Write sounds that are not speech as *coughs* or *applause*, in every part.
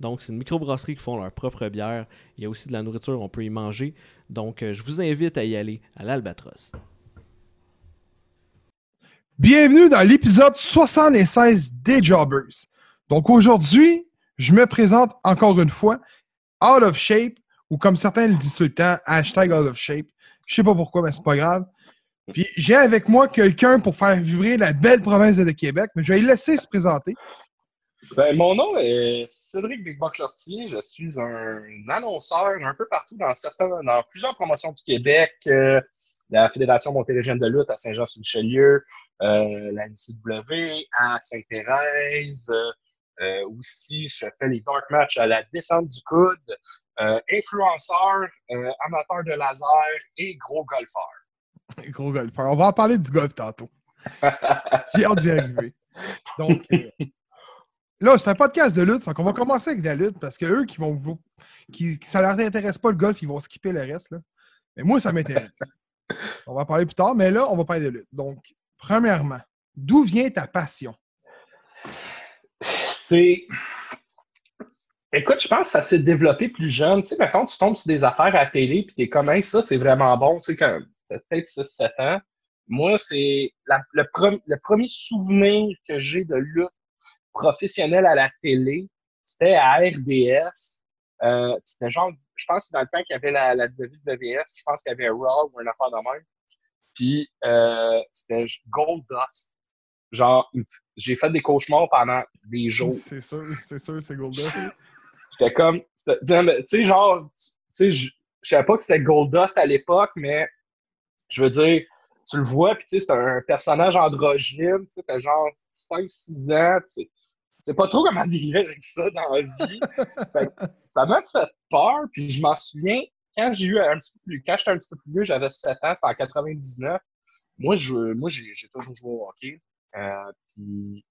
Donc, c'est une microbrasserie qui font leur propre bière. Il y a aussi de la nourriture, on peut y manger. Donc, euh, je vous invite à y aller à l'Albatros. Bienvenue dans l'épisode 76 des Jobbers. Donc aujourd'hui, je me présente encore une fois, out of shape, ou comme certains le disent tout le temps, hashtag out of shape. Je sais pas pourquoi, mais c'est pas grave. Puis j'ai avec moi quelqu'un pour faire vibrer la belle province de Québec, mais je vais lui laisser se présenter. Ben, mon nom est Cédric Bigbock-Lortier. Je suis un annonceur un peu partout dans, certains, dans plusieurs promotions du Québec. euh, la Fédération montérégienne de lutte à Saint-Jean-sur-Richelieu, euh, la NCW à Sainte-Thérèse. euh, euh, aussi, je fais les dark matchs à la descente du coude. euh, influenceur, euh, amateur de laser et gros golfeur. *laughs* Gros golfeur. On va en parler du golf tantôt. *laughs* J'ai hâte d'y arriver. Donc, là, c'est un podcast de lutte. Donc, on va commencer avec de la lutte parce que eux qui vont vous. Qui, ça leur intéresse pas le golf, ils vont skipper le reste. Là. Mais moi, ça m'intéresse. *laughs* on va en parler plus tard, mais là, on va parler de lutte. Donc, premièrement, d'où vient ta passion? C'est. Écoute, je pense que ça s'est développé plus jeune. Tu sais, mettons, tu tombes sur des affaires à la télé, puis t'es comme, Hey, ça, c'est vraiment bon. Tu sais, quand t'as peut-être 6-7 ans. Moi, c'est la- le, pre- le premier souvenir que j'ai de lutte professionnelle à la télé, c'était à RDS. Euh, c'était genre, je pense que dans le temps qu'il y avait la, la WWS, je pense qu'il y avait Raw ou une affaire de même. Puis, euh, c'était Gold Dust. Genre, j'ai fait des cauchemars pendant des jours. C'est sûr, c'est sûr, c'est Goldust. *laughs* J'étais comme, tu sais, genre, tu sais, je savais pas que c'était Goldust à l'époque, mais je veux dire, tu le vois, puis tu sais, c'est un personnage androgyne, tu sais, t'as genre 5-6 ans, tu sais, sais pas trop comment dire avec ça dans la vie. *laughs* Fait que ça m'a fait peur, puis je m'en souviens, quand j'ai eu un petit peu plus, quand j'étais un petit peu plus vieux, j'avais 7 ans, c'était en 99. Moi, je, moi, j'ai toujours joué au hockey. Euh, puis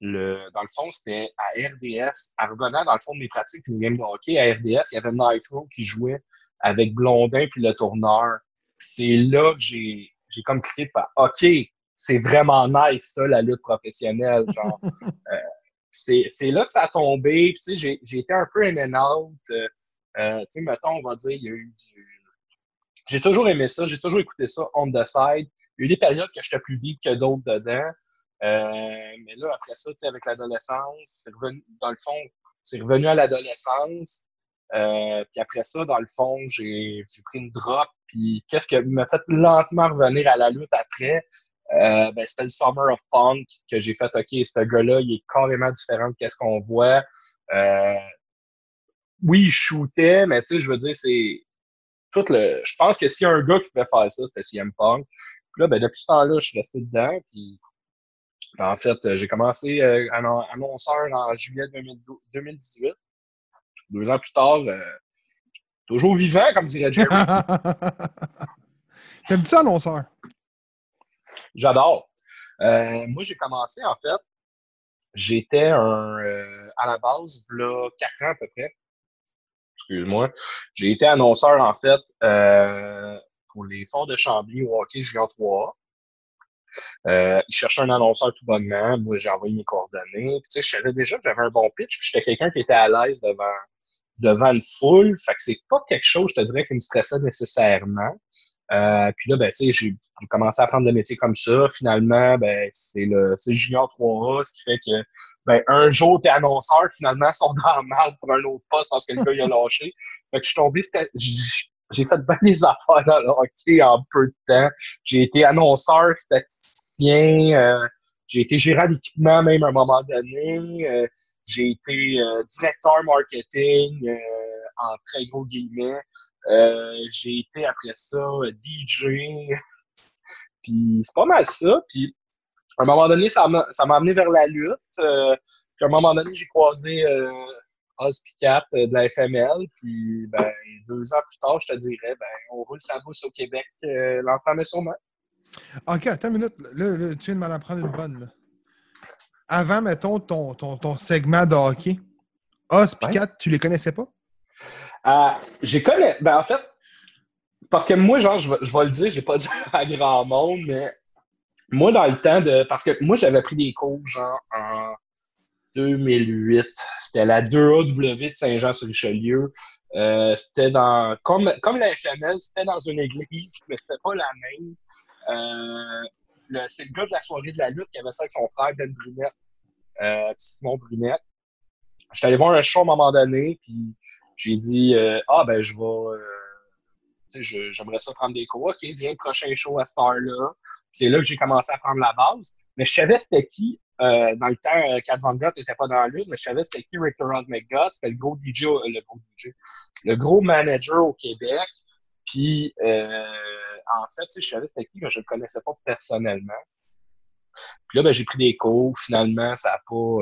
le, dans le fond, c'était à RDS. En revenant, dans le fond, de mes pratiques, mes games de hockey, à RDS, il y avait Nitro qui jouait avec Blondin puis le tourneur. C'est là que j'ai, j'ai comme cliqué de faire OK, c'est vraiment nice, ça, la lutte professionnelle. Genre, *laughs* Euh, c'est, là que ça a tombé. Puis, j'ai, été un peu in and out. Euh, euh, tu sais, mettons, on va dire, il y a eu du. J'ai toujours aimé ça, j'ai toujours écouté ça on the side. Il y a eu des périodes que j'étais plus vite que d'autres dedans. Euh, mais là, après ça, tu sais, avec l'adolescence, c'est revenu, dans le fond, c'est revenu à l'adolescence. Euh, puis après ça, dans le fond, j'ai pris une drop. Puis qu'est-ce qui m'a fait lentement revenir à la lutte après? Euh, ben, c'était le Summer of Punk que j'ai fait, OK, ce gars-là, il est carrément différent de qu'est-ce qu'on voit. Euh, oui, il shootait, mais tu sais, je veux dire, c'est tout le. Je pense que s'il y a un gars qui pouvait faire ça, c'était CM Punk. Puis là, ben, depuis ce temps-là, je suis resté dedans. Puis en fait, j'ai commencé euh, annon- annonceur en juillet 2012 2018. Deux ans plus tard, euh, toujours vivant, comme dirait Jerry. *laughs* T'aimes-tu annonceur? J'adore. Euh, moi, j'ai commencé, en fait, j'étais un, euh, à la base, là, quatre ans à peu près. Excuse-moi. J'ai été annonceur, en fait, euh, pour les Forts de Chambly au hockey junior 3A. Euh, ils cherchaient un annonceur tout bonnement. Moi, j'ai envoyé mes coordonnées. Puis, tu sais, je savais déjà que j'avais un bon pitch. Puis, j'étais quelqu'un qui était à l'aise devant, devant une foule. Fait que c'est pas quelque chose, je te dirais, qui me stressait nécessairement. Euh, puis là, ben, tu sais, j'ai commencé à apprendre le métier comme ça. Finalement, ben, c'est le le Junior 3A, ce qui fait que ben, un jour, t'es annonceur, finalement, sont dans la merde pour un autre poste parce que le gars, il a lâché. Fait que je suis tombé, j'ai fait bien des affaires dans le hockey en peu de temps. J'ai été annonceur, statisticien, euh, j'ai été gérant d'équipement même à un moment donné. Euh, j'ai été euh, directeur marketing euh, en très gros guillemets. Euh, j'ai été après ça euh, DJ. *laughs* Puis c'est pas mal ça. Puis à un moment donné, ça m'a ça m'a amené vers la lutte. Euh, puis à un moment donné, j'ai croisé euh, Oz Picat de la FML. Puis, ben, deux ans plus tard, je te dirais, ben, on roule sa bourse au Québec euh, mais sûrement. OK, attends une minute. Là, là, tu viens de m'en apprendre une bonne. Là. Avant, mettons, ton, ton, ton segment de hockey, Oz Picat, tu les connaissais pas? Euh, j'ai connais. Ben, en fait, parce que moi, genre, je vais, je vais le dire, j'ai pas *laughs* dit à grand monde, mais moi, dans le temps de. Parce que moi, j'avais pris des cours, genre, en 2008. C'était la 2AW de Saint-Jean-sur-Richelieu. Euh, c'était dans. Comme, comme la FML, c'était dans une église, mais c'était pas la même. Euh, le- c'est le gars de la soirée de la lutte qui avait ça avec son frère Ben Brunette, euh, Simon Brunette. J'étais allé voir un show à un moment donné, puis j'ai dit euh, Ah, ben, je vais. euh, j'aimerais ça prendre des cours. OK, viens le prochain show à cette heure-là. C'est là que j'ai commencé à prendre la base. Mais je savais c'était qui. euh, dans le temps, euh, Kat Von Gott n'était pas dans lutte, mais je savais c'était qui Rick Ross McGott. C'était le gros DJ, euh, le gros DJ, le gros manager au Québec. Puis, euh, en fait, je savais c'était qui, mais je ne le connaissais pas personnellement. Puis là, ben, j'ai pris des cours. Finalement, ça n'a pas.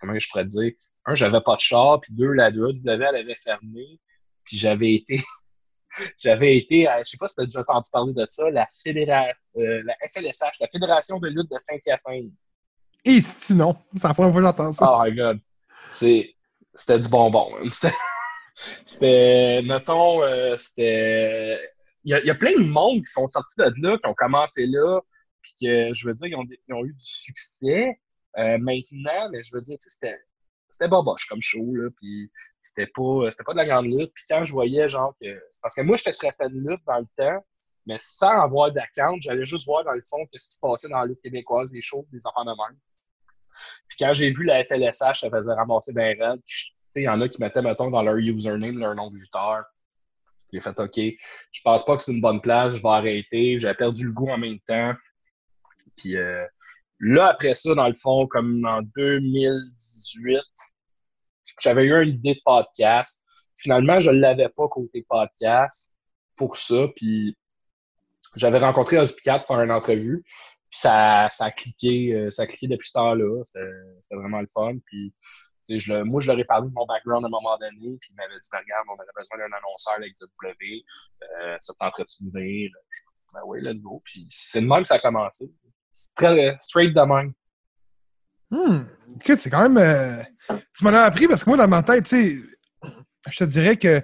comment je pourrais dire? Un, j'avais pas de char. Puis deux, la 2 elle avait fermé. Puis j'avais été. *laughs* j'avais été, à, je sais pas si tu as déjà entendu parler de ça, la, fédéra, euh, la FLSH, la Fédération de lutte de Saint-Hyacinthe. Et sinon, c'est la première fois que j'entends ça. Oh my god. C'était du bonbon. hein. C'était, mettons, euh, c'était. Il y, y a plein de monde qui sont sortis de là, qui ont commencé là, puis que, je veux dire, ils ont, ils ont eu du succès euh, maintenant, mais je veux dire, c'était. C'était boboche comme show, là, puis c'était pas, c'était pas de la grande lutte. Puis quand je voyais, genre, que. Parce que moi, j'étais sur la de lutte dans le temps, mais sans avoir d'account, j'allais juste voir, dans le fond, qu'est-ce qui se passait dans la lutte québécoise, des shows, des enfants de même. Puis quand j'ai vu la FLSH, ça faisait ramasser ben. Puis, Tu sais, il y en a qui mettaient, mettons, dans leur username leur nom de lutteur. J'ai fait OK, je pense pas que c'est une bonne place, je vais arrêter. J'ai perdu le goût en même temps. Puis euh, là, après ça, dans le fond, comme en 2018, j'avais eu une idée de podcast. Finalement, je ne l'avais pas côté podcast pour ça. Puis j'avais rencontré Ospicat pour faire une entrevue. Puis ça, ça a cliqué, euh, ça a cliqué depuis ce temps-là. C'était vraiment le fun. Puis je le- moi, je leur ai parlé de mon background à un moment donné, puis il m'avait dit, regarde, on avait besoin d'un annonceur avec ZW, euh, ça te tenterait-tu de venir? Ben oui, let's go. Puis c'est de même que ça a commencé. C'est très euh, straight de même. Hmm. Écoute, c'est quand même. euh, Tu m'en as appris parce que moi, dans ma tête, tu sais, je te dirais que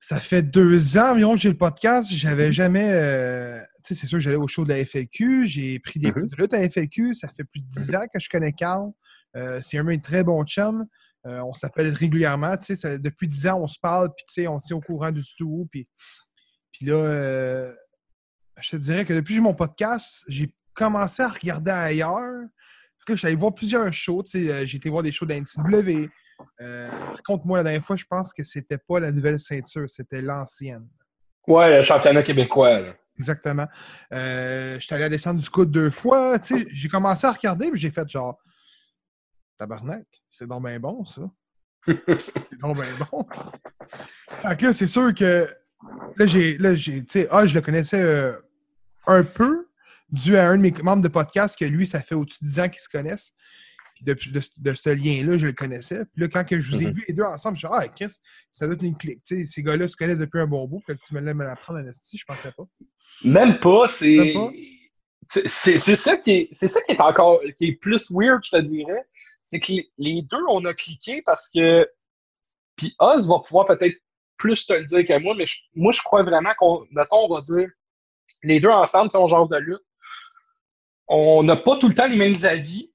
ça fait deux ans environ que j'ai le podcast. J'avais jamais. euh, Tu sais, c'est sûr que j'allais au show de la FAQ. J'ai pris des Mhm. cours de lutte à la FAQ. Ça fait plus de dix ans que je connais Carl. Euh, c'est un mec très bon chum. Euh, on s'appelle régulièrement. Tu sais, ça- depuis dix ans, on se parle, puis tu sais, on est au courant du tout. Puis, puis là, euh, je te dirais que depuis que j'ai mon podcast, j'ai commencé à regarder ailleurs. Je suis allé voir plusieurs shows. euh, J'ai été voir des shows de la NCW. Euh, par contre, moi, la dernière fois, je pense que c'était pas la nouvelle ceinture, c'était l'ancienne. Ouais, le championnat québécois. là. Exactement. Euh, J'étais allé à descendre du coude deux fois. J'ai commencé à regarder, puis j'ai fait genre Tabarnak, c'est donc bien bon, ça. *laughs* c'est donc bien bon. Fait que là, c'est sûr que là, j'ai. Là, j'ai. Tu sais, ah, je le connaissais euh, un peu, dû à un de mes membres de podcast que lui, ça fait au-dessus de 10 ans qu'ils se connaissent. Puis depuis de, de ce lien-là, je le connaissais. Puis là, quand que je vous ai Mhm. vus les deux ensemble, je suis ah, Chris, ça doit être une clique. Tu sais, ces gars-là se connaissent depuis un bon bout. Fait que tu me l'as me l'apprendre, Anastie, je pensais pas. Même pas, c'est. C'est- ça qui est, c'est ça qui est encore, qui est plus weird, je te dirais. C'est que les, deux, on a cliqué parce que, puis Oz va pouvoir peut-être plus te le dire que moi, mais je- moi, je crois vraiment qu'on, mettons, on va dire, les deux ensemble, on genre de lutte. On n'a pas tout le temps les mêmes avis,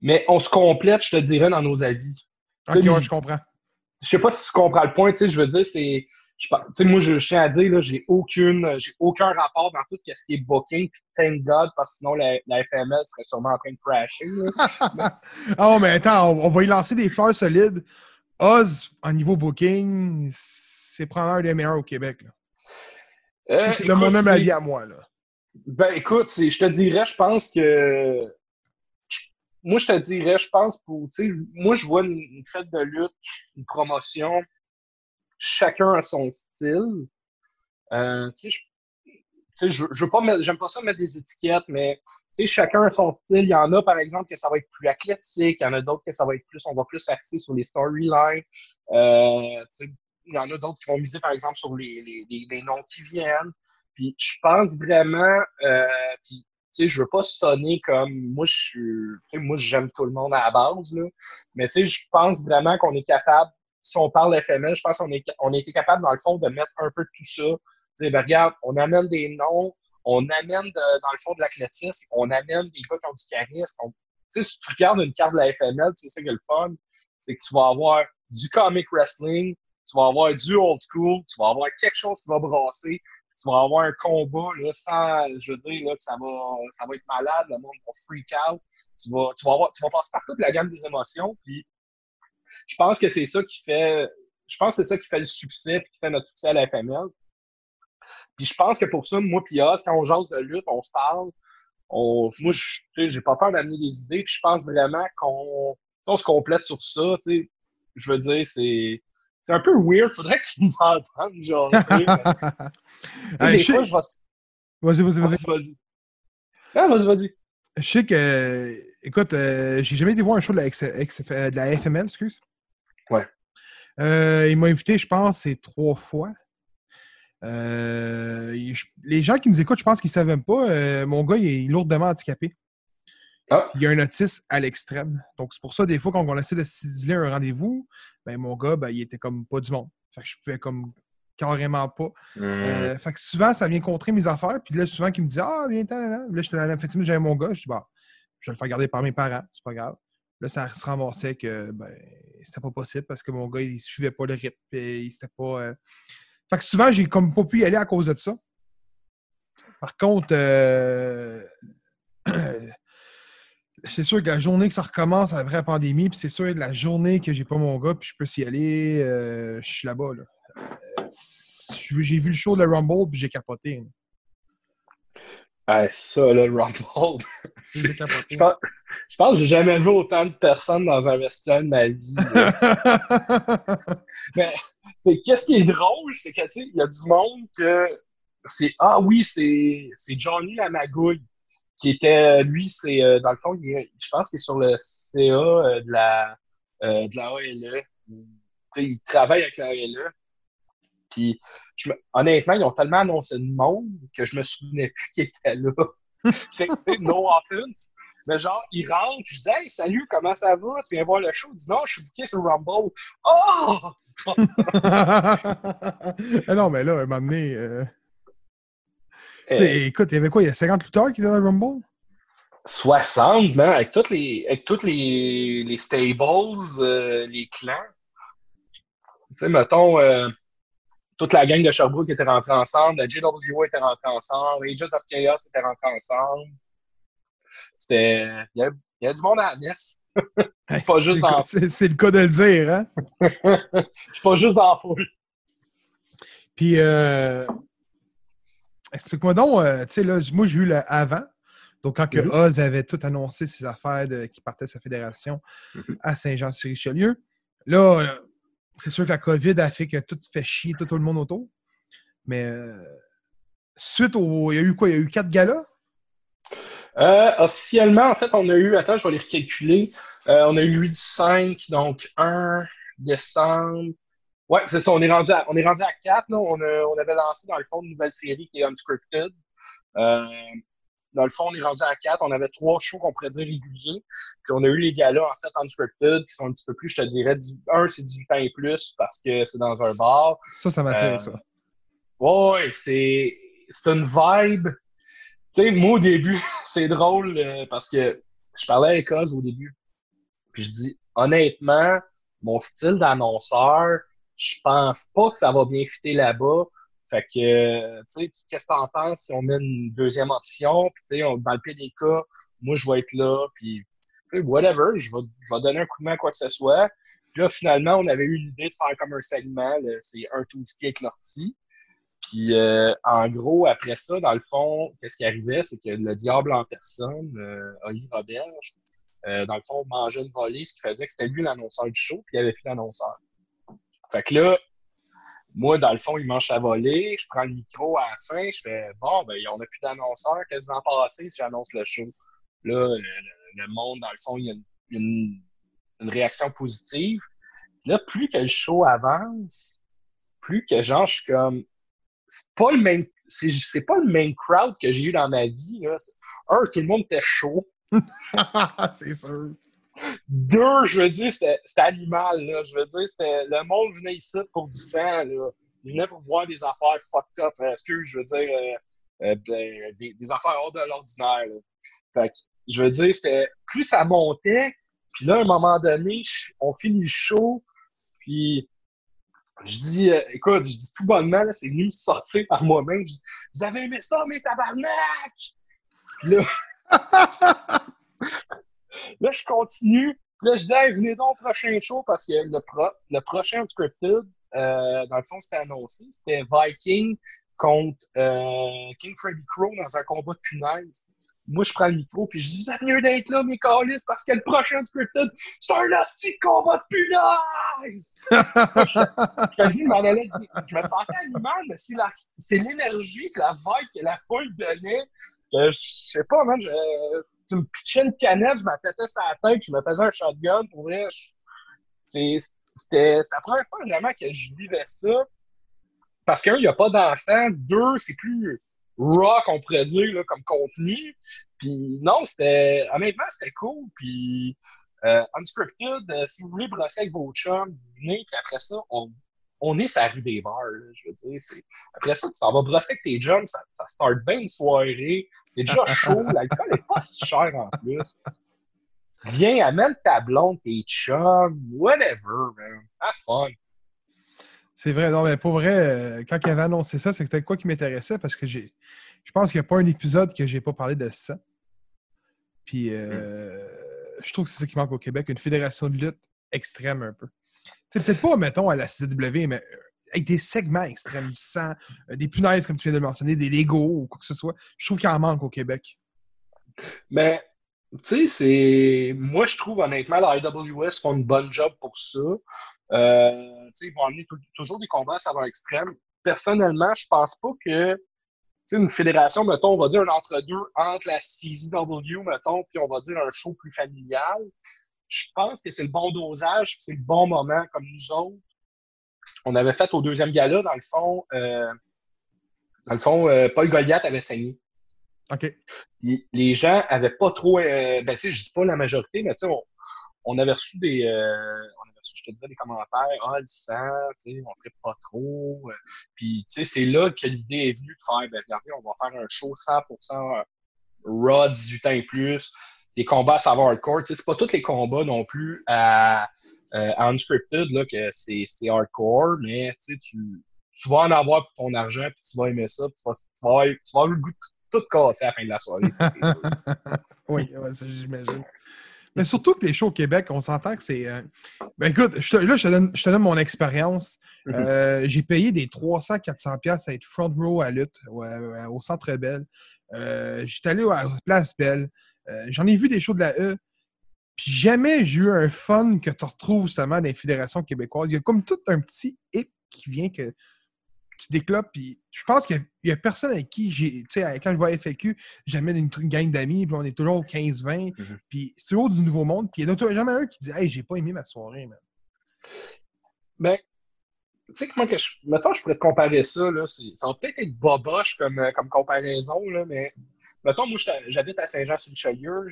mais on se complète, je te dirais, dans nos avis. Ok, ouais, je comprends. je sais pas si tu comprends le point, tu sais, je veux dire, c'est. je pense- Tu sais, moi, je, je tiens à dire, là, j'ai aucune, j'ai aucun rapport dans tout ce qui est booking, puis thank God, parce que sinon, la, la FML serait sûrement en train de crasher, là. *laughs* Ah, mais attends, on, on va y lancer des fleurs solides. Oz, en niveau booking, c'est probablement un des meilleurs au Québec. Euh, c'est humble c'est- avis à moi. Là. Ben, écoute, je te dirais, je pense que. Moi, je te dirais, je pense pour. Tu sais, moi, je vois une, une fête de lutte, une promotion, chacun a son style. Euh, tu sais, je- tu je, veux pas j'aime pas ça mettre des étiquettes, mais tu sais, chacun a son style. Il y en a, par exemple, que ça va être plus athlétique. Il y en a d'autres que ça va être plus, on va plus axer sur les storylines. Euh, il y en a d'autres qui vont miser, par exemple, sur les, les, les, noms qui viennent. Puis je pense vraiment, euh, puis tu sais, je veux pas sonner comme moi, je suis, moi, j'aime tout le monde à la base, là. Mais tu sais, je pense vraiment qu'on est capable, si on parle FML, je pense qu'on est, on a été capable, dans le fond, de mettre un peu de tout ça. Tu sais, ben, regarde, on amène des noms, on amène dans le fond de l'athlétisme, on amène des gars qui ont du charisme. Tu sais, si tu regardes une carte de la FML, c'est ça qui est le fun, c'est que tu vas avoir du comic wrestling, tu vas avoir du old school, tu vas avoir quelque chose qui va brasser, tu vas avoir un combat là, sans, je veux dire, là, que ça va, ça va être malade, le monde va freak out. Tu vas, tu vas, avoir, tu vas passer par toute la gamme des émotions. Puis, je pense que c'est ça qui fait, je pense que c'est ça qui fait le succès et qui fait notre succès à la FML. Puis je pense que pour ça, moi puis quand on jase de lutte, on se parle. On, moi, j'ai pas peur d'amener des idées. Puis je pense vraiment qu'on on se complète sur ça. Je veux dire, c'est c'est un peu weird. Faudrait que tu nous *laughs* entendes, genre. *laughs* des fois, je vais. Vas-y, vas-y, vas-y. Vas-y, ah, vas-y, vas-y. Je sais que. Écoute, euh, j'ai jamais été voir un show de la, de la FML, excuse. Ouais. Euh, il m'a invité, je pense, c'est trois fois. Euh, les gens qui nous écoutent, je pense qu'ils ne savent même pas. mon gars, il est lourdement handicapé. Ah. Il y a un autisme à l'extrême. Donc, c'est pour ça, des fois, quand on essaie de céduler un rendez-vous, ben, mon gars, ben, il était comme pas du monde. Fait que je pouvais comme carrément pas. Hmm. Euh, fait que souvent, ça vient contrer mes affaires. Puis là, souvent, il me dit Ah, viens, là. Là, j'étais dans la fête, j'avais mon gars. Je dis Bah, je vais le faire garder par mes parents, c'est pas grave. Là, ça se ramassait que ben, c'était pas possible parce que mon gars, il suivait pas le rythme. Et il pas. Euh, fait que souvent, j'ai comme pas pu y aller à cause de ça. Par contre, euh, *clears throat* c'est sûr que la journée que ça recommence, la vraie pandémie, puis c'est sûr que la journée que j'ai pas mon gars, puis je peux s'y aller, euh, je suis là-bas. Là. Euh, j'ai vu le show de Rumble, puis j'ai capoté. Ah, ça, là, le Rumble. *laughs* j'ai capoté. Je pense, je pense que j'ai jamais vu autant de personnes dans un vestiaire de ma vie. *laughs* Mais c'est qu'est-ce qui est drôle, c'est que il y a du monde que c'est Ah oui, c'est Johnny la magouille qui était, lui, c'est, euh, dans le fond, je pense qu'il est sur le CA euh, de, la, euh, de la ALE. il travaille avec la ALE. Puis, honnêtement, ils ont tellement annoncé de monde que je me souvenais plus qu'il était là. *laughs* c'est, no offense. Mais genre, il rentre, je dis Hey, salut, comment ça va? Tu viens voir le show? Il dit Non, je suis bouqué sur Rumble. Oh! *laughs* non, mais là, à un moment donné. Euh, écoute, il y avait quoi? Il y a 50 lutteurs qui étaient dans le Rumble? 60, man, avec toutes les, avec toutes les, les stables, euh, les clans. Tu sais, mettons, euh, toute la gang de Sherbrooke était rentrée ensemble, la JWA était rentrée ensemble, Agent of Chaos était rentrée ensemble. C'était. Il y, y a du monde à la messe. pas juste dans... C'est le cas de le dire, hein? *laughs* Je suis pas juste dans la foule. Puis, euh, Explique-moi donc, euh, tu sais, là, moi, j'ai eu le avant. Donc, quand que mhm. Oz avait tout annoncé ses affaires qui partait de sa fédération mhm. à Saint-Jean-sur-Richelieu, là, euh, c'est sûr que la COVID a fait que tout fait chier tout, le monde autour. Mais euh, suite au. Il y a eu quoi? Il y a eu quatre galas? officiellement, en fait, on a eu. Attends, je vais les recalculer. on a eu 8 du 5, donc 1 décembre, Ouais, c'est ça. On est rendu à, on est rendu à 4. Là. On, on, avait lancé, dans le fond, une nouvelle série qui est Unscripted. Euh, dans le fond, on est rendu à 4. On avait trois shows qu'on pourrait dire réguliers. Puis on a eu les galas, en fait, Unscripted, qui sont un petit peu plus, je te dirais, un, c'est 18 ans et plus parce que c'est dans un bar. Ça, ça m'attire, euh, ça. Ouais, c'est, c'est une vibe. Tu sais, moi, au début, *laughs* c'est drôle euh, parce que je parlais avec Oz au début. Puis je dis, honnêtement, mon style d'annonceur, je pense pas que ça va bien fitter là-bas. Fait que, tu sais, qu'est-ce que t'en si on met une deuxième option? Puis, tu sais, dans le pire des cas, moi, je vais être là, puis, whatever, je vais, je vais donner un coup de main à quoi que ce soit. Puis là, finalement, on avait eu l'idée de faire comme un segment, c'est un tout-ski avec l'ortie. Puis, euh, en gros, après ça, dans le fond, qu'est-ce qui arrivait? C'est que le diable en personne, euh, Oli Roberge, euh, dans le fond, mangeait une volée, ce qui faisait que c'était lui l'annonceur du show, puis il avait plus d'annonceur. Fait que là, moi, dans le fond, il mange sa volée, je prends le micro à la fin, je fais bon, ben, on n'a plus d'annonceurs, qu'est-ce qui en passé si j'annonce le show? Là, le, monde, dans le fond, il y a une, une, réaction positive. là, plus que le show avance, plus que genre, je suis comme. C'est pas le même. C'est pas le même crowd que j'ai eu dans ma vie. Là. Un, tout le monde était chaud. *laughs* c'est sûr. Deux, je veux dire, c'était animal. Là. Je veux dire, c'était le monde venait ici pour du sang. Là. Il venait pour voir des affaires fucked up. Excuse, je veux dire, euh, euh, des, des, affaires hors de l'ordinaire. Fait que, je veux dire, c'était plus ça montait. Puis là, à un moment donné, on finit le show. Puis je dis, euh, écoute, je dis tout bonnement, c'est venu me sortir par moi-même. Je dis, vous avez aimé ça, mes tabarnak? Puis là, *laughs* là, je continue. Là, je dis, hey, venez donc au prochain show parce que le, pro le prochain scripted, euh, dans le fond, c'était annoncé. C'était Viking contre euh, King Freddy Crow dans un combat de punaise moi, je prends le micro, puis je dis, vous êtes mieux d'être là, mes calices, parce que le prochain scripted, c'est un hostie combat de punaise! *laughs* je, te dis, je me sentais animal, mais c'est l'énergie que la vibe que la foule donnait, que je sais pas, man, je, tu me pitchais une canette, je m'appétais sur la tête, je me faisais un shotgun, pour vrai, c'était la première fois vraiment que je vivais ça. Parce qu'un, il n'y a pas d'enfant. Deux, c'est plus rock, on pourrait dire, là, comme contenu. Puis non, c'était. Honnêtement, c'était cool. Puis euh, Unscripted, euh, si vous voulez brosser avec vos chums, venez, puis après ça, on, on est sur la rue des bars. je veux dire. Après ça, tu t'en vas brosser avec tes chums, ça, ça start bien une soirée. T'es déjà chaud, *laughs* l'alcool n'est pas si cher en plus. Viens, amène ta blonde, tes chums, whatever, man. Have fun. C'est vrai, non, mais pour vrai, euh, quand il avait annoncé ça, c'était quoi qui m'intéressait parce que j'ai. Je pense qu'il n'y a pas un épisode que j'ai pas parlé de ça. Puis euh, je trouve que c'est ça qui manque au Québec, une fédération de lutte extrême un peu. C'est peut-être pas, mettons, à la CW, mais euh, avec des segments extrêmes, du sang, des punaises, comme tu viens de le mentionner, des Legos ou quoi que ce soit. Je trouve qu'il en manque au Québec. Mais, tu sais, c'est. Moi, je trouve honnêtement, la IWS font une bonne job pour ça. Euh, ils vont amener toujours des combats à saveur extrême. Personnellement, je pense pas que une fédération, mettons, on va dire un entre-deux entre la CZW, mettons, puis on va dire un show plus familial. Je pense que c'est le bon dosage, c'est le bon moment, comme nous autres. On avait fait au deuxième gala, dans le fond, euh, dans le fond, euh, Paul Goliath avait saigné. OK. les gens avaient pas trop. ben, tu sais, je dis pas la majorité, mais tu sais, on, avait reçu des je te dirais des commentaires, ah, le sang, tu sais, on ne pas trop. Euh. Puis, tu sais, c'est là que l'idée est venue de faire, ben, regardez, on va faire un show 100% raw, 18 ans et plus, des combats à savoir hardcore. Tu sais, c'est pas tous les combats non plus à, euh, unscripted, là, que c'est hardcore, mais, tu sais, tu, vas en avoir pour ton argent, puis tu vas aimer ça, puis tu vas, tu vas, avoir, le goût de tout casser à la fin de la soirée, c'est sûr. *laughs* oui, j'imagine. Mais surtout que les shows au Québec, on s'entend que c'est. Euh, ben écoute, je là, je te, donne, mon expérience. Mhm. Euh, j'ai payé des 300-400$ à être front row à lutte au Centre Belle. Euh, J'étais allé à Place Belle. Euh, j'en ai vu des shows de la E. Puis jamais j'ai eu un fun que tu retrouves justement dans les fédérations québécoises. Il y a comme tout un petit hic qui vient que tu déclopes. Puis je pense qu'il n'y a, personne avec qui j'ai. Tu sais, quand je vois FAQ, j'amène une, une, gang d'amis, puis on est toujours au 15-20. Mhm. Puis c'est toujours du nouveau monde. Puis il n'y en a jamais un qui dit Hey, j'ai pas aimé ma soirée, man. Ben, tu sais, comment que je. Mettons, je pourrais te comparer ça, là. Ça va peut-être être boboche comme, euh, comme comparaison, là, mais. Mettons, moi, j'habite à Saint-Jean-sur-Richelieu.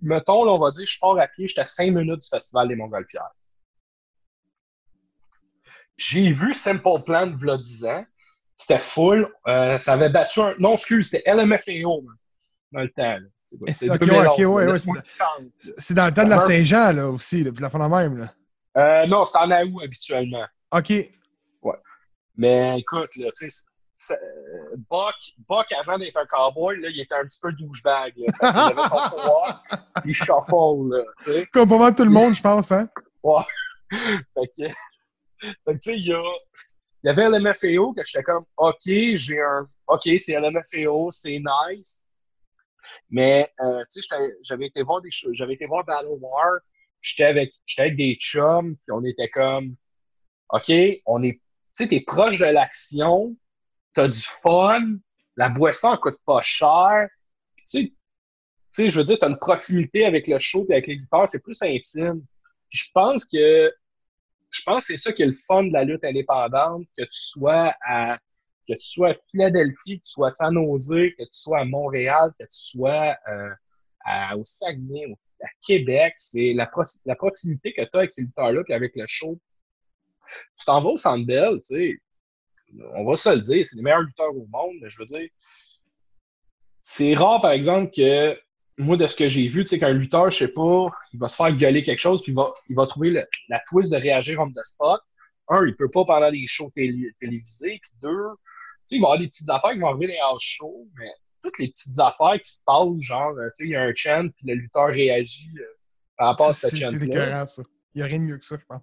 Mettons, là, on va dire, je pars à pied, j'étais à 5 minutes du Festival des Montgolfières. J'ai vu Simple Plan de 10 ans. C'était full. Euh, ça avait battu un. Non, excuse, c'était LMFAO dans le temps. C'est okay, okay, ouais, ouais, C'est dans le temps de la Saint-Jean là, aussi, là, puis la fin de même. Là. Euh, non, c'est en août habituellement. OK. Ouais. Mais écoute, là, tu sais, Buck, Buck, avant d'être un cowboy, là, il était un petit peu douchebag. il avait son *laughs* pouvoir, il shuffle, là, tu. Comme pas mal tout le monde, je pense, hein? Ouais. *laughs* fait que, fait que tu sais, il y a... Il y avait LMFAO que j'étais comme, OK, j'ai un. OK, c'est LMFAO, c'est nice. Mais, euh, tu sais, j'avais été voir des J'avais été voir Battle War. J'étais avec, avec des chums, puis on était comme, OK, on est. sais, t'es proche de l'action, t'as du fun, la boisson elle coûte pas cher. Tu sais, je veux dire, t'as une proximité avec le show et avec les lutteurs, c'est plus intime. je pense que je pense que c'est ça qui est le fun de la lutte indépendante, que tu sois à que tu sois à Philadelphie, que tu sois à San Jose, que tu sois à Montréal, que tu sois euh, à, au Saguenay, à Québec, c'est la, la, proximité que tu as avec ces lutteurs-là et avec le show. Tu t'en vas au Sandbell, tu sais, on va se le dire, c'est les meilleurs lutteurs au monde, mais je veux dire, c'est rare, par exemple, que moi, de ce que j'ai vu, tu sais, qu'un lutteur, je sais pas, il va se faire gueuler quelque chose, puis il va, il va trouver la twist de réagir on the spot. Un, il peut pas pendant des shows télévisés, puis deux, tu sais, il va y avoir des petites affaires qui vont arriver dans les house shows, mais toutes les petites affaires qui se passent, genre, tu sais, il y a un chant, puis le lutteur réagit euh, par rapport à cette chant C'est ça. Il n'y a rien de mieux que ça, je pense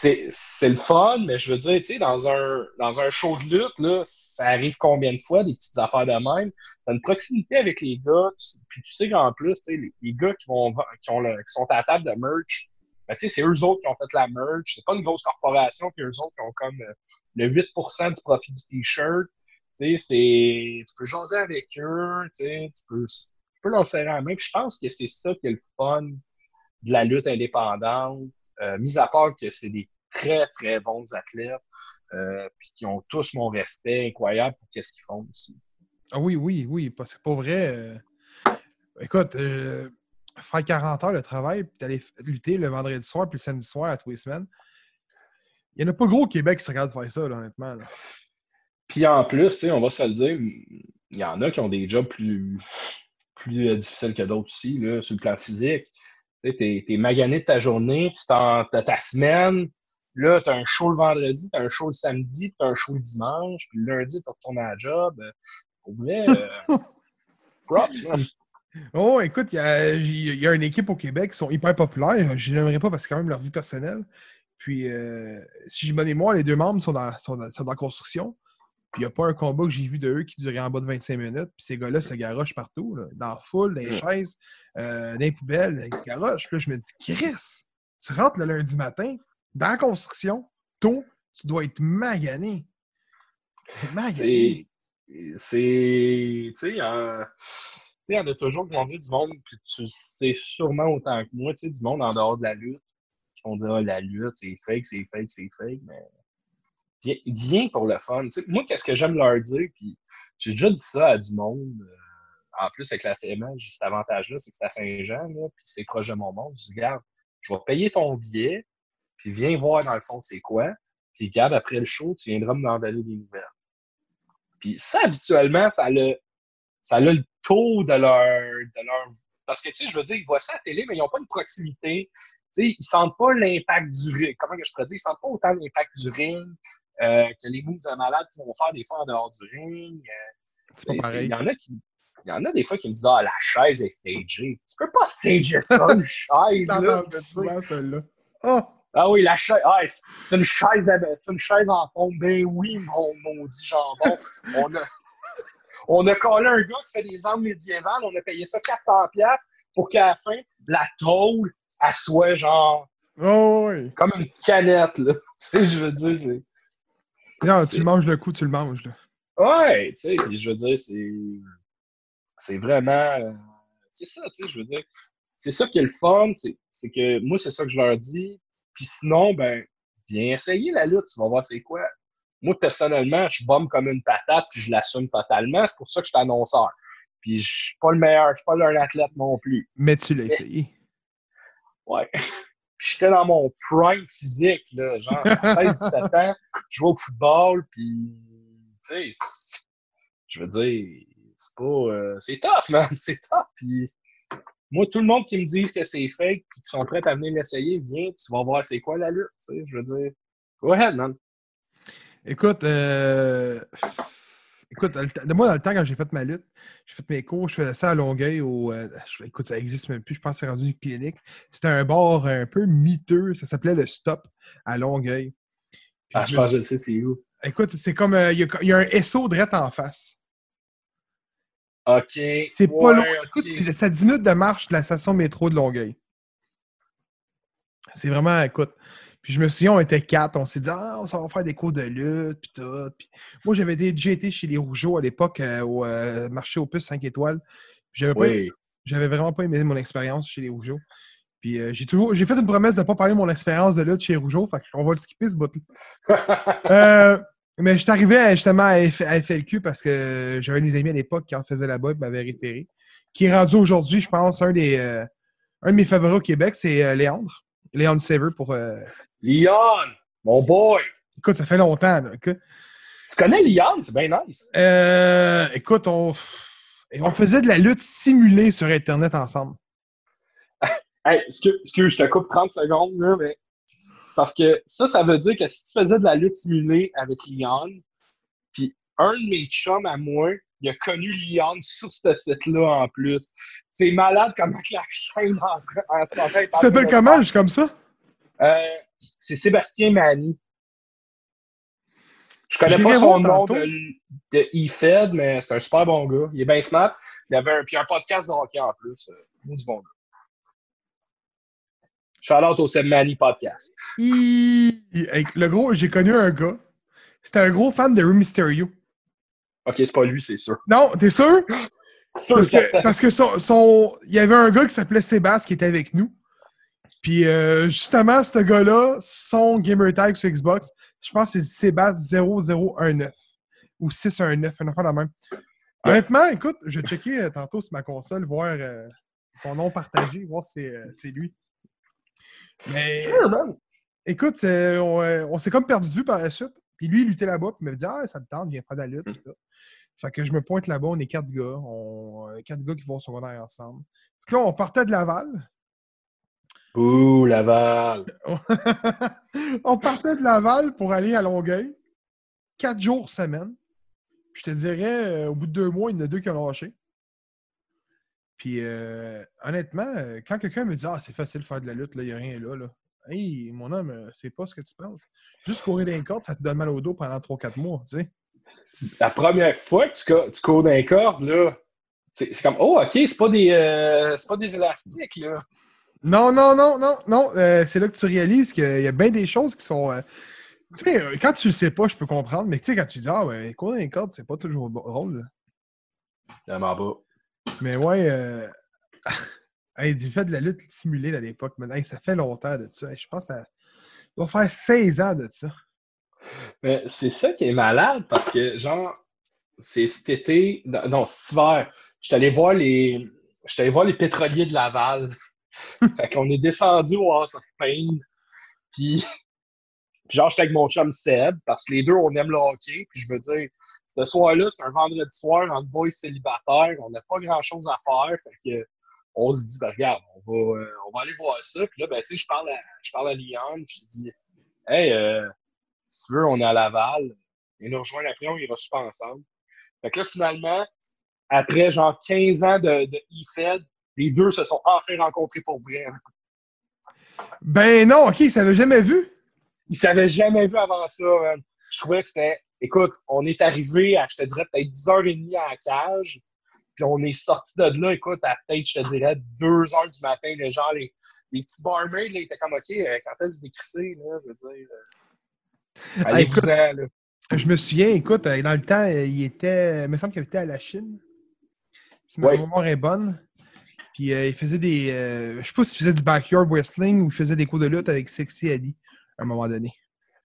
c'est le fun, mais je veux dire, tu sais, dans un, dans un show de lutte, là, ça arrive combien de fois, des petites affaires de même? T'as une proximité avec les gars, puis tu sais qu'en plus, tu sais, les, gars qui, vont, qui, ont qui sont à la table de merch, ben, tu sais, c'est eux autres qui ont fait la merch. C'est pas une grosse corporation, puis eux autres qui ont comme euh, le 8% du profit du t-shirt. Tu sais, c'est... Tu peux jaser avec eux, tu sais, tu peux, tu peux leur serrer la main. Puis je pense que c'est ça qui est le fun de la lutte indépendante euh, mis à part que c'est des très, très bons athlètes, euh, puis qui ont tous mon respect incroyable pour ce qu'ils font aussi. Ah oui, oui, oui. C'est pas vrai. Euh, écoute, faire 40 heures de travail, puis d'aller lutter le vendredi soir, puis le samedi soir à tous les semaines, il n'y en a pas gros au Québec qui se regarde faire ça, honnêtement. Puis en plus, on va se le dire, il y en a qui ont des jobs plus, plus difficiles que d'autres aussi, là, sur le plan physique. Tu es, magané de ta journée, tu as ta semaine. Là, tu as un show le vendredi, tu as un show le samedi, tu as un show le dimanche, puis le lundi, tu retournes à la job. Pour vrai, euh, *laughs* props, Oh, écoute, il y a, une équipe au Québec qui sont hyper populaires. Je n'aimerais pas parce que c'est quand même leur vie personnelle. Puis, euh, si je me mémoire, les deux membres sont dans, sont dans, sont dans la construction il n'y a pas un combat que j'ai vu de eux qui durait en bas de 25 minutes. Puis ces gars-là se garochent partout, dans la foule, dans les chaises, euh, dans les poubelles, ils se garochent. Puis là, je me dis, Chris, tu rentres le lundi matin, dans la construction, tôt, tu dois être magané. Magané. C'est. Tu sais, il y en a toujours grandi du monde, puis tu sais sûrement autant que moi, tu sais, du monde en dehors de la lutte, qui vont dire, ah, la lutte, c'est fake, c'est fake, c'est fake, mais viens, pour le fun. moi, qu'est-ce que j'aime leur dire, puis j'ai déjà dit ça à du monde. Euh, en plus, avec la FMA, cet avantage-là, c'est que c'est à Saint-Jean, puis c'est proche de mon monde. Je dis, regarde, je vais payer ton billet, puis viens voir dans le fond c'est quoi, puis regarde, après le show, tu viendras me m'envoyer des nouvelles. Puis ça, habituellement, ça a le, ça a le taux de leur, de leur... Parce que, tu sais, je veux dire, ils voient ça à la télé, mais ils n'ont pas une proximité. Tu sais, ils sentent pas l'impact du ring. Comment que je pourrais dire? Ils sentent pas autant l'impact du ring. Euh, que les moves de malade qu'ils vont faire des fois en dehors du ring. Euh. Il y en a qui. Il y en a des fois qui me disent Ah, la chaise est stagée. Tu peux pas stager ça, une *laughs* chaise. là, Oh. Ah oui, la chaise. Ah, c'est une chaise, c'est une chaise en fond. Ben oui, mon maudit jambon. *laughs* on a, on a collé un gars qui fait des armes médiévales. On a payé ça 400$ pour qu'à la fin, la tôle, elle soit genre. Oh oui. Comme une canette, là. *laughs* Tu sais, je veux dire, c'est. Non, tu le manges le coup, tu le manges. Là. Ouais, tu sais, je veux dire, c'est. C'est vraiment. Euh, c'est ça, tu sais, je veux dire. C'est ça qui est le fun, c'est que moi, c'est ça que je leur dis. Puis sinon, ben, viens essayer la lutte, tu vas voir c'est quoi. Moi, personnellement, je bombe comme une patate, puis je l'assume totalement. C'est pour ça que je suis annonceur. Puis je suis pas le meilleur, je suis pas un athlète non plus. Mais tu l'as essayé. Ouais *laughs* j'étais dans mon prime physique, là, genre, à *laughs* 16-17 ans, je jouais au football, puis, tu sais, je veux dire, c'est pas... Euh, c'est tough, man, *laughs* c'est tough, puis moi, tout le monde qui me dit que c'est fake, puis qui sont prêts à venir l'essayer, viens, tu vas voir c'est quoi la lutte, tu sais, je veux dire, go ahead, man. Écoute, euh... Écoute, moi, dans le temps, quand j'ai fait ma lutte, j'ai fait mes cours, je faisais ça à Longueuil. Au, euh, écoute, ça n'existe même plus, je pense que c'est rendu une clinique. C'était un bar un peu miteux, ça s'appelait le Stop à Longueuil. ah, je pense que c'est où. Écoute, c'est comme. Euh, il y, a un SO direct en face. OK. C'est pas long. Écoute, c'est à 10 minutes de marche de la station métro de Longueuil. C'est vraiment, écoute. Puis je me souviens, on était quatre, on s'est dit, ah, on s'en va faire des cours de lutte, puis tout. Puis moi, j'avais déjà été chez les Rougeaux à l'époque, euh, au euh, marché Opus 5 étoiles. J'avais pas Oui. j'avais vraiment pas aimé mon expérience chez les Rougeaux. Puis euh, j'ai toujours j'ai fait une promesse de ne pas parler de mon expérience de lutte chez Rougeau, fait qu'on va le skipper ce bout *laughs* euh, mais je suis arrivé justement à, F- à FLQ parce que j'avais un de mes amis à l'époque qui en faisait là-bas et m'avait référé. Qui est rendu aujourd'hui, je pense, un des euh, un de mes favoris au Québec, c'est euh, Léandre. Léandre Saver pour. Leon, mon boy. Écoute, ça fait longtemps. là, que- Tu connais Leon? C'est bien nice. Euh, écoute, on, on faisait de la lutte simulée sur Internet ensemble. *laughs* Hey, excuse, excuse, je te coupe 30 secondes, là, mais c'est parce que ça, ça veut dire que si tu faisais de la lutte simulée avec Leon, puis un de mes chums à moi, il a connu Leon sur ce site-là en plus. C'est malade comment la chaîne en, en ce moment est Tu t'appelles comment, juste comme ça? Euh, c'est Sébastien Mani. Je connais pas son nom tantôt. de, de E-Fed, mais c'est un super bon gars. Il est bien smart. Il avait un, puis un podcast de hockey en plus. Euh, du bon gars. Out au Seb Mani podcast. Il- Le gros, j'ai connu un gars. C'était un gros fan de Rey Mysterio. Ok, c'est pas lui, c'est sûr. Non, t'es sûr? *gasps* Sûr, Parce que, parce que son, son- il y avait un gars qui s'appelait Sébastien qui était avec nous. Puis euh, justement, ce gars-là, son gamer tag sur Xbox, je pense que c'est Sébastien 0019 ou 619, un enfant de même. Honnêtement, écoute, je vais checker euh, tantôt sur ma console, voir euh, son nom partagé, voir si c'est euh, c'est lui. Mais Sure, man. écoute, on, euh, on s'est comme perdu de vue par la suite. Puis lui, il luttait là-bas, puis il me dit Ah, ça te tente, viens faire de la lutte. tout. Fait que je me pointe là-bas, on est quatre gars. On, euh, quatre gars qui vont au secondaire ensemble. Puis là, on partait de Laval. Bouh, Laval. *laughs* on partait de Laval pour aller à Longueuil. Quatre jours semaine. Puis je te dirais, euh, au bout de deux mois, il y en a deux qui ont lâché. Puis euh, honnêtement, euh, quand quelqu'un me dit Ah, c'est facile de faire de la lutte, là, il n'y a rien là, là. Hey, mon homme, euh, c'est pas ce que tu penses. Juste courir d'un corde, ça te donne mal au dos pendant 3-4 mois, tu sais. La première fois que tu, co- tu cours d'un corde, là, c'est c'est comme, oh, ok, c'est pas des, euh, c'est pas des élastiques, là. Non, non, non, non, non. euh, c'est là que tu réalises qu'il y a bien des choses qui sont. euh, tu sais, euh, quand tu le sais pas, je peux comprendre, mais tu sais, quand tu dis Ah, ouais, courir d'un corde, c'est pas toujours drôle. Vraiment pas. Mais ouais, euh... *laughs* hey, j'ai fait de la lutte simulée à l'époque, mais hey, ça fait longtemps de ça. Hey, je pense que ça doit faire 16 ans de ça. Mais c'est ça qui est malade parce que, genre, c'est cet été, non, cet hiver, je suis allé voir les, je suis allé voir les pétroliers de Laval. *laughs* fait qu'on est descendu au House of Pain. Puis, *laughs* genre, j'étais avec mon chum Seb parce que les deux, on aime le hockey. Puis je veux dire, ce soir-là, c'est un vendredi soir entre boys célibataires. On n'a pas grand-chose à faire. Fait que, on se dit, ben, regarde, on va, euh, on va aller voir ça. Puis là, ben, tu sais, je parle à, je parle à Liane. Puis je dis, hey, euh, si tu veux, on est à Laval. Et nous rejoindre après, on ira super ensemble. Fait que là, finalement, après genre 15 ans de, de e-Fed, les deux se sont enfin rencontrés pour vrai. Ben non, ok, ça l'avait jamais vu. Ils s'avaient jamais vu avant ça. man. Je trouvais que c'était. Écoute, on est arrivé à, je te dirais, peut-être 10h30 à la cage. Puis on est sorti de là, écoute, à peut-être, je te dirais, 2h du matin. Les gens, les, les petits barmaids, là, ils étaient comme, OK, euh, quand est-ce que décrissez, là? Je veux dire. euh, Ah, Allez-vous-en, là. Je me souviens, écoute, euh, dans le temps, il était. Il me semble qu'il était à la Chine. Si ma Ouais. mémoire est bonne. Puis euh, il faisait des. euh, je sais pas s'il faisait du backyard wrestling ou il faisait des cours de lutte avec Sexy Ali à un moment donné.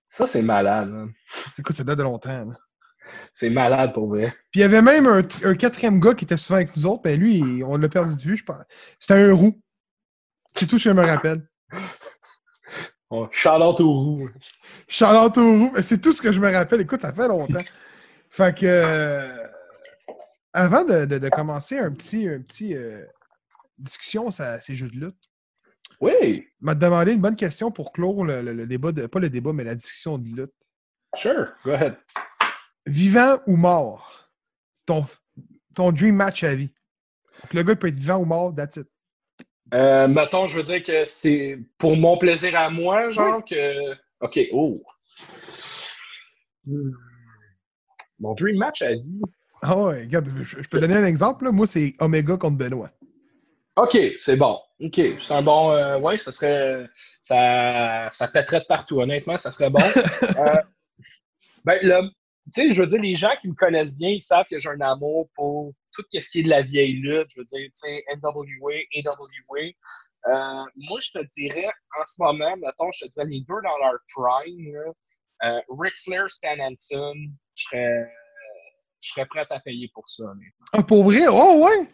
Ça, c'est malade. man. C'est quoi, ça date de longtemps. là. C'est malade pour vrai. Puis il y avait même un, un quatrième gars qui était souvent avec nous autres, mais lui, on l'a perdu de vue, je pense. C'était un roux. C'est tout ce que je me rappelle. *laughs* On Shout-out au roux. Charlotte au roux, c'est tout ce que je me rappelle. Écoute, ça fait longtemps. fait que. euh, avant de, de- de commencer un petit, un petit euh, discussion sur ces jeux de lutte, Oui, m'a demandé une bonne question pour clore le, le- le débat, de, pas le débat, mais la discussion de lutte. sure. Go ahead. Vivant ou mort, ton, ton dream match à vie. Donc, le gars peut être vivant ou mort, that's it. Euh, mettons, je veux dire que c'est pour mon plaisir à moi, genre que. OK, oh. Hmm. Mon dream match à vie. Ah ouais, regarde, je, je peux donner un exemple. là. Moi, c'est Omega contre Benoît. OK, c'est bon. OK, c'est un bon. Euh, ouais, ça serait. Ça, ça pèterait de partout, honnêtement, ça serait bon. *laughs* euh, ben, là, tu sais, je veux dire, les gens qui me connaissent bien, ils savent que j'ai un amour pour tout ce qui est de la vieille lutte. Je veux dire, tu sais, NWA, AWA. Euh, moi, je te dirais, en ce moment, mettons, je te dirais les deux dans leur prime, là, euh, Ric Flair, Stan Hansen, je serais, je serais prêt à payer pour ça. honnêtement. Ah, pour vrai? Oh, ouais!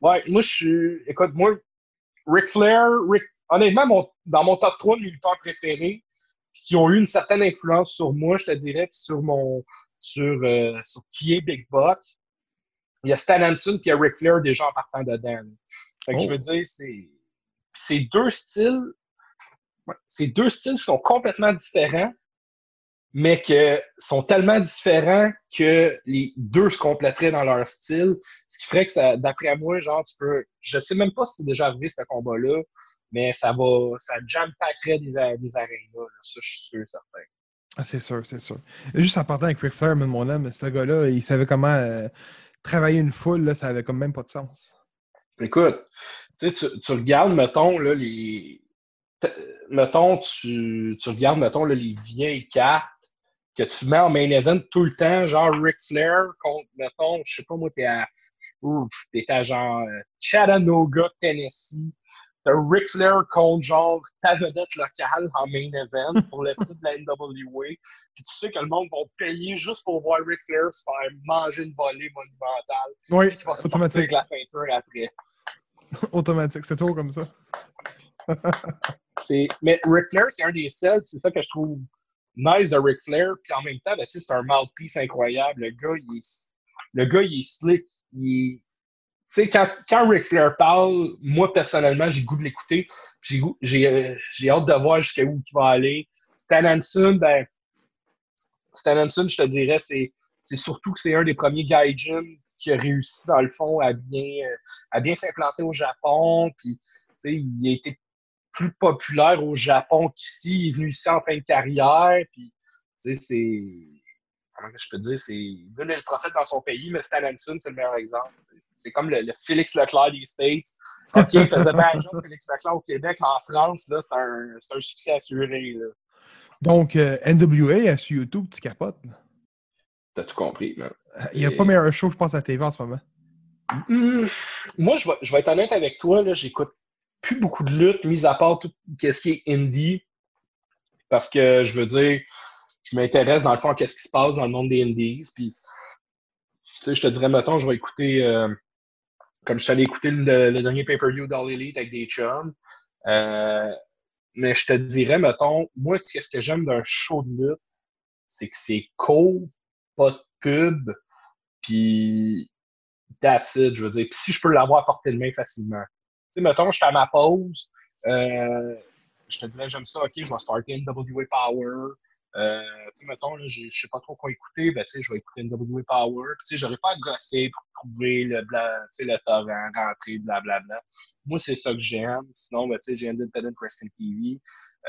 Ouais, moi, je suis. Écoute, moi, Ric Flair, Ric- honnêtement, mon- dans mon top 3 de militaires préférés, qui ont eu une certaine influence sur moi, je te dirais, sur mon. sur, euh, sur qui est Big Buck. Il y a Stan Hansen puis il y a Ric Flair déjà en partant dedans. Fait que Oh. je veux dire, c'est. C'est deux styles. Ces deux styles sont complètement différents, mais que sont tellement différents que les deux se compléteraient dans leur style. Ce qui ferait que ça, d'après moi, genre, tu peux. Je sais même pas si c'est déjà arrivé ce combat-là, mais ça va. Ça jam packerait des, des arénas. là. Ça, je suis sûr, certain. Ah, c'est sûr, c'est sûr. Juste en partant avec Ric Flair, mais mon homme, ce gars-là, il savait comment euh, travailler une foule, là, ça avait comme même pas de sens. Écoute, tu sais, tu, regardes, mettons, là, les. Mettons, tu, tu regardes, mettons, là, les vieilles cartes que tu mets en main event tout le temps, genre Ric Flair contre, mettons, je sais pas moi, t'es à. Ouf, t'es à genre euh, Chattanooga, Tennessee. T'as Ric Flair contre genre ta vedette locale en main event pour le titre de la NWA. Puis tu sais que le monde va payer juste pour voir Ric Flair se faire manger une volée monumentale. Oui, Puis tu vas automatique. avec la ceinture après. *laughs* Automatique, c'est toujours comme ça. *laughs* C'est- Mais Ric Flair, c'est un des seuls, c'est ça que je trouve nice de Ric Flair. Puis en même temps, ben, c'est un mouthpiece incroyable. Le gars, il est, le gars, il est slick. Il quand, quand Ric Flair parle, moi, personnellement, j'ai goût de l'écouter. J'ai J'ai euh, j'ai hâte de voir jusqu'à où il va aller. Stan Hansen, ben, Stan Hansen, je te dirais, c'est c'est surtout que c'est un des premiers gaijin qui a réussi, dans le fond, à bien, euh, à bien s'implanter au Japon. Puis, il a été plus populaire au Japon qu'ici. Il est venu ici en fin de carrière. Puis, tu sais, c'est. Comment je peux dire? C'est. Il le prophète dans son pays, mais Stan Hansen, c'est le meilleur exemple. C'est comme le, le Félix Leclerc des States. OK, il faisait bien un job, Félix Leclerc au Québec. En France, là, c'est un, c'est un succès assuré. Là. Donc, euh, NWA, sur YouTube, tu capotes? T'as tout compris, man. Il n'y a Et- pas meilleur show, je pense, à TV en ce moment. Hum, Moi, je vais, je vais être honnête avec toi, là, j'écoute plus beaucoup de lutte, mis à part tout ce qui est indie. Parce que je veux dire, je m'intéresse dans le fond à ce qui se passe dans le monde des indies. Puis, tu sais, je te dirais, mettons, je vais écouter, euh, comme je suis allé écouter le, le dernier pay-per-view d'All Elite avec des chums. Euh, mais je te dirais, mettons, moi, qu'est-ce que j'aime d'un show de lutte, c'est que c'est cool, pas de pub, puis that's it, je veux dire. Puis si je peux l'avoir à portée de main facilement. Sais, mettons, je suis à ma pause, euh, je te dirais, j'aime ça, ok, je vais starter NWA Power. Euh, tu sais, mettons, là, je je sais pas trop quoi écouter, ben, tu sais, je vais écouter NWA Power. Tu sais, j'aurais pas à gosser pour trouver le, bla, tu sais, le torrent, rentrer, blablabla. Moi, c'est ça que j'aime. Sinon, ben, tu sais, j'ai Independent Wrestling TV.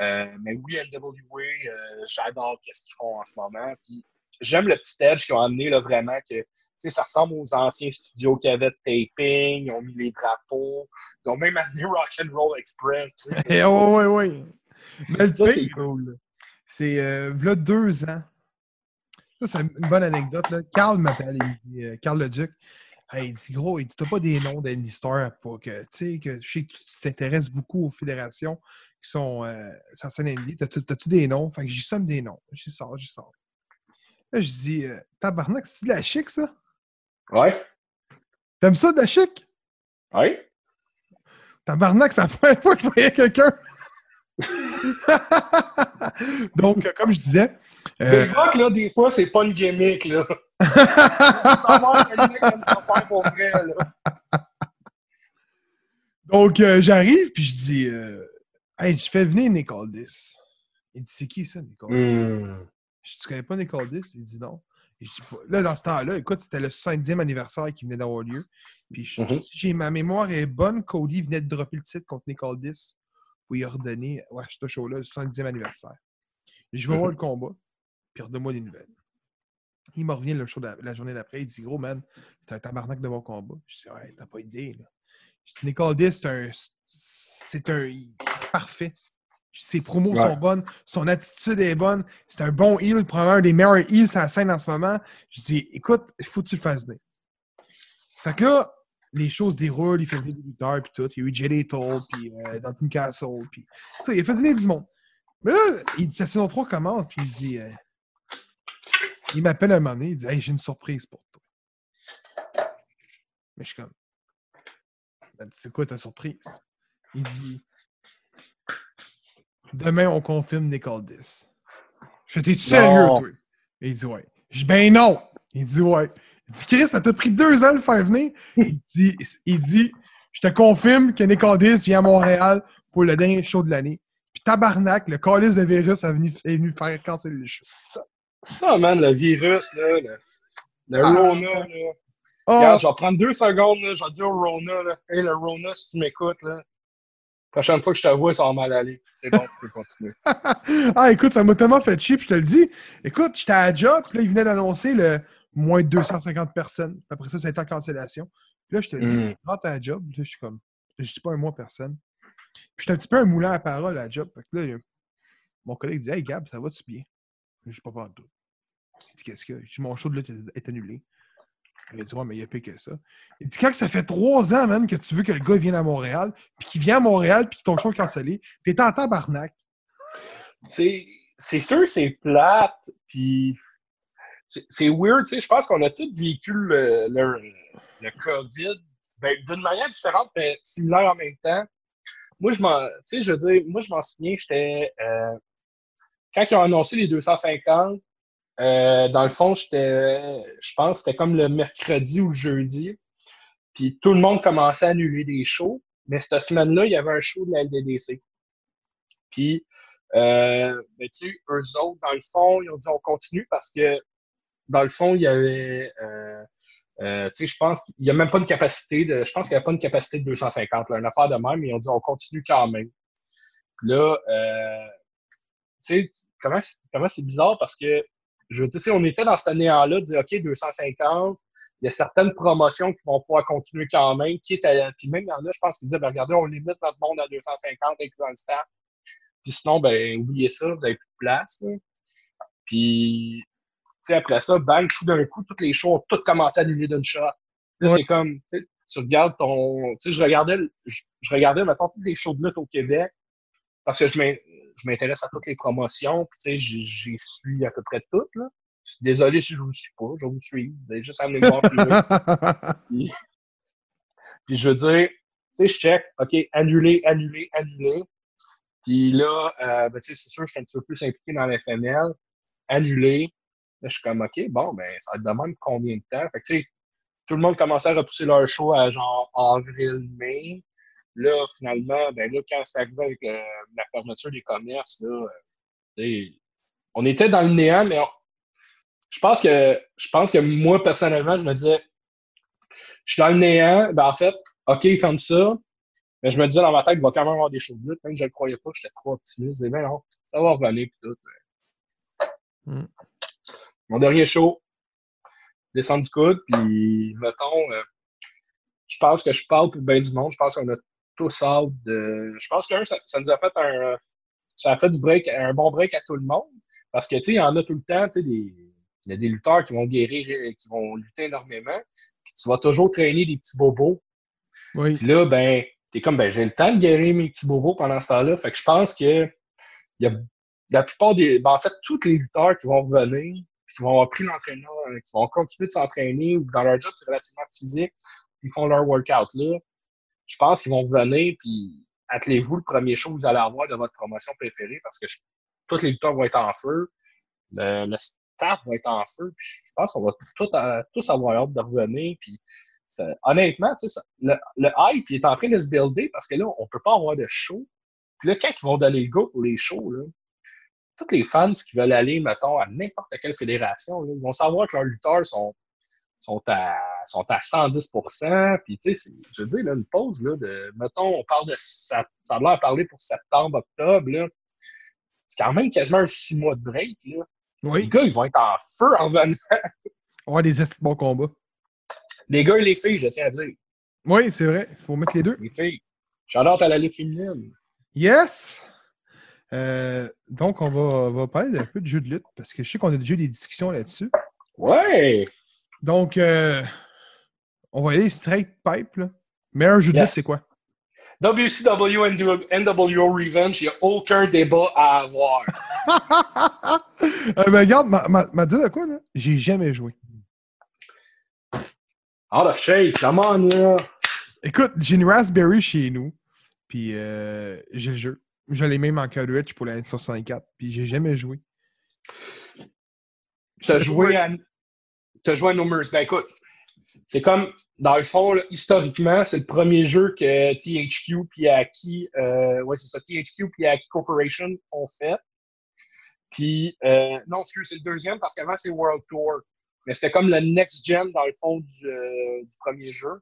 Euh, mais oui, NWA, euh, j'adore ce qu'ils font en ce moment. Puis, j'aime le petit edge qu'ils ont amené, là, vraiment, que, ça ressemble aux anciens studios qu'il y avait de taping. Ils ont mis les drapeaux. Ils ont même amené Rock'n'Roll Express. tu sais. *laughs* Eh, ouais, ouais, ouais. Mais le Ça, c'est cool. là. c'est euh, v'là deux ans. Ça, c'est une bonne anecdote. Là. Carl m'appelle, euh, Carl Leduc. Hey, il dit, gros, il dit, t'as pas des noms Star pour que, tu sais, que je sais que tu t'intéresses beaucoup aux fédérations qui sont euh, Indy. T'as-tu t'as-tu des noms? Fait que j'y somme des noms. J'y sors, j'y sors. Là, je dis, euh, tabarnak, c'est de la chic, ça? Ouais. T'aimes ça de la chic? Ouais. Tabarnak, c'est la *laughs* première fois que je voyais quelqu'un. *laughs* Donc, euh, comme je disais. euh, Les rock, là, des fois, c'est pas une gimmick, là. Ça. *laughs* Donc, euh, j'arrive, puis je dis euh, Hey, je fais venir Nick Aldis. Il dit C'est qui ça, Nick Aldis Hmm. Je dis Tu connais pas Nick Aldis Il dit non. Et je dis, là, dans ce temps-là, écoute, c'était le 70e anniversaire qui venait d'avoir lieu. Puis je- Mhm. j'ai ma mémoire est bonne. Cody venait de dropper le titre contre Nick Aldis pour y redonner ouais, ce show-là, le 70e anniversaire. Je vais Mhm. voir le combat, puis redonne-moi des nouvelles. Il me revient le show de la, la journée d'après. Il dit Gros, man, c'était un tabarnak de bon combat. Je dis Ouais, t'as pas idée, là. Nick Aldis, c'est un. C'est un. Parfait. Ses promos Ouais. sont bonnes, son attitude est bonne. C'est un bon heel, probablement un des meilleurs heels à la scène en ce moment. Je dis, écoute, il faut que tu le fasses venir. Fait que là, les choses déroulent, il fait venir des lutteurs, puis tout. Il y a eu Jay Lethal, puis euh, Dalton Castle, puis ça, il a fait venir du monde. Mais là, il dit, sa saison 3 commence, puis il dit, euh, il m'appelle un moment donné, il dit, hey, j'ai une surprise pour toi. Mais je suis comme, Ben, c'est quoi ta surprise? Il dit, demain, on confirme Nick Aldis. Je fais, t'es-tu sérieux, toi? Et il dit, ouais. Je dis, ben non! Il dit, ouais. Il dit, Chris, ça t'a pris deux ans de le faire venir? Il dit, il dit je te confirme que Nick Aldis vient à Montréal pour le dernier show de l'année. Puis tabarnak, le calice de virus est venu, est venu faire canceller le show. Ça, ça, man, le virus, là, le, le Ah. Rona, là. Oh, Regarde, je vais prendre deux secondes, là, je vais dire au Rona, là, hey, le Rona, si tu m'écoutes, là, prochaine fois que je te vois, ça va mal aller. C'est bon, tu peux continuer. *laughs* ah, écoute, ça m'a tellement fait chier, puis je te le dis. Écoute, j'étais à la job, puis là, il venait d'annoncer le moins de 250 personnes. Après ça, ça a été en cancellation. Puis là, je te dis, Mm. rentre à la job. Là, je suis comme, je dis pas un mois personne. Puis j'étais un petit peu un moulin à parole à la job. Fait que là, mon collègue dit, Hey Gab, ça va-tu bien? Je dis pas pas tout. Il dit, qu'est-ce que. Je dis, mon show de lutte est annulé. Il a dit, ouais, mais il y a pire que ça. Il dit, quand ça fait trois ans, man, que tu veux que le gars vienne à Montréal, puis qu'il vient à Montréal, puis ton show est cancellé, t'es en tabarnak. c'est sûr, c'est plate, puis c'est weird, tu sais, je pense qu'on a tous vécu le, le, le COVID ben, d'une manière différente, mais similaire en même temps. Moi, je tu sais, je veux dire, moi, je m'en souviens, j'étais, euh, quand ils ont annoncé les 250, euh, dans le fond, j'étais, je pense, c'était comme le mercredi ou le jeudi, puis tout le monde commençait à annuler des shows, mais cette semaine-là, il y avait un show de la LDDC. Puis, euh, ben, tu sais, eux autres, dans le fond, ils ont dit on continue parce que, dans le fond, il y avait, euh, euh, tu sais, je pense qu'il n'y a même pas une capacité de, je pense qu'il n'y a pas une capacité de 250, là, une affaire de même, mais ils ont dit on continue quand même. Puis là, euh, tu sais, comment, comment c'est bizarre parce que, je veux dire, sais, on était dans cet néant-là dire, OK, 250, il y a certaines promotions qui vont pouvoir continuer quand même, qui est à- puis même il y en a, je pense, qui disaient, ben, regardez, on limite notre monde à 250, incluant le staff. Puis sinon, ben, oubliez ça, vous n'avez plus de place. là. Puis, après ça, bang, tout d'un coup, toutes les shows ont toutes commencé à annuler d'une shot. Là, Ouais. c'est comme, tu regardes ton. Tu sais, je regardais, je, je regardais, maintenant tous les shows de lutte au Québec parce que je je m'intéresse à toutes les promotions. Puis, tu sais, j'ai- j'ai suis à peu près toutes, là. Suis désolé si je vous suis pas, je vous suivre. Vous avez juste à me voir privé. *laughs* Puis je veux dire, tu sais, je check, OK, annulé, annulé, annulé. Puis là, euh, ben, tu sais, c'est sûr, je suis un petit peu plus impliqué dans l'FML. Annulé. Là, je suis comme, OK, bon, ben, ça va être de même combien de temps? Fait que, tu sais, tout le monde commençait à repousser leur show à genre avril, mai. Là, finalement, ben là, quand c'est arrivé avec euh, la fermeture des commerces, là, euh, on était dans le néant, mais on- je pense que je pense que moi, personnellement, je me disais, je suis dans le néant, ben en fait, OK, ils ferment ça. Mais je me disais dans ma tête qu'il va quand même avoir des choses lutte. Même je ne le croyais pas, j'étais trop optimiste. Je disais, ben non, ça va revenir. Puis tout. Mm. Mon dernier show, descendre du coude, puis mettons, euh, je pense que je parle pour bien du monde. Je pense qu'on a tous hâte de. Je pense que ça, ça nous a fait un. Ça a fait du break, un bon break à tout le monde. Parce que, tu sais, il y en a tout le temps, tu sais, des. Il y a des lutteurs qui vont guérir, qui vont lutter énormément. Puis tu vas toujours traîner des petits bobos. oui. Puis là, ben, t'es comme, ben, j'ai le temps de guérir mes petits bobos pendant ce temps-là. Fait que je pense que il y a la plupart des. Ben, en fait, tous les lutteurs qui vont revenir, puis qui vont avoir pris l'entraînement, qui vont continuer de s'entraîner ou dans leur job, c'est relativement physique, ils font leur workout là. Je pense qu'ils vont revenir, puis attelez-vous le premier show que vous allez avoir de votre promotion préférée parce que je- tous les lutteurs vont être en feu. Le, staff va être en feu. Puis je pense qu'on va tout, euh, tous avoir hâte de revenir. Puis ça- honnêtement, ça- le, le hype est en train de se builder parce que là, on peut pas avoir de show. Puis là, quand ils vont donner le go pour les shows, là, tous les fans qui veulent aller, mettons, à n'importe quelle fédération, là, ils vont savoir que leurs lutteurs sont, sont, à, sont à 110 Puis, tu sais, je veux dire, là, une pause, là, de, mettons, on parle de, ça, ça a l'air parler pour septembre, octobre, là. C'est quand même quasiment un six mois de break, là. Les Oui. gars, ils vont être en feu en venant. Avoir des estis de bons combats. Les gars et les filles, je tiens à dire. Oui, c'est vrai. Il faut mettre les deux. Les filles. Shout-out à la Ligue féminine. Yes! Euh, donc, on va, va parler un peu de jeu de lutte parce que je sais qu'on a déjà eu des discussions là-dessus. Ouais! Donc, euh, on va aller straight pipe. Là. Meilleur jeu de Yes. c'est quoi? WCW NWO Revenge, il n'y a aucun débat à avoir. *laughs* euh, mais regarde, m'a- dit de quoi, là? J'ai jamais joué. Out of shape, come on, là. Écoute, j'ai une Raspberry chez nous, puis euh, j'ai le jeu. Je l'ai même en cartridge pour la N64, puis j'ai jamais joué. T'as joué à. T'as joué à No Mercy. Ben écoute, c'est comme, dans le fond, là, historiquement, c'est le premier jeu que THQ puis Aki, euh, ouais, c'est ça, THQ puis Aki Corporation ont fait. Puis, euh, non, excuse, c'est le deuxième parce qu'avant, c'est World Tour. Mais c'était comme le next gen, dans le fond, du, euh, du premier jeu.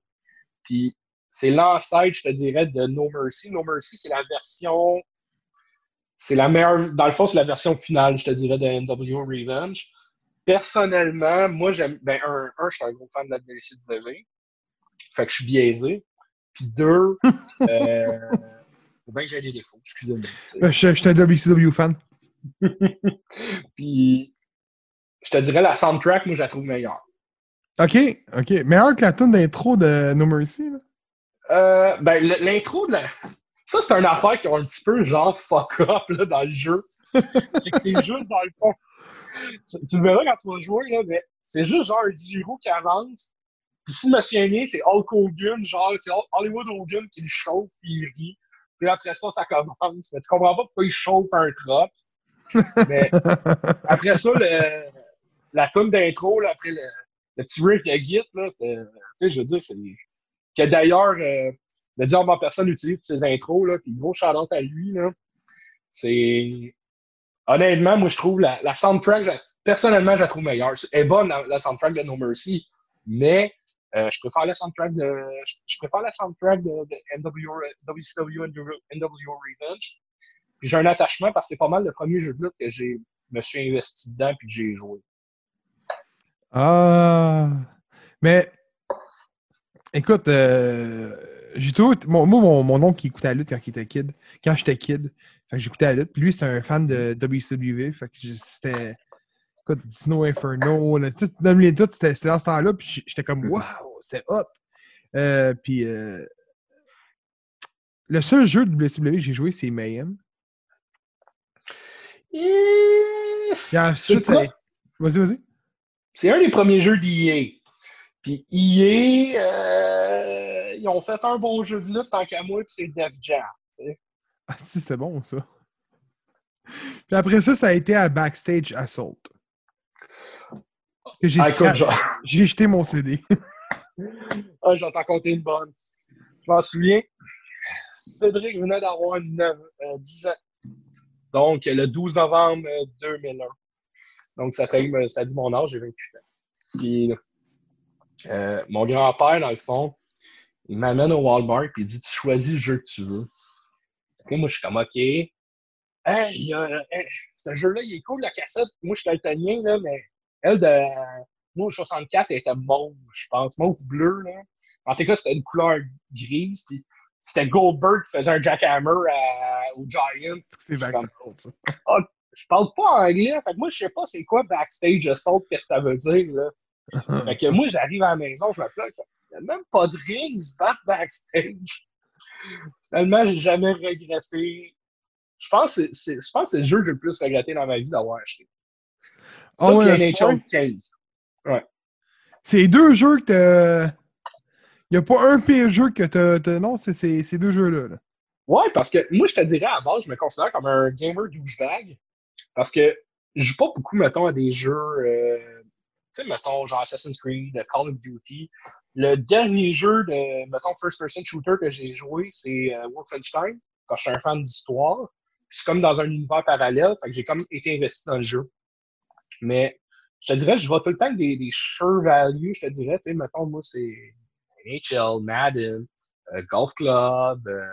Puis, c'est l'ancêtre, je te dirais, de No Mercy. No Mercy, c'est la version. C'est la meilleure. Dans le fond, c'est la version finale, je te dirais, de NWO Revenge personnellement, moi, j'aime. Ben, un, un, je suis un gros fan de la WCW. Fait que je suis biaisé. Puis deux, *laughs* euh, faut bien que j'aie des défauts, excusez-moi. Euh, Je je suis un WCW fan. *laughs* Puis, je te dirais, la soundtrack, moi, je la trouve meilleure. Ok, ok. Meilleur que la tune d'intro de No Mercy, là? Euh, ben, l'intro de la. Ça, c'est une affaire qui ont un petit peu genre fuck up là, dans le jeu. *laughs* c'est que c'est juste dans le fond. Tu, tu le verras quand tu vas jouer, là, mais c'est juste genre un Diro qui avance. Puis si je me souviens bien, c'est Hulk Hogan, genre, c'est Hol- Hollywood Hogan qui le chauffe puis il rit. Puis après ça, ça commence. Mais tu comprends pas pourquoi il chauffe un trop. Mais *laughs* après ça, le, la tune d'intro, après le, le petit riff de Git, là, t'es- tu sais, je veux dire, c'est. Que d'ailleurs, euh, le diable en personne utilise pour ses intros, là, puis gros shout à lui, là. C'est. Honnêtement, moi, je trouve la, la soundtrack, personnellement, je la trouve meilleure. Elle est bonne, la, la soundtrack de No Mercy, mais euh, je préfère la soundtrack de. Je, je préfère la soundtrack de, de NWO, WCW NWO Revenge. Puis j'ai un attachement parce que c'est pas mal le premier jeu de lutte que j'ai me suis investi dedans puis que j'ai joué. Ah. Mais, écoute, euh, j'ai tout. Moi, mon, mon oncle qui écoutait la lutte quand il était kid, quand j'étais kid, fait que j'écoutais la lutte. Puis lui, c'était un fan de WCW. Fait que c'était. Écoute, Dino Inferno, là, tu sais, nomme-les toutes, c'était c'était dans ce temps-là. Puis j'étais comme, waouh, c'était hot. Euh, puis, euh, le seul jeu de WCW que j'ai joué, c'est Mayhem. Puis ensuite, C'est quoi? ça- vas-y, vas-y. C'est un des premiers jeux d'EA. Puis EA, euh, ils ont fait un bon jeu de lutte tant qu'à moi, puis c'est Def Jam. tu sais. Ah, si, c'était bon, ça. Puis après ça, ça a été à Backstage Assault. Que j'ai Ah, j'ai jeté mon CD. ah, j'entends compter une bonne. Je m'en souviens. Cédric venait d'avoir 9, euh, 10 ans. Donc, le 12 novembre euh, 2001. Donc, ça, fait, ça dit mon âge, j'ai 28 ans. Puis, euh, mon grand-père, dans le fond, il m'amène au Walmart puis il dit Tu choisis le jeu que tu veux. Puis moi, je suis comme OK. Hey, il y a- hey, ce jeu-là, il est cool, la cassette. Moi, je suis daltonien, là, mais elle, de, moi, au 64, elle était mauve, je pense, mauve bleu. Là. En tout cas, c'était une couleur grise. Puis c'était Goldberg qui faisait un jackhammer au Giant. C'est Backstage Assault, ça. Je parle pas anglais, fait que moi, je sais pas c'est quoi backstage assault, qu'est-ce que ça veut dire. Là. *laughs* Fait que moi, j'arrive à la maison, je me plains. Il n'y a même pas de ring, se battent backstage. Finalement, j'ai jamais regretté. Je pense que c'est- c'est c'est le jeu que j'ai le plus regretté dans ma vie d'avoir acheté. Ça, Ah ouais, NHL point? 15. C'est les deux jeux que t'as. Il n'y a pas un pire jeu que t'as. Non, c'est c'est- ces deux jeux-là. là. Ouais, parce que moi, je te dirais à la base, je me considère comme un gamer douchebag. Parce que je joue pas beaucoup, mettons, à des jeux, euh, tu sais, mettons, genre Assassin's Creed, Call of Duty. Le dernier jeu de, mettons, first-person shooter que j'ai joué, c'est euh, Wolfenstein, je suis un fan d'histoire. Puis c'est comme dans un univers parallèle, fait que j'ai comme été investi dans le jeu. Mais je te dirais, je vois tout le temps avec des, des sure value, je te dirais, tu sais, mettons, moi, c'est NHL, Madden, euh, Golf Club, euh,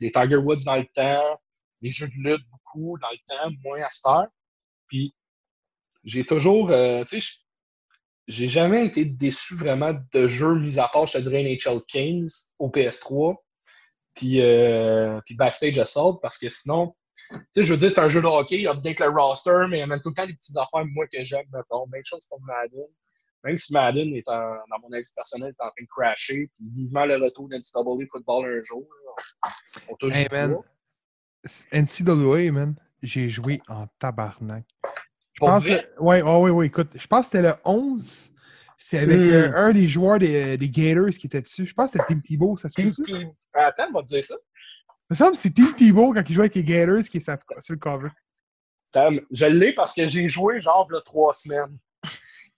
des Tiger Woods dans le temps, des jeux de lutte beaucoup dans le temps, moins à cette heure. Puis j'ai toujours, euh, tu sais, j'ai jamais été déçu vraiment de jeux mis à part, je te dirais, NHL 15 au PS3, puis, euh, puis Backstage Assault, parce que sinon, tu sais, je veux dire, c'est un jeu de hockey, il update le roster, mais il y a même tout le temps des petites affaires, moi, que j'aime, mettons. Même chose pour Madden. Même si Madden est en, dans mon avis personnel, est en train de crasher, puis vivement le retour d'NCAA football un jour. On touche hey, man. NCAA, man, j'ai joué en tabarnak. Je pense que, ouais, oh, oui, oui, écoute, je pense que c'était le 11. C'est avec mm. euh, un des joueurs des, des, Gators qui était dessus. Je pense que c'était Tim Thibault, ça se Tim, Tim... Attends, on va te dire ça. Il me semble que c'est Tim Thibault quand il joue avec les Gators qui est sur le cover. Je l'ai parce que j'ai joué genre là, trois semaines.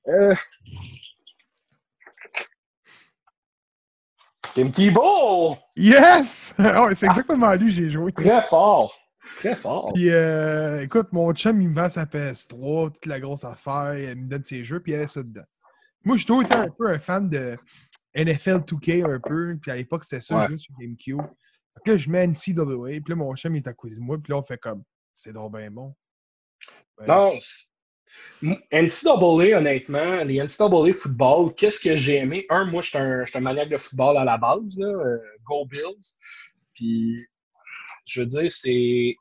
Euh... Tim Thibault! Yes! *laughs* oh, c'est exactement lui que j'ai joué. Très fort. Très fort. Puis, euh, écoute, mon chum, il me vend sa PS3, toute la grosse affaire, il me donne ses jeux, puis il y avait ça dedans. Moi, j'ai toujours été un peu un fan de NFL 2K, un peu, puis à l'époque, c'était ça, ouais. sur GameCube. Fait là, je mets NCAA, puis là, mon chum, il est à côté de moi, puis là, on fait comme, c'est donc bien bon. Ouais. Non, NCAA, honnêtement, les NCAA football, qu'est-ce que j'ai aimé? Un, moi, je suis un, un, maniaque de football à la base, là, euh, Go Bills. Puis, je veux dire, c'est.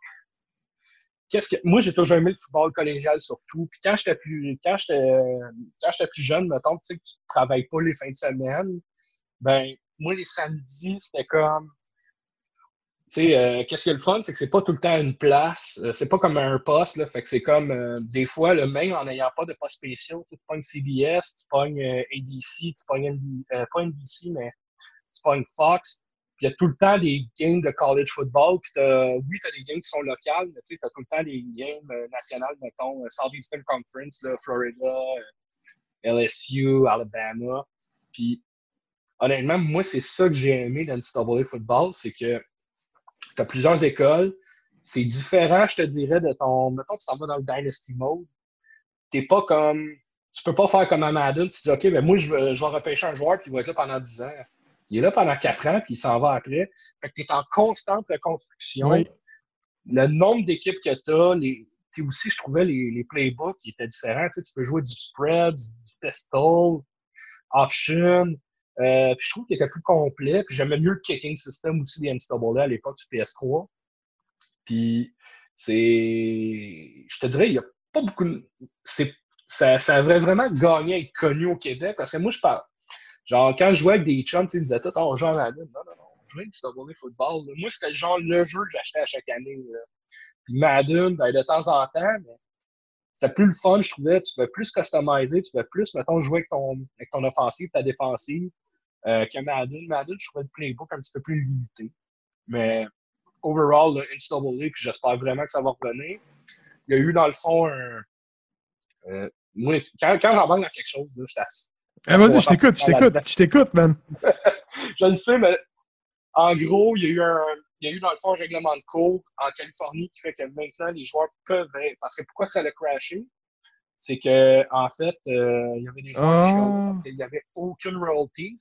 Qu'est-ce que... Moi, j'ai toujours aimé le football collégial surtout. Puis quand j'étais plus, quand j'étais, plus jeune, mettons, tu sais, que tu travailles pas les fins de semaine, ben, moi, les samedis, c'était comme tu sais, euh, qu'est-ce qui est le fun? C'est que c'est pas tout le temps une place. Euh, c'est pas comme un poste, là. Fait que c'est comme, euh, des fois, le même en n'ayant pas de poste spéciaux. Tu pognes CBS, tu pognes ADC, tu pognes, pas NBC, mais tu pognes Fox. Puis il y a tout le temps des games de college football. Puis oui, tu as des games qui sont locales, mais tu as tout le temps des games nationales, mettons, Southeastern Conference, là, Florida, LSU, Alabama. Puis honnêtement, moi, c'est ça que j'ai aimé dans NCAA football, c'est que tu as plusieurs écoles. C'est différent, je te dirais, de ton. Mettons, tu t'en vas dans le Dynasty Mode. T'es pas comme. Tu peux pas faire comme à Madden. Tu dis, OK, ben moi, je vais, je vais repêcher un joueur qui va être là pendant 10 ans. Il est là pendant 4 ans, puis il s'en va après. Fait que tu es en constante reconstruction. Oui. Le nombre d'équipes que tu as, les, aussi, je trouvais les, les playbooks qui étaient différents. Tu, sais, tu peux jouer du spread, du pistol, option. Euh, puis je trouve qu'il était plus complet. Puis j'aimais mieux le kicking system aussi des NCAA à l'époque du PS3. Puis c'est. Je te dirais, il n'y a pas beaucoup de. Ça, ça avait vraiment gagné à être connu au Québec parce que moi, je parle. Genre, quand je jouais avec des chums, ils me disaient tout, oh, genre Madden. Non, non, non, je jouais NCAA football. Moi, c'était genre le jeu que j'achetais à chaque année. Là. Puis Madden, ben, de temps en temps, mais c'était plus le fun, je trouvais. Tu pouvais plus customiser, tu pouvais plus, mettons, jouer avec ton, avec ton offensive, ta défensive euh, que Madden. Madden, je trouvais le playbook un petit peu plus limité. Mais overall, le NCAA, que j'espère vraiment que ça va revenir, il y a eu dans le fond un. Euh, moi, quand, quand j'en dans quelque chose, là, je t'assure. Eh, vas-y, je t'écoute, je t'écoute, je t'écoute, man. *laughs* je le sais, mais en gros, il y a eu un. Il y a eu dans le fond un règlement de cours en Californie qui fait que maintenant les joueurs peuvent. Parce que pourquoi ça a crashé? C'est que en fait, euh, il y avait des joueurs oh. parce qu'il n'y avait aucune royalties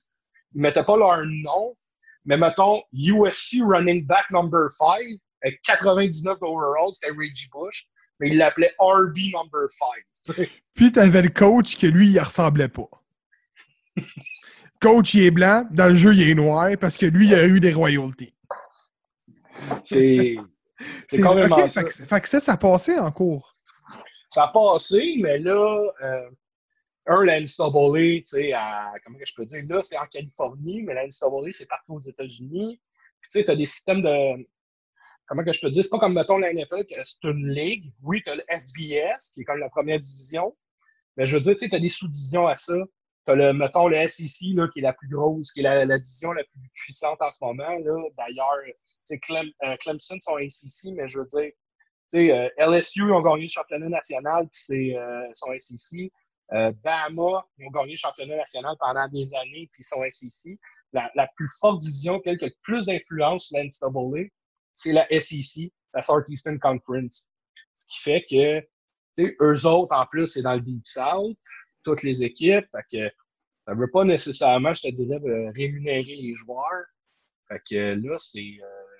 ils mettaient pas leur nom, mais mettons USC running back number 5 avec 99 overall, c'était Reggie Bush, mais il l'appelait RB number 5. Puis t'avais le coach que lui, il ressemblait pas. Coach, il est blanc, dans le jeu, il est noir parce que lui, il a eu des royalties. C'est. *laughs* C'est quand même okay, ça. Fait que, ça, ça a passé en cours. Ça a passé, mais là, euh, un, la NCAA, tu sais, comment je peux dire, là, c'est en Californie, mais la NCAA, c'est partout aux États-Unis. Puis, tu sais, tu as des systèmes de. Comment que je peux dire? C'est pas comme, mettons, la NFL, que c'est une ligue. Oui, tu as le FBS, qui est comme la première division. Mais je veux dire, tu sais, as des sous-divisions à ça. Tu as le, mettons, le SEC, là, qui est la plus grosse, qui est la, la division la plus puissante en ce moment. Là. D'ailleurs, Clem, euh, Clemson sont SEC, mais je veux dire, euh, LSU ont gagné le championnat national, puis c'est euh, son SEC. Euh, Bama, ont gagné le championnat national pendant des années, puis sont SEC. La, la plus forte division, qui a le plus d'influence sur la c'est la SEC, la Southeastern Conference. Ce qui fait que, tu sais, eux autres, en plus, c'est dans le Deep South, toutes les équipes. Fait que ça ne veut pas nécessairement, je te dirais, rémunérer les joueurs. Fait que là, c'est. Euh...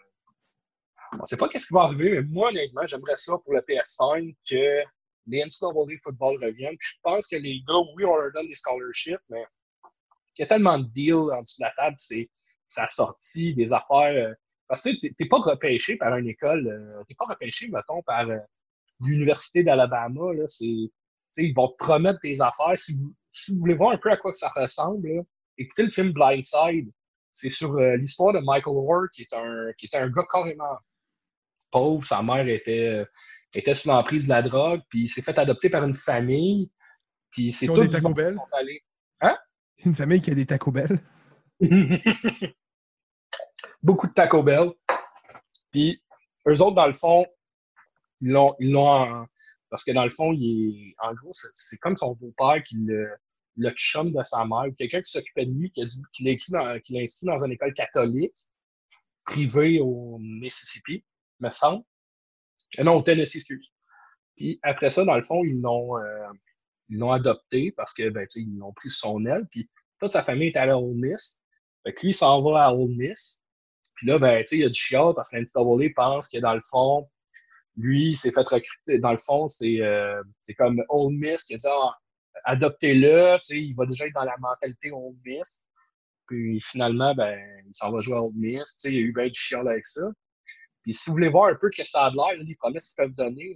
On ne sait pas qu'est-ce qui va arriver, mais moi, honnêtement, j'aimerais ça pour le PS5 que les NCAA football reviennent. Puis je pense que les gars, oui, on leur donne des scholarships, mais il y a tellement de deals en dessous de la table, c'est ça sorti des affaires. Euh, parce que tu n'es pas repêché par une école, euh, tu n'es pas repêché, mettons, par euh, l'Université d'Alabama. Là, ils vont te promettre des affaires. Si vous, si vous voulez voir un peu à quoi que ça ressemble, écoutez le film Blindside. C'est sur l'histoire de Michael Orr, qui est un, qui est un gars carrément pauvre. Sa mère était, était sous l'emprise de la drogue, puis il s'est fait adopter par une famille. Puis c'est tout des Taco Bell? Hein? Une famille qui a des Taco Bell? *laughs* Beaucoup de Taco Bell. Puis eux autres, dans le fond, ils l'ont, ils l'ont parce que dans le fond, il est, en gros, c'est, comme son beau-père qui le, le chum de sa mère, quelqu'un qui s'occupait de lui, qui, qui l'a, qui l'a inscrit dans une école catholique privée au Mississippi, me semble. Euh, non, au Tennessee, excuse. Puis après ça, dans le fond, ils l'ont, euh, adopté parce que, ben, ils l'ont pris son aile. Puis toute sa famille est allée à Ole Miss. Fait que lui, il s'en va à Ole Miss. Puis là, ben, il y a du chiot parce que l'NCAA pense que dans le fond, lui, s'est fait recruter. Dans le fond, c'est, euh, comme Ole Miss qui a dit ah, adoptez-le, il va déjà être dans la mentalité Ole Miss. Puis finalement, ben, il s'en va jouer à Ole Miss. Il y a eu bien du chiot avec ça. Puis si vous voulez voir un peu que ça a l'air, les promesses qu'ils peuvent donner,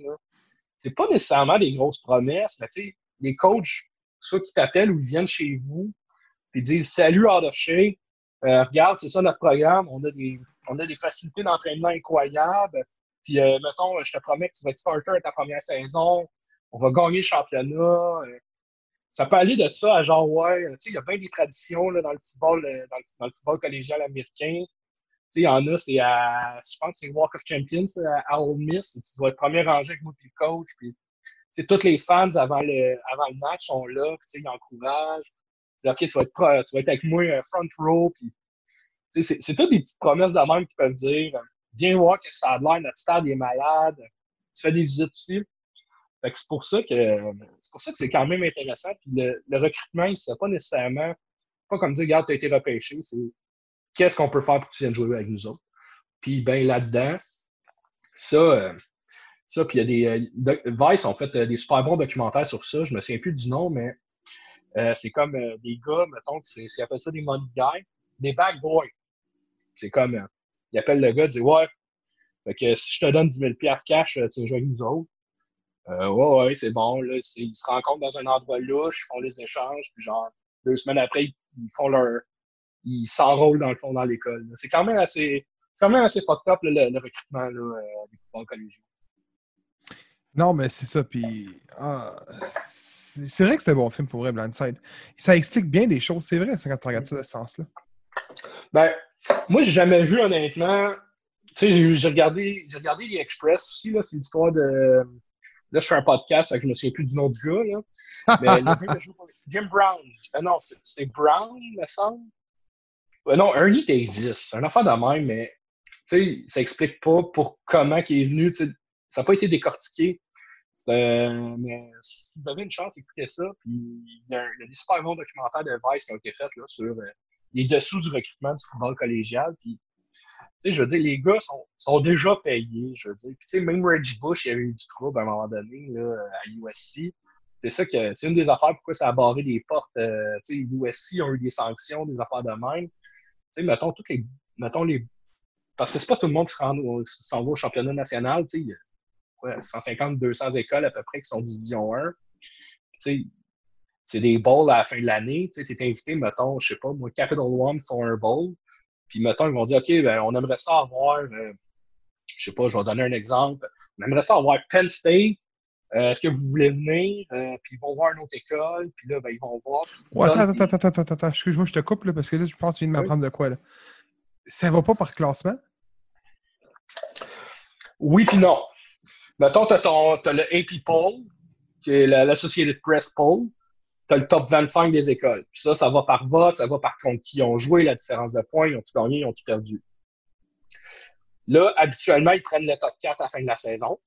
c'est pas nécessairement des grosses promesses, mais tu sais, les coachs, soit qui t'appellent ou ils viennent chez vous, puis disent Salut Out of euh, regarde, c'est ça notre programme, on a des, on a des facilités d'entraînement incroyables. Puis euh, mettons, je te promets que tu vas être starter à ta première saison, on va gagner le championnat. Euh. ça peut aller de ça à genre, ouais, tu sais, il y a bien des traditions là, dans le football, dans le, dans le football collégial américain il y en a, c'est à, je pense c'est Walk of Champions à Ole Miss. Tu dois être premier rangé avec moi et le coach. Puis, tous les fans avant le, avant le match sont là, puis ils encouragent. OK, tu vas, être, tu vas être avec moi euh, front row. Puis, c'est, toutes des petites promesses de même qui peuvent dire Viens voir que ça a l'air, notre stade est malade. Tu fais des visites aussi. Fait que c'est pour ça que c'est pour ça que c'est quand même intéressant. Puis le, le recrutement, il ne pas nécessairement pas comme dire, regarde, tu as été repêché. C'est qu'est-ce qu'on peut faire pour que tu viennes jouer avec nous autres. Puis, ben là-dedans, ça, euh, ça puis il y a des. Euh, Vice ont fait euh, des super bons documentaires sur ça. Je me souviens plus du nom, mais c'est comme des gars, mettons, c'est, appellent ça des money guys, des bag boys. C'est comme, ils appellent le gars, ils disent Ouais, fait que si je te donne 10 000 cash, tu vas jouer avec nous autres. ouais, ouais, c'est bon. Là, ils se rencontrent dans un endroit louche, ils font les échanges, puis genre, deux semaines après, ils font leur, il s'enrôle dans le fond dans l'école. C'est quand même assez. C'est quand même assez fucked up le, recrutement là, euh, collégial. Non, mais c'est ça. Puis, ah, c'est vrai que c'est un bon film pour vrai, Blindside. Ça explique bien des choses. C'est vrai, ça, quand tu regardes ça de ce sens-là. Ben, moi, j'ai jamais vu, honnêtement. Tu sais, j'ai regardé, regardé les Express aussi. C'est l'histoire de. Là, je fais un podcast, que je me souviens plus du nom du gars. Là. Mais le Jim Brown. Ah non, c'est Brown, me semble. Euh, non, Ernie Davis, un enfant de même, mais ça explique pas pour comment il est venu. Ça n'a pas été décortiqué. mais si vous avez une chance, écoutez ça. Puis il y, a, des super bons documentaires de Vice qui ont été faits là, sur euh, les dessous du recrutement du football collégial. Puis, je veux dire, les gars sont, sont déjà payés. Je veux dire. Puis, même Reggie Bush, il y avait eu du trouble à un moment donné là, à USC. C'est ça que c'est une des affaires pourquoi ça a barré les portes. Euh, USC ont eu des sanctions, des affaires de même sais, mettons, toutes les. Mettons les. Parce que c'est pas tout le monde qui s'en va au championnat national, tu sais. A 150, 200 écoles à peu près qui sont division 1. Tu sais, c'est des bowls à la fin de l'année. Tu es invité, mettons, je sais pas, moi, Capital One font un bowl. Puis, mettons, ils vont dire, OK, ben, on aimerait ça avoir, euh, je sais pas, je vais donner un exemple. On aimerait ça avoir Penn State, euh, est-ce que vous voulez venir? Euh, puis ils vont voir une autre école, puis là, ben, ils vont voir. attends, attends, attends, attends, attends, excuse-moi, je te coupe, là, parce que là, je pense que tu viens de m'apprendre de quoi, là. Ça va pas par classement? Oui, puis non. Mettons, tu as, le AP Poll, qui est l'Associated Press Poll. Tu as le top 25 des écoles. Puis ça, ça va par vote, ça va par contre qui ont joué, la différence de points, ils ont-ils gagné, ils ont-ils perdu. Là, habituellement, ils prennent le top 4 à la fin de la saison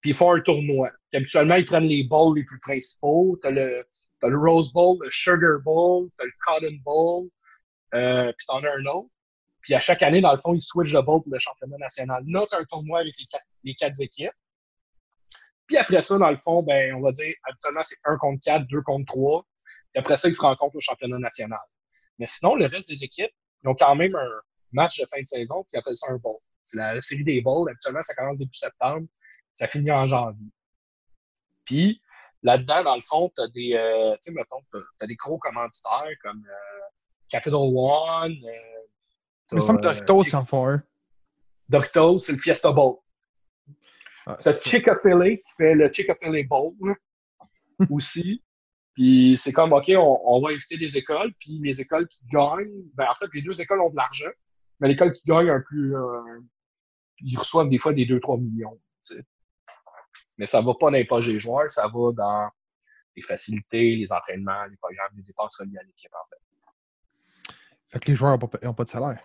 puis ils font un tournoi. habituellement, ils prennent les bowls les plus principaux. Tu as le, le Rose Bowl, le Sugar Bowl, tu as le Cotton Bowl, euh, puis tu en as un autre. Puis à chaque année, dans le fond, ils switchent le bowl pour le championnat national. Là, tu as un tournoi avec les quatre, les quatre équipes. Puis après ça, dans le fond, ben, on va dire, habituellement, c'est 1 contre 4, 2 contre 3. Puis après ça, ils se rencontrent au championnat national. Mais sinon, le reste des équipes, ils ont quand même un match de fin de saison, puis ils appellent ça un bowl. C'est la, série des bowls. Habituellement, ça commence début septembre, ça finit en janvier. Puis là-dedans, dans le fond, tu as des, euh, tu sais, des gros commanditaires comme euh, Capital One. Euh, Il me semble Doritos, en font un. Doritos, c'est le Fiesta Bowl. Ah, t'as Chick-fil-A qui fait le Chick-fil-A Bowl *laughs* aussi. Puis c'est comme, OK, on, va éviter des écoles, puis les écoles qui gagnent, ben en fait, les deux écoles ont de l'argent, mais l'école qui gagne un plus, euh, ils reçoivent des fois des 2-3 millions. Mais ça va pas dans les poches des joueurs, ça va dans les facilités, les entraînements, les programmes, les dépenses reliées à l'équipe, en fait. Fait que les joueurs n'ont pas, pas, de salaire.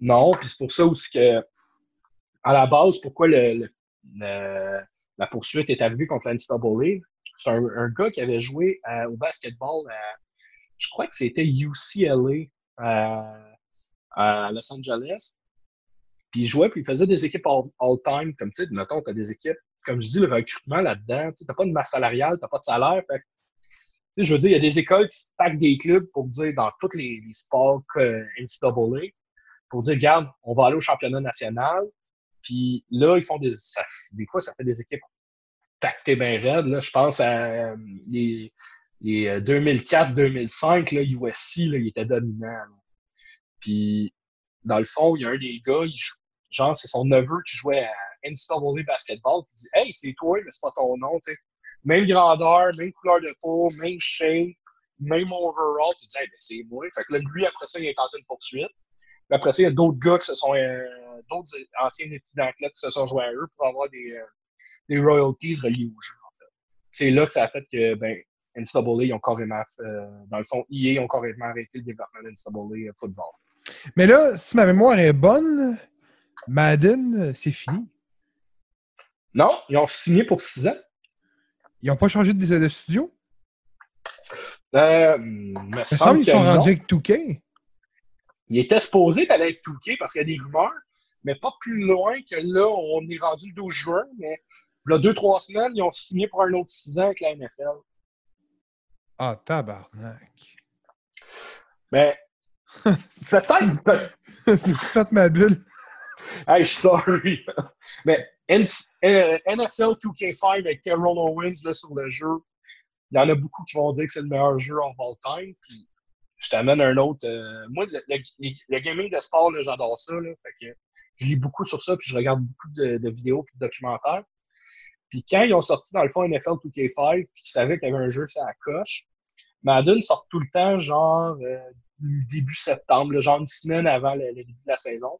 Non, puis c'est pour ça aussi que, à la base, pourquoi le, la poursuite est arrivée contre l'NCAA, c'est un, gars qui avait joué euh, au basketball je crois que c'était UCLA à Los Angeles. Puis il jouait, puis il faisait des équipes all-time, comme tu sais, mettons, tu as des équipes, comme je dis, le recrutement là-dedans, tu n'as pas de masse salariale, tu n'as pas de salaire. Fait, je veux dire, il y a des écoles qui packent des clubs pour dire, dans tous les, sports euh, NCAA, pour dire, regarde, on va aller au championnat national. Puis là, ils font des. des fois, ça fait des équipes tactées bien raides. Là. Je pense à euh, les, les 2004-2005, euh, USC, là, il était dominant. Puis, dans le fond, il y a un des gars, genre, c'est son neveu qui jouait à NCAA basketball, qui dit Hey, c'est toi, mais c'est pas ton nom, tu sais. Même grandeur, même couleur de peau, même shape, même overall. Tu dis Hey, ben, c'est moi. Fait que là, lui, après ça, il a tenté une poursuite. Après ça, il y a d'autres gars qui se sont. Euh, d'autres anciens étudiants athlètes qui se sont joués à eux pour avoir des, euh, des royalties reliées au jeu, en fait. C'est là que ça a fait que, ben, NCAA, ils ont carrément, euh, dans le fond, EA, ont carrément arrêté le développement de NCAA football. Mais là, si ma mémoire est bonne, Madden, c'est fini. Non, ils ont signé pour six ans. Ils n'ont pas changé de, studio? Euh, me semble qu'ils sont rendus avec 2K. Ils étaient supposés d'aller avec 2K parce qu'il y a des rumeurs, mais pas plus loin que là, on est rendu le 12 juin, mais il y a deux, trois semaines, ils ont signé pour un autre six ans avec la NFL. Ah, tabarnak. Mais *laughs* Peut-être. C'est fait ma bulle. Hey, je suis sorry. Mais NFL 2K5 avec Terrell Owens là, sur le jeu, il y en a beaucoup qui vont dire que c'est le meilleur jeu en all time. Puis je t'amène un autre. Euh, moi, le, gaming de sport, j'adore ça. Là, fait que je lis beaucoup sur ça, puis je regarde beaucoup de, vidéos et de documentaires. Puis quand ils ont sorti dans le fond NFL 2K5, puis qu'ils savaient qu'il y avait un jeu ça la coche, Madden sort tout le temps genre euh, début septembre, genre une semaine avant le, début de la saison.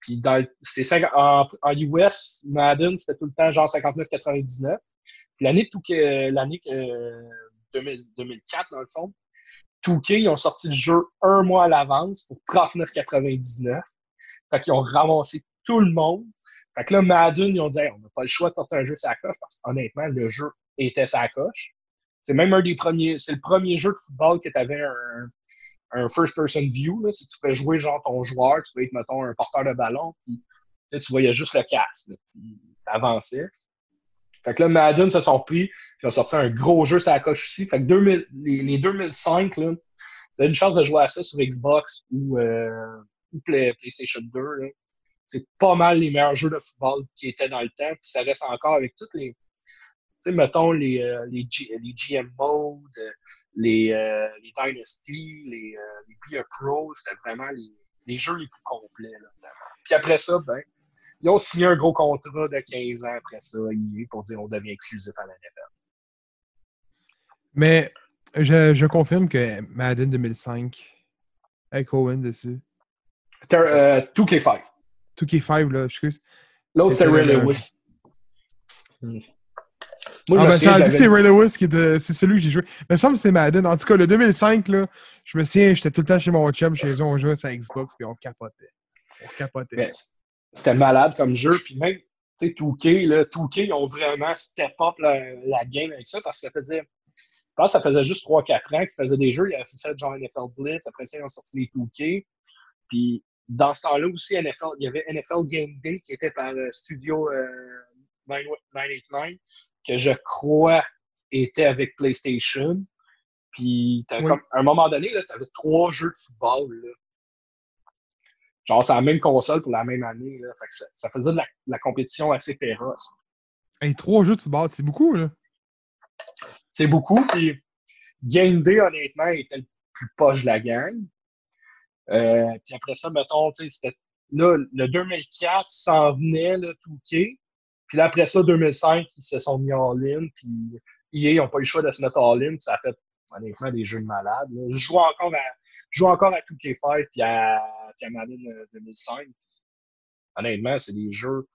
Puis dans c'était en, en, US, Madden, c'était tout le temps genre 59,99. Puis l'année l'année 2004, dans le fond, Touquet, ils ont sorti le jeu un mois à l'avance pour 39,99. Fait qu'ils ont ramassé tout le monde. Fait que là, Madden, ils ont dit on n'a pas le choix de sortir un jeu sa coche parce qu'honnêtement, le jeu était sa coche. C'est même un des premiers, c'est le premier jeu de football que tu avais un, un first-person view. Là. Si tu fais jouer genre ton joueur, tu peux être, mettons, un porteur de ballon, puis tu voyais juste le casque, puis t'avançais. Fait que là, Madden se sont pris, puis ont sorti un gros jeu sur la coche aussi. Fait que 2000, les, 2005, là, tu as une chance de jouer à ça sur Xbox ou, euh, ou PlayStation 2. C'est pas mal les meilleurs jeux de football qui étaient dans le temps, puis ça reste encore avec toutes les, sais, mettons les, euh, les, les, GM Mode, les, euh, les Dynasty, les, euh, les Pro, c'était vraiment les, les, jeux les plus complets. Là, Puis après ça, ben, ils ont signé un gros contrat de 15 ans après ça, pour dire on devient exclusif à la NFL. Mais je, je confirme que Madden 2005, avec Owen dessus. 2K5. 2K5, là, excuse. L'autre, c'était Ray Lewis. Moi, ah, ben, ça a dit que c'est Ray Lewis qui était. C'est celui que j'ai joué. Mais ça me semble que c'est Madden. En tout cas, le 2005, là, je me souviens, j'étais tout le temps chez mon chum, chez eux, on jouait sur Xbox, puis on capotait. On capotait. C'était malade comme jeu. Puis même, tu sais, 2K, là, 2K, ils ont vraiment step up la, la, game avec ça parce que ça faisait. Je pense que ça faisait juste 3-4 ans qu'ils faisaient des jeux. Ils avaient fait genre NFL Blitz. Après ça, ils ont sorti les 2K. Puis dans ce temps-là aussi, NFL, il y avait NFL Game Day qui était par euh, Studio. Euh, 989 que je crois était avec PlayStation. Puis, à un moment donné, tu avais trois jeux de football. Là. Genre, c'est la même console pour la même année. Là. ça, faisait de la, compétition assez féroce. Et trois jeux de football, c'est beaucoup, là. C'est beaucoup. Puis, Game Day, honnêtement, était le plus poche de la gang. Euh, puis après ça, mettons, c'était là, le 2004 s'en venait, là, tout Puis là, après ça, 2005, ils se sont mis en ligne. Puis EA n'ont pas eu le choix de se mettre en ligne. Ça a fait, honnêtement, des jeux de malades. Je joue encore à, je joue encore à 2K5 puis à, puis à Madden 2005. Euh, honnêtement, c'est des jeux.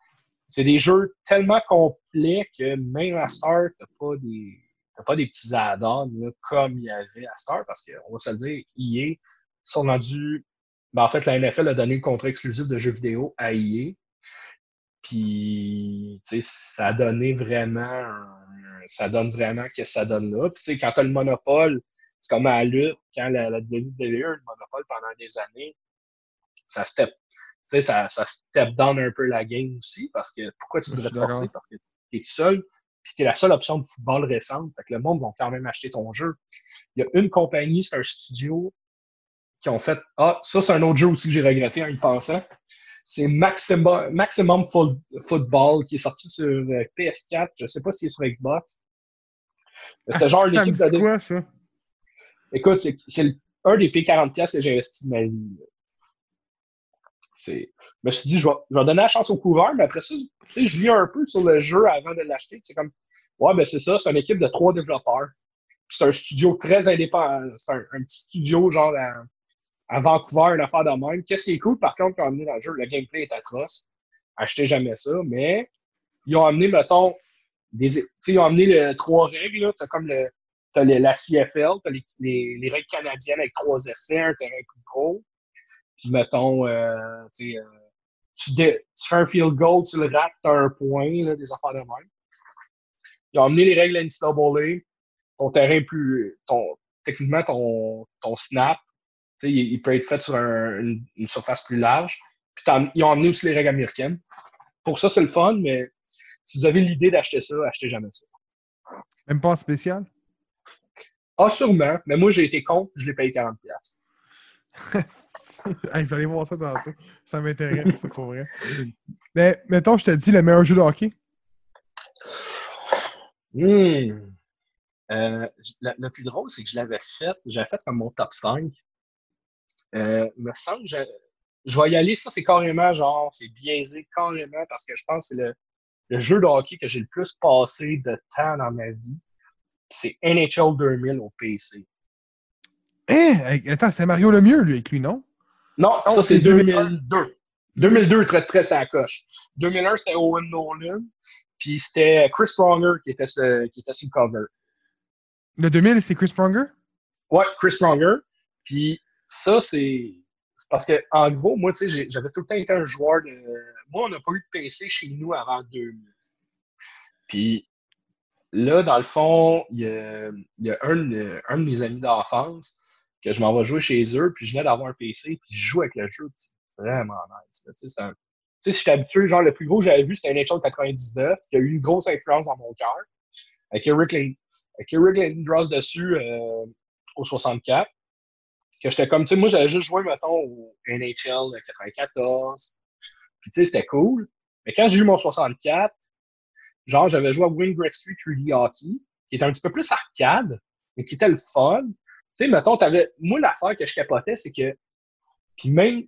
C'est des jeux tellement complets que même à Star, t'as pas des. T'as pas des petits add-ons comme il y avait à Star, parce qu'on va se le dire, EA sont rendus. Ben, en fait, la NFL a donné un contrat exclusif de jeux vidéo à EA. Puis, tu sais, ça a donné vraiment. Ça donne vraiment que ça donne là. Puis, tu sais, quand tu as le monopole, c'est comme à la lutte, quand la, la WWE a le monopole pendant des années, ça step. Tu sais, ça, ça step down un peu la game aussi, parce que pourquoi tu devrais te forcer? Parce que tu es tout seul, puis tu es la seule option de football récente. Fait que le monde va quand même acheter ton jeu. Il y a une compagnie, c'est un studio qui ont fait Ah, ça, c'est un autre jeu aussi que j'ai regretté en y pensant. C'est Maximum, Maximum Football qui est sorti sur euh, PS4. Je ne sais pas s'il est sur Xbox. C'est ah, genre l'équipe de. Quoi, ça? Écoute, c'est un des P40 que j'ai investi de ma vie. Je me suis dit, je vais, donner la chance au couvert, mais après ça, je lis un peu sur le jeu avant de l'acheter. C'est comme, ouais, ben c'est ça, c'est une équipe de trois développeurs. C'est un studio très indépendant. C'est un, petit studio, genre, à Vancouver, une affaire de même. Qu'est-ce qui est cool, par contre, quand on est dans le jeu, le gameplay est atroce. Achetez jamais ça, mais ils ont amené, mettons, des, ils ont amené les trois règles. Tu as comme le, as la CFL, tu as les, règles canadiennes avec trois essais, un terrain plus gros. Puis, mettons, euh, euh, tu, fais un field goal, tu le rates, tu as un point, là, des affaires de même. Ils ont amené les règles NCAA, ton terrain plus. Ton, techniquement, ton, ton snap, il, il, peut être fait sur une, surface plus large. Puis ils ont amené aussi les règles américaines. Pour ça, c'est le fun, mais si vous avez l'idée d'acheter ça, achetez jamais ça. Même pas en spécial? Ah, sûrement. Mais moi, j'ai été contre, je l'ai payé 40$. *laughs* Il fallait voir ça tantôt. Ça m'intéresse, c'est pour vrai. Mais mettons, je te dis le meilleur jeu de hockey? Hmm. Euh, le, plus drôle, c'est que je l'avais fait, j'avais fait comme mon top 5. Euh, me semble que je, vais y aller, ça c'est carrément genre, c'est biaisé carrément parce que je pense que c'est le, le, jeu de hockey que j'ai le plus passé de temps dans ma vie. C'est NHL 2000 au PC. Eh, attends, c'est Mario le mieux, lui, avec lui, non? Non, ça c'est 2002. 2002, très très sa coche. 2001, c'était Owen Nolan. Puis c'était Chris Pronger qui était, qui était sur le cover. Le 2000, c'est Chris Pronger? Ouais, Chris Pronger. Puis ça, c'est parce que, en gros, moi, tu sais, j'avais tout le temps été un joueur de. Moi, on n'a pas eu de PC chez nous avant 2000. Puis là, dans le fond, il y a, y a un, un, de mes amis d'enfance que je m'en vais jouer chez eux, puis je venais d'avoir un PC, puis je joue avec le jeu, c'est vraiment nice. Tu sais, un... si j'étais habitué, genre, le plus gros que j'avais vu, c'était NHL 99, qui a eu une grosse influence dans mon cœur, avec Eric, Lindros dessus euh, au 64 que j'étais comme, tu sais, moi, j'avais juste joué, mettons, au NHL de 94. Puis, tu sais, c'était cool. Mais quand j'ai eu mon 64, genre, j'avais joué à Wayne Gretzky 3D Hockey, qui était un petit peu plus arcade, mais qui était le fun. Tu sais, mettons, t'avais... Moi, l'affaire que je capotais, c'est que... Puis même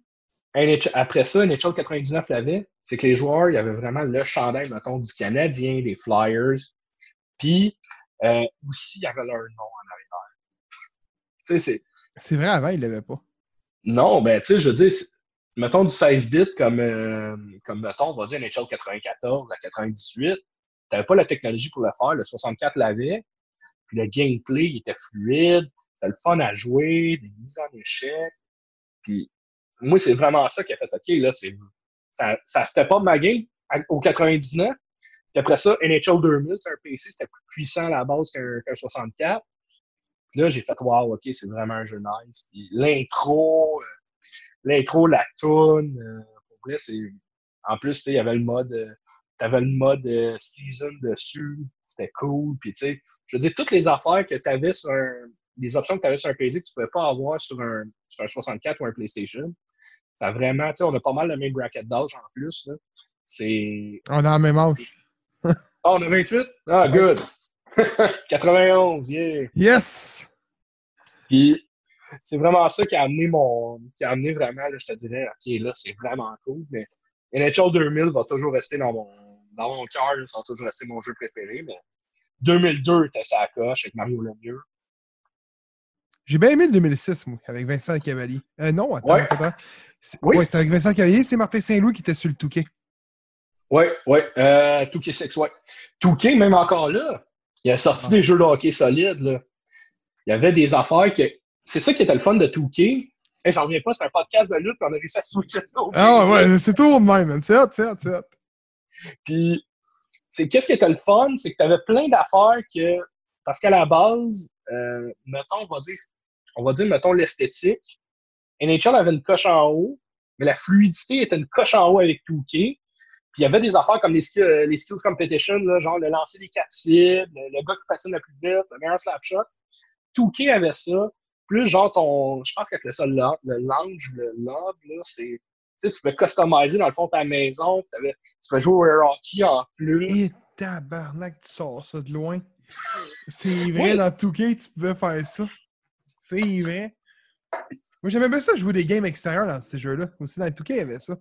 après ça, NHL 99 l'avait, c'est que les joueurs, il y avait vraiment le chandail, mettons, du Canadien, des Flyers. Puis, euh, aussi, il y avait leur nom en arrière. *laughs* tu sais, c'est c'est vrai, avant, il l'avait pas. Non, ben, tu sais, je veux dire, mettons du 16 bits comme, euh, comme mettons, on va dire NHL 94 à 98, tu n'avais pas la technologie pour le faire. Le 64 l'avait. Puis le gameplay il était fluide. C'était le fun à jouer, des mises en échec. Puis moi, c'est vraiment ça qui a fait OK, là, c'est. Ça, ça c'était pas ma game au 99. Puis après ça, NHL 2000, c'est un PC, c'était plus puissant à la base qu'un 64 là, j'ai fait Wow, ok, c'est vraiment un jeu nice. L'intro, euh, l'intro, la tune, euh, pour vrai, c'est. En plus, il y avait le mode euh, t'avais le mode season dessus, c'était cool. Puis, tu sais, je veux dire, toutes les affaires que t'avais sur un. Les options que tu avais sur un PC que tu pouvais pas avoir sur un, sur un 64 ou un PlayStation. Ça vraiment, tu sais, on a pas mal le même bracket d'âge en plus. là. C'est. On a la même âge. Ah, on a 28? Ah, good! *laughs* 91, yeah! Yes! Puis c'est vraiment ça qui a amené mon. qui a amené vraiment, là, je te dirais, OK, là, c'est vraiment cool, mais NHL 2000 va toujours rester dans mon, dans mon cœur, ça va toujours rester mon jeu préféré, mais 2002 était sa coche avec Mario Lemieux. J'ai bien aimé le 2006, moi, avec Vincent Cavalier. Euh, non, attends, Ouais. attends. C'est- Oui. Ouais, c'est avec Vincent Cavalier, c'est Martin Saint-Louis qui était sur le touquet. Oui, oui, euh, 2K6, ouais. 2K, même encore là, il a sorti Ah. des jeux de hockey solides, là. Il y avait des affaires que. C'est ça qui était le fun de 2K. Hey, J'en reviens pas, c'est un podcast de lutte, puis on a réussi à switcher ça. Ah ouais, c'est tout de même, man. C'est hot, c'est hot, c'est hot. Puis, c'est qu'est-ce qui était le fun, c'est que tu avais plein d'affaires que, parce qu'à la base, euh, mettons, on va dire, on va dire, mettons, l'esthétique. NHL avait une coche en haut, mais la fluidité était une coche en haut avec 2K. Puis il y avait des affaires comme les, euh, les skills competition, là, genre le lancer des quatre cibles, le, le gars qui patine le plus vite, le meilleur slap shot. 2K avait ça. Plus genre ton, je pense qu'il appelait ça le, le lounge, le lob, là, c'est, tu sais, tu pouvais customiser dans le fond ta maison, tu pouvais jouer au hockey en plus. Et tabarnak, tu sors ça de loin. C'est vrai, Oui. dans 2K, tu pouvais faire ça. C'est vrai. Moi, j'aimais bien ça, jouer des games extérieurs dans ces jeux-là. Aussi, dans 2K, il y avait ça.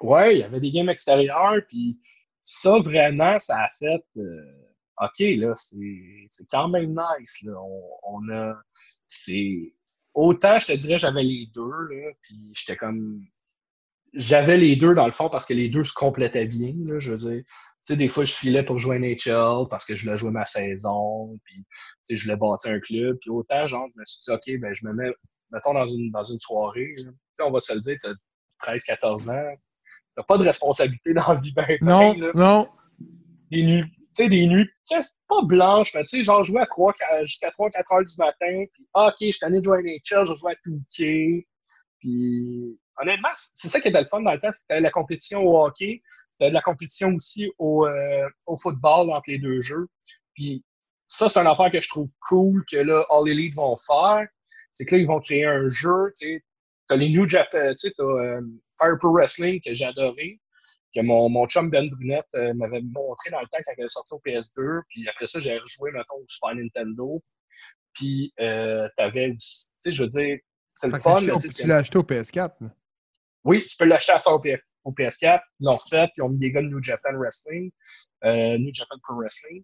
Ouais, il y avait des games extérieurs, puis ça, vraiment, ça a fait... euh, OK, là, c'est quand même nice, là. On, on a... C'est... Autant, je te dirais, j'avais les deux, là, puis j'étais comme... J'avais les deux, dans le fond, parce que les deux se complétaient bien, là, je veux dire. Tu sais, des fois, je filais pour jouer NHL parce que je voulais jouer ma saison, puis, tu sais, je voulais bâtir un club, puis autant, genre, je me suis dit, OK, ben, je me mets, mettons, dans une, dans une soirée, là. tu sais, on va se le dire, t'as 13, 14 ans, t'as pas de responsabilité dans la vie, ben, Non, là. non. Des nuits, tu sais, des nuits, pas blanches, mais tu sais, genre, jouer à 3, jusqu'à 3, 4 heures du matin, puis, ah, OK, je suis allé jouer à NHL, je joue à 2K, puis, honnêtement, c'est ça qui était le fun dans le temps, c'était la compétition au hockey, c'était de la compétition aussi au, euh, au football entre les deux jeux. Puis ça, c'est une affaire que je trouve cool que là, All Elite vont faire. C'est que là, ils vont créer un jeu, tu. T'as les New Japan, tu sais, t'as euh, Fire Pro Wrestling que j'ai adoré, que mon, mon chum Ben Brunette euh, m'avait montré dans le temps quand elle est sortie au PS2. Puis après ça, j'ai rejoué, mettons, au Super Nintendo. Puis euh, t'avais tu sais, je veux dire, c'est le fun. tu tu l'as acheté au PS4. Oui, tu peux l'acheter à ça au, P- au PS4. Ils l'ont refait, puis ils ont mis des gars de New Japan Wrestling, euh, New Japan Pro Wrestling.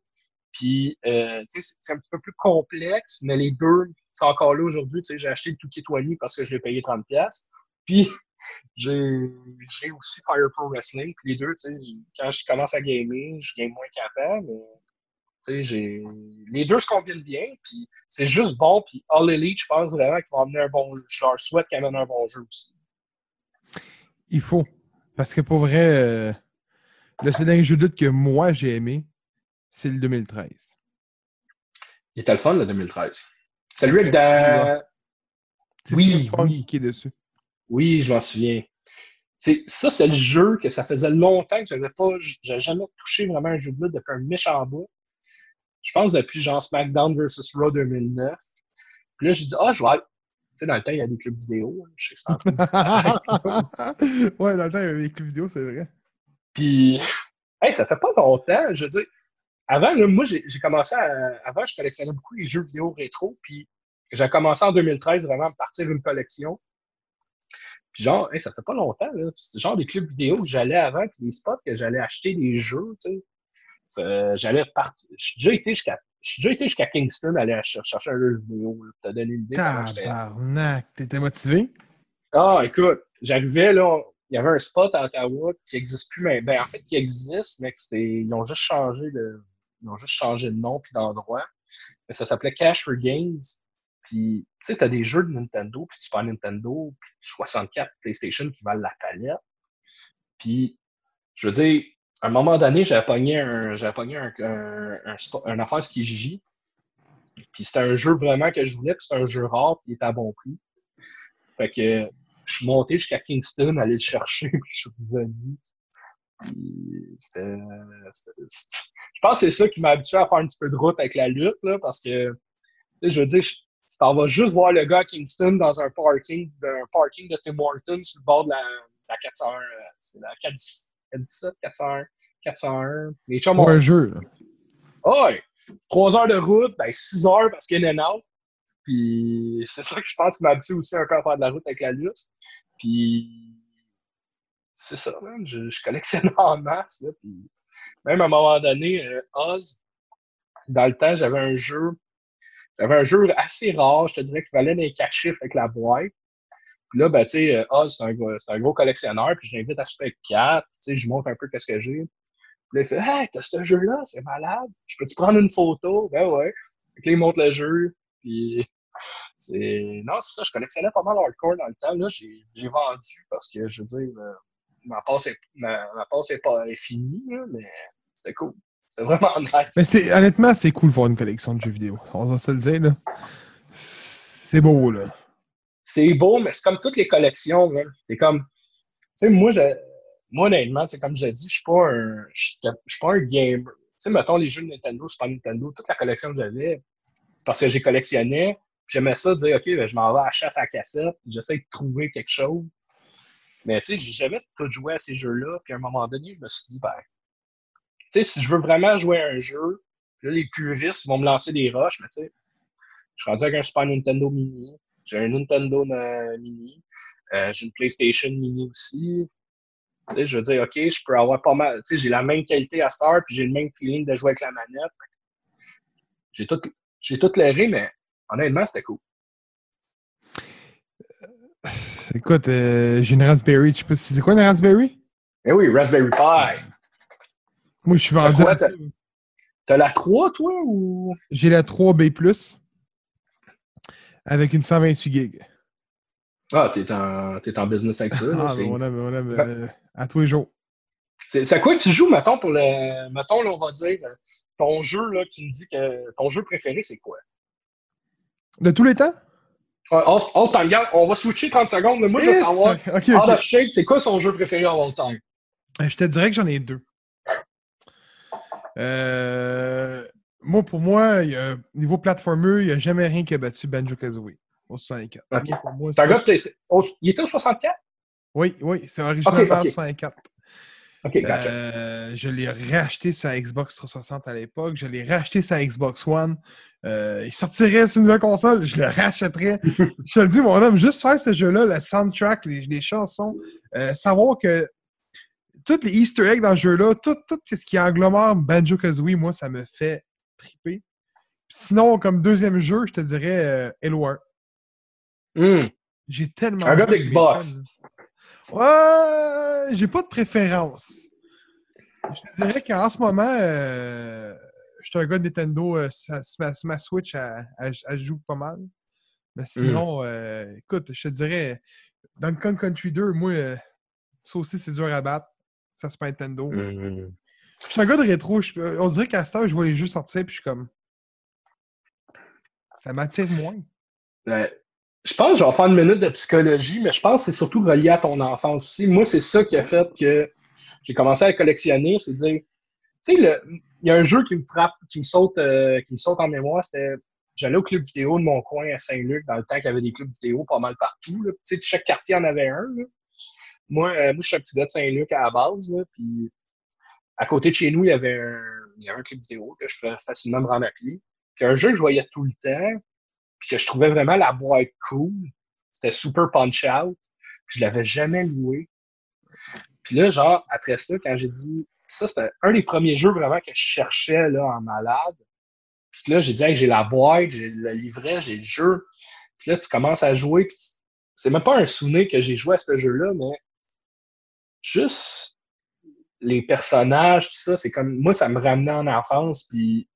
Puis, euh, tu sais, c'est- un petit peu plus complexe, mais les deux, c'est encore là aujourd'hui. Tu sais, j'ai acheté le Touquet parce que je l'ai payé 30$. Puis, *laughs* j'ai aussi Fire Pro Wrestling. Puis les deux, tu sais, quand je commence à gamer, je game moins qu'avant, mais tu sais, les deux se combinent bien. Puis, c'est juste bon. Puis, All Elite, je pense vraiment qu'ils vont amener un bon jeu. Je leur souhaite qu'ils amènent un bon jeu aussi. Il faut. Parce que pour vrai, euh, le seul dernier jeu de lutte que moi j'ai aimé, c'est le 2013. Il était le fun, le 2013. Celui avec Avec Da- C'est Oui, oui. qui est dessus. Oui, je m'en souviens. C'est, ça, c'est le jeu que ça faisait longtemps que j'avais pas. J'avais jamais touché vraiment un jeu de lutte depuis un méchant bout. Je pense depuis genre SmackDown vs. Raw 2009. Puis là, j'ai dit, ah, je vais sais, dans le temps, il y a des clubs vidéo. hein. Je sais que c'est en train de ouais, dans le temps, il y avait des clips vidéo, c'est vrai. Puis, hey, ça fait pas longtemps. Je veux dire, avant, là, moi, j'ai commencé à. Avant, je collectionnais beaucoup les jeux vidéo rétro. Puis, j'ai commencé en 2013 vraiment à partir une collection. Puis, genre, hey, ça fait pas longtemps. C'est genre des clubs vidéo que j'allais avant, puis des spots que j'allais acheter des jeux, tu sais. J'allais partir. J'ai déjà été jusqu'à. J'ai déjà été jusqu'à Kingston aller chercher un jeu vidéo. pour te donner une idée. Tabarnak, t'étais motivé? ah, écoute, j'arrivais là, il y avait un spot à Ottawa qui n'existe plus, mais ben, en fait, qui existe, mais ils ont juste changé de, ils ont juste changé de nom puis d'endroit. Mais ça s'appelait Cash for Games. Puis, tu sais, t'as des jeux de Nintendo, puis Super Nintendo, puis 64 PlayStation qui valent la palette. Puis, je veux dire, à un moment donné, j'avais pogné un, pogné un, un, un, un affaire Skijiji. Puis c'était un jeu vraiment que je voulais, puis c'était un jeu rare, puis il était à bon prix. Fait que je suis monté jusqu'à Kingston, aller le chercher, *laughs* puis je suis revenu. C'était. c'était- Je pense que c'est ça qui m'a habitué à faire un petit peu de route avec la lutte, là, parce que, je veux dire, si t'en vas juste voir le gars à Kingston dans un parking, un parking de Tim Hortons sur le bord de la, la 401, euh, c'est la 417, 401, 401. Les chums Pour ont un jeu, là. ah ouais, 3 heures de route, ben 6 heures parce qu'il y a une out. Puis c'est ça que je pense qui m'a habitué aussi un peu à faire de la route avec la lutte. Puis c'est ça, man. Je, je collectionne *laughs* en masse. Là, puis même à un moment donné, euh, Oz, dans le temps, j'avais un jeu. J'avais un jeu assez rare, je te dirais, qui valait les 4 chiffres avec la boîte. Puis là, ben, tu sais, euh, Oz, c'est un, un gros collectionneur, puis je l'invite à Spec 4, tu sais, je montre un peu qu'est-ce que j'ai. Puis là, il fait Hey, t'as ce jeu-là, c'est malade. Je peux-tu prendre une photo? Ben ouais. Que là, il montre le jeu. Puis *laughs* c'est. Non, c'est ça, je collectionnais pas mal hardcore dans le temps. Là, j'ai j'ai vendu parce que je veux dire, euh, ma passe est, ma, ma passe est pas est finie, là, mais c'était cool. C'était vraiment *laughs* nice. Mais c'est, honnêtement, c'est cool de voir une collection de jeux vidéo. On va se le dire, là. C'est beau, là. C'est beau, mais c'est comme toutes les collections. C'est comme. Tu sais, moi, je, moi, honnêtement, sais, comme j'ai dit, je suis pas un. Je suis je pas un gamer. Tu sais, mettons les jeux de Nintendo, Super Nintendo, toute la collection que j'avais, c'est parce que j'ai collectionné. J'aimais ça, dire, OK, ben, je m'en vais à la chasse à cassette, puis j'essaie de trouver quelque chose. Mais tu sais, j'ai jamais tout joué à ces jeux-là. Puis à un moment donné, je me suis dit, ben, tu sais, si je veux vraiment jouer à un jeu, là, les puristes vont me lancer des roches, mais tu sais, je suis rendu avec un Super Nintendo Mini, j'ai un Nintendo euh, Mini, euh, j'ai une PlayStation Mini aussi. Tu sais, je veux dire, OK, je peux avoir pas mal, j'ai la même qualité à Star, puis j'ai le même feeling de jouer avec la manette. J'ai tout, j'ai tout l'airé, mais honnêtement, c'était cool. Écoute, euh, j'ai une Raspberry. Je sais pas si c'est quoi une Raspberry? Eh oui, Raspberry Pi. Moi, je suis vendu. T'as la 3, toi, ou? J'ai la 3B+, avec une 128 gigs. Ah, t'es en, t'es en business avec ça. *laughs* là, Ah, c'est- ben, on aime, on aime euh, à tous les jours. C'est à quoi que tu joues, mettons, pour le. Mettons, là, on va dire, euh, ton jeu, là, tu me dis que ton jeu préféré, c'est quoi? De tous les temps? Ah, On, on, on va switcher 30 secondes, mais moi, je veux Yes! savoir, *laughs* Ok, out ok. of shape, c'est quoi son jeu préféré en all time? Euh, Je te dirais que j'en ai deux. Euh, moi, pour moi, il y a, niveau platformer, il n'y a jamais rien qui a battu Banjo Kazooie au 64. Ok. Moi, pour moi, oh, Il était au 64? Oui, oui, c'est originalement ok. 64. Ok, gotcha. Euh, je l'ai racheté sur la Xbox 360 à l'époque. Je l'ai racheté sur la Xbox One. Euh, il sortirait sur une nouvelle console, je le rachèterais. *laughs* je te le dis, mon homme, juste faire ce jeu-là, le soundtrack, les, les chansons, euh, savoir que tous les Easter eggs dans ce jeu-là, tout, tout ce qui agglomère Banjo Kazooie, moi, ça me fait triper. Sinon, comme deuxième jeu, je te dirais euh, Halo 1. Hmm. J'ai tellement. Un gars d'Xbox. Ouais, j'ai pas de préférence. Je te dirais qu'en ce moment, euh, je suis un gars de Nintendo. euh, ça- ma, ma Switch, elle, elle- elle joue pas mal. Mais sinon, euh, écoute, je te dirais, Donkey Kong Country 2, moi, euh, ça aussi, c'est dur à battre. Ça, c'est pas Nintendo. Hmm. Je suis un gars de rétro. je- on dirait qu'à cette heure, je vois les jeux sortir, puis je suis comme. Ça m'attire moins. Euh, je pense que je vais faire une minute de psychologie, mais je pense que c'est surtout relié à ton enfance aussi. Moi, c'est ça qui a fait que j'ai commencé à collectionner, c'est dire, tu sais, il y a un jeu qui me frappe, qui me saute, euh, qui me saute en mémoire, c'était, j'allais au club vidéo de mon coin à Saint-Luc, dans le temps qu'il y avait des clubs vidéo pas mal partout. Tu sais, chaque quartier en avait un, là. Moi, euh, moi, je suis un petit gars de Saint-Luc à la base, là, puis à côté de chez nous, il y avait un, il y avait un club vidéo que je pouvais facilement me rendre à pied. Puis un jeu que je voyais tout le temps, puis que je trouvais vraiment la boîte cool, c'était Super Punch Out. Puis je l'avais jamais loué. Puis là, genre, après ça, quand j'ai dit, ça, c'était un des premiers jeux vraiment que je cherchais là, en malade. Puis là, j'ai dit, hey, j'ai la boîte, j'ai le livret, j'ai le jeu. Puis là, tu commences à jouer, puis c'est même pas un souvenir que j'ai joué à ce jeu-là, mais juste les personnages, tout ça, c'est comme, moi, ça me ramenait en enfance, puis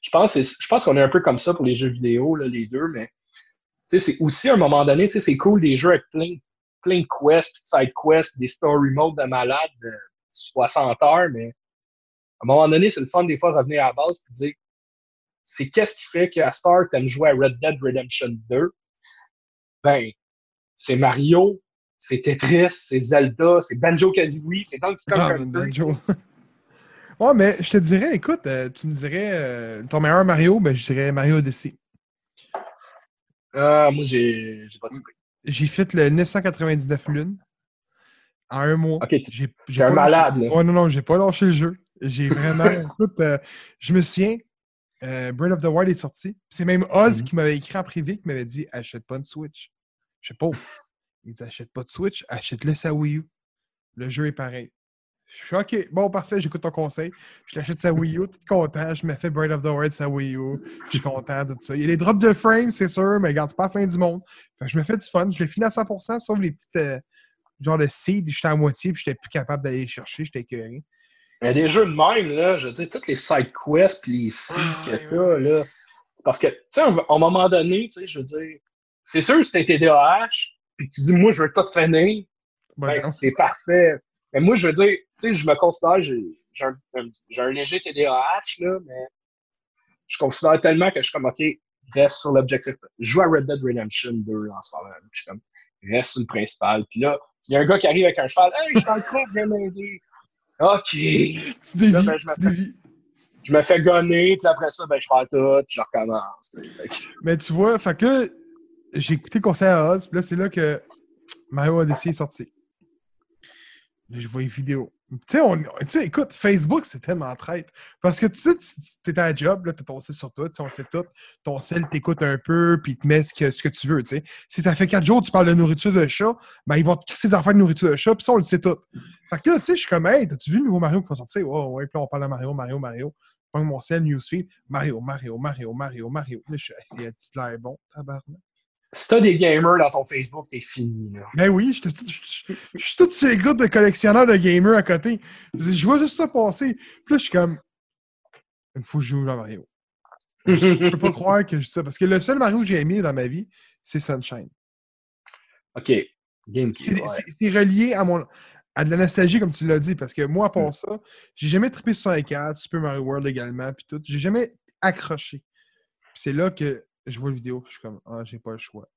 je pense, je pense qu'on est un peu comme ça pour les jeux vidéo, là, les deux, mais c'est aussi à un moment donné, c'est cool des jeux avec plein, plein de quests, de side quests, des story modes de malade de 60 heures, mais à un moment donné, c'est le fun des fois de revenir à la base et dire c'est qu'est-ce qui fait qu'à Star, t'aimes jouer à Red Dead Redemption 2? Ben, c'est Mario, c'est Tetris, c'est Zelda, c'est Banjo-Kazooie, c'est Donkey Kong Ah. Banjo. *laughs* ouais, mais je te dirais, écoute, euh, tu me dirais euh, ton meilleur Mario, ben je dirais Mario Odyssey. Ah, moi, j'ai pas trouvé. J'ai fait le 999 lunes en un mois. Ok, J'ai un lâché- malade, là. Ouais, non, non, j'ai pas lâché le jeu. J'ai vraiment. *laughs* écoute, euh, je me souviens, euh, Breath of the Wild est sorti. C'est même Oz Mhm. qui m'avait écrit en privé qui m'avait dit achète pas une Switch. Je sais pas. Il dit achète pas de Switch, achète-le sa Wii U. Le jeu est pareil. Je suis OK, bon, parfait, j'écoute ton conseil. Je l'achète sa Wii U, tout content. Je me fais Breath of the Wild sa Wii U. Je suis content de tout ça. Il y a des drops de frames, c'est sûr, mais regarde, c'est pas la fin du monde. Fait que je me fais du fun. Je l'ai fini à 100%, sauf les petites. euh, genre le seed, j'étais à moitié, puis j'étais plus capable d'aller les chercher, j'étais écœuré. Il y a des jeux de même, là, je veux dire, toutes les side quests puis les sites Ah, que ouais, t'as, là. C'est parce que, tu sais, à un moment donné, tu sais, je veux dire, c'est sûr, si t'es TDAH, puis que tu dis, moi, je veux tout finir, Ben, ben, c'est parfait. Mais moi, je veux dire, tu sais, je me considère, j'ai j'ai un, un- léger TDAH, là, mais je considère tellement que je suis comme, OK, reste sur l'objectif. Je joue à Red Dead Redemption 2 en ce moment. Je suis comme, reste sur le principal. Puis là, il y a un gars qui arrive avec un cheval. Hey, je suis le crop, viens m'aider. OK. Tu Là, ben, je m'appelle- dévis. Je me fais gonner, puis après ça, ben, je perds tout, puis je recommence. Mais tu vois, fait que j'ai écouté le conseil à Oz, puis là, c'est là que Mario Odyssey est sorti. Là, je vois les vidéos. Tu sais, écoute, Facebook, c'est tellement traite. Parce que tu sais, tu es à la job, tu as ton sel sur toi, on sait tout. Ton sel t'écoute un peu, puis il te met ce que, ce que tu veux, tu sais. Si ça fait quatre jours que tu parles de nourriture de chat, ben ils vont te crisser des affaires de nourriture de chat, puis ça, on le sait tout. Fait que là, tu sais, je suis comme, hey, t'as-tu vu le nouveau Mario qui va sortir? Ouais, ouais, puis là, on parle de Mario, Mario, Mario. Prends mon sel, newsfeed, Mario, Mario, Mario, Mario, Mario. Là, je suis, hey, c'est l'air bon, tabarnak. Si t'as des gamers dans ton Facebook, t'es fini, là. Ben oui, je te- je- je- je suis tout sur les groupes de collectionneurs de gamers à côté. Je vois juste ça passer. Puis là, je suis comme. Il faut que je joue à Mario. Je *laughs* peux pas croire que je dis ça. Parce que le seul Mario que j'ai aimé dans ma vie, c'est Sunshine. OK. GameCube. C'est ouais. relié à mon. À de la nostalgie, comme tu l'as dit, parce que moi, à part Mm. ça, j'ai jamais trippé sur 64, Super Mario World également, puis tout. J'ai jamais accroché. C'est là que je vois la vidéo, je suis comme, ah, j'ai pas le choix.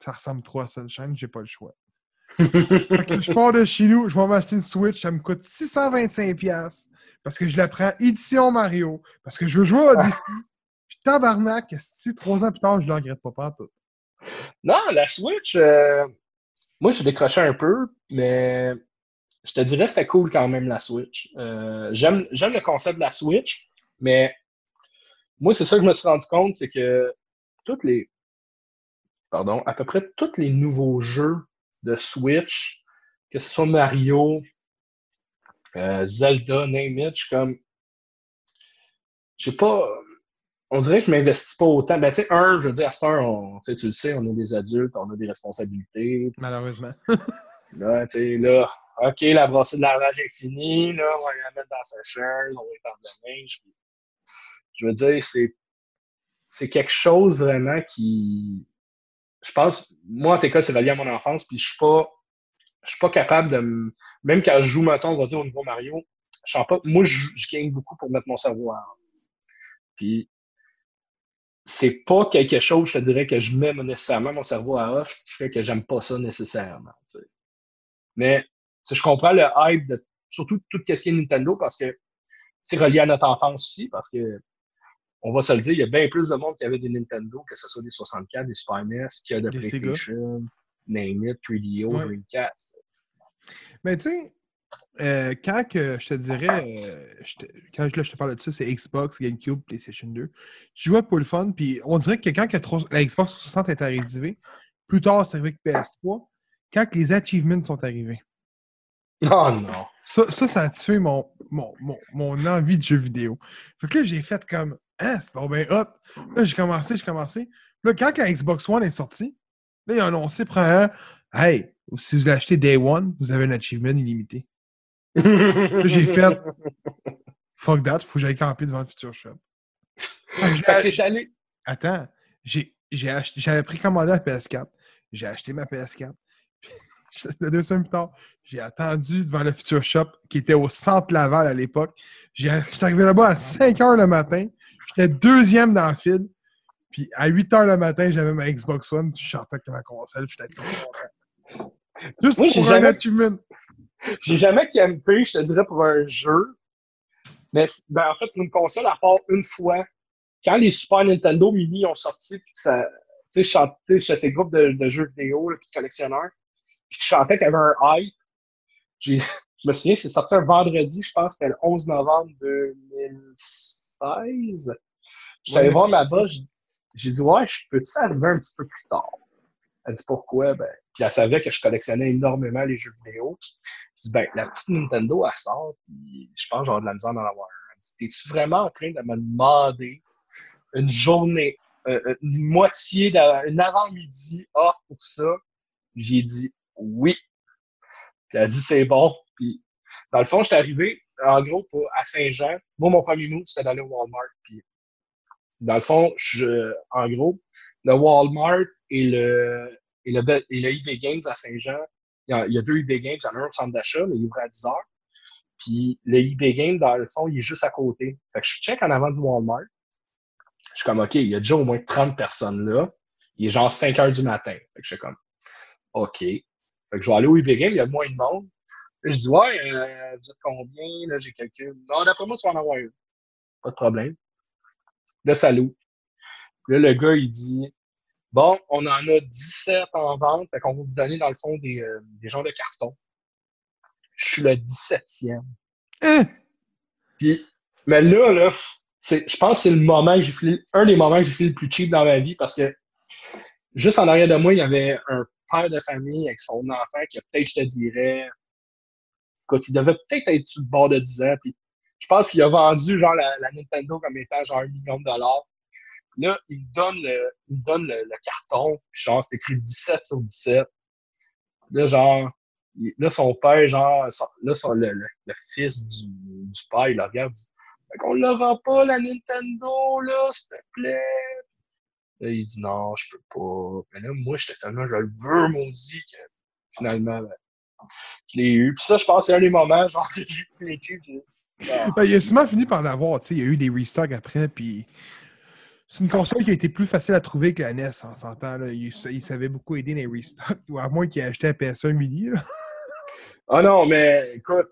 Ça ressemble trop à Sunshine, j'ai pas le choix. Je *laughs* pars de chez nous, je vais m'acheter une Switch, ça me coûte 625$ piastres, parce que je la prends édition Mario, parce que je veux jouer à Odyssey. Puis tabarnak, si trois ans plus tard, je ne regrette pas, pas tout. Non, la Switch, euh, moi, j'ai décroché un peu, mais je te dirais que c'était cool quand même, la Switch. Euh, j'aime le concept de la Switch, mais moi, c'est ça que je me suis rendu compte, c'est que toutes les. Pardon, à peu près tous les nouveaux jeux de Switch, que ce soit Mario, euh, Zelda, name it, je suis comme. Je sais pas. On dirait que je m'investis pas autant. Ben, tu sais, un, je veux dire, à cette heure, on- tu le sais, on est des adultes, on a des responsabilités. Malheureusement. *laughs* Là, tu sais, là, OK, la brassée de lavage est finie, là, on va la mettre dans sa chaise, on va étendre la linge. Je veux dire, c'est, c'est quelque chose vraiment qui. Je pense, moi, en tout cas, c'est relié à mon enfance, puis je suis pas. Je suis pas capable de me. Même quand je joue, mettons, on va dire au niveau Mario, je sens pas. Moi, je, je gagne beaucoup pour mettre mon cerveau à. Puis c'est pas quelque chose, je te dirais, que je mets nécessairement mon cerveau à off, ce qui fait que j'aime pas ça nécessairement. tu sais. Mais je comprends le hype de surtout tout ce qui est Nintendo parce que c'est relié à notre enfance aussi, parce que on va se le dire, il y a bien plus de monde qui avait des Nintendo, que ce soit des 64, des Super NES, qu'il y a de Des PlayStation, Name It, 3DO, Ouais. Dreamcast. Mais tu sais, euh, quand que je te dirais, euh, je te- quand je, là, je te parle de ça, c'est Xbox, GameCube, PlayStation 2. Tu jouais pour le fun, puis on dirait que quand que trop- la Xbox 360 est arrivée, plus tard, c'est arrivé que PS3, quand que les achievements sont arrivés? Oh non! Ça, ça, ça a tué mon, mon, mon, mon envie de jeu vidéo. Fait que là, j'ai fait comme, ah, c'est bien hot. Là, j'ai commencé, j'ai commencé. Là, quand la Xbox One est sortie, là, ils ont annoncé, premièrement, hey, si vous achetez Day One, vous avez un achievement illimité. J'ai *laughs* fait, fuck that, faut que j'aille camper devant le Future Shop. Ach-. Attends, j'avais précommandé la PS4. J'ai acheté ma PS4. *laughs* Le deux semaines plus tard, j'ai attendu devant le Future Shop qui était au centre Laval à l'époque. J'étais arrivé là-bas à 5 h le matin. J'étais deuxième dans le fil. Puis à 8 h le matin, j'avais ma Xbox One. Puis je sortais avec ma console. puis J'étais trop content. Juste Moi, pour un jamais- achievement. J'ai jamais campé, je te dirais, pour un jeu. Mais ben, en fait, pour une console, à part une fois, quand les Super Nintendo Mini ont sorti, puis ça. Tu sais, je chantais ces groupes de, de jeux vidéo, là, puis de collectionneurs, puis je chantais qu'il y avait un hype. *laughs* Je me souviens, c'est sorti un vendredi, je pense, c'était le 11 novembre 2016. J'étais allé voir ma boss, j'ai- dit, ouais, je peux-tu arriver un petit peu plus tard? Elle dit pourquoi? Ben, puis elle savait que je collectionnais énormément les jeux vidéo. Je dis, ben, la petite Nintendo, elle sort, puis je pense que j'aurai de la misère d'en avoir un. Elle dit, t'es-tu vraiment en train de me demander une journée, euh, euh, une moitié, une avant-midi off pour ça? J'ai dit, oui. Puis elle a dit, c'est bon. Puis, dans le fond, j'étais arrivé, en gros, pour- à Saint-Jean. Moi, mon premier move, c'était d'aller au Walmart. Puis, dans le fond, je, en gros, le Walmart et le, et le, et le eBay Games à Saint-Jean, il il y a deux eBay Games, il y en a un au centre d'achat, mais il ouvre à 10 heures. Puis le eBay Game, dans le fond, il est juste à côté. Fait que je check en avant du Walmart. Je suis comme, OK, il y a déjà au moins 30 personnes là. Il est genre 5 heures du matin. Fait que je suis comme, OK. Fait que je vais aller au eBay Game, il y a moins de monde. Je dis, ouais, euh, vous êtes combien? Là, j'ai quelqu'un. Non, d'après moi, tu vas en avoir un. Pas de problème. Là, ça loue. Là, le gars, il dit, bon, on en a 17 en vente, fait qu'on va vous donner, dans le fond, des, euh, des genres de cartons. Je suis le 17e. Hein? Puis, mais là, là, je pense que c'est le moment que j'ai fait, un des moments que j'ai fait le plus cheap dans ma vie parce que juste en arrière de moi, il y avait un père de famille avec son enfant qui a peut-être, je te dirais, écoute, il devait peut-être être sur le bord de 10 ans. Puis, je pense qu'il a vendu, genre, la, la Nintendo comme étant, genre, un million de dollars. Là, il me donne le, il me donne le, le carton, puis genre, c'est écrit 17 sur 17. Là, genre, il- là, son père, genre, son- là, son, le, le, le fils du, du père, il regarde, dit Fait qu'on l'aura pas, la Nintendo, là, s'il te plaît. Là, il dit non, je peux pas. Mais là, moi, j'étais tellement, je le veux, maudit, que finalement, ben, je l'ai eu. Puis ça, je pense c'est un des moments, genre, que j'ai eu les. Ben, il a sûrement fini par l'avoir, tu sais. Il y a eu des restocks après, puis c'est une console qui a été plus facile à trouver que la NES, en s'entend. Il, il savait beaucoup aider les restocks, ou à moins qu'il ait acheté un PS1 midi. Ah non, mais écoute,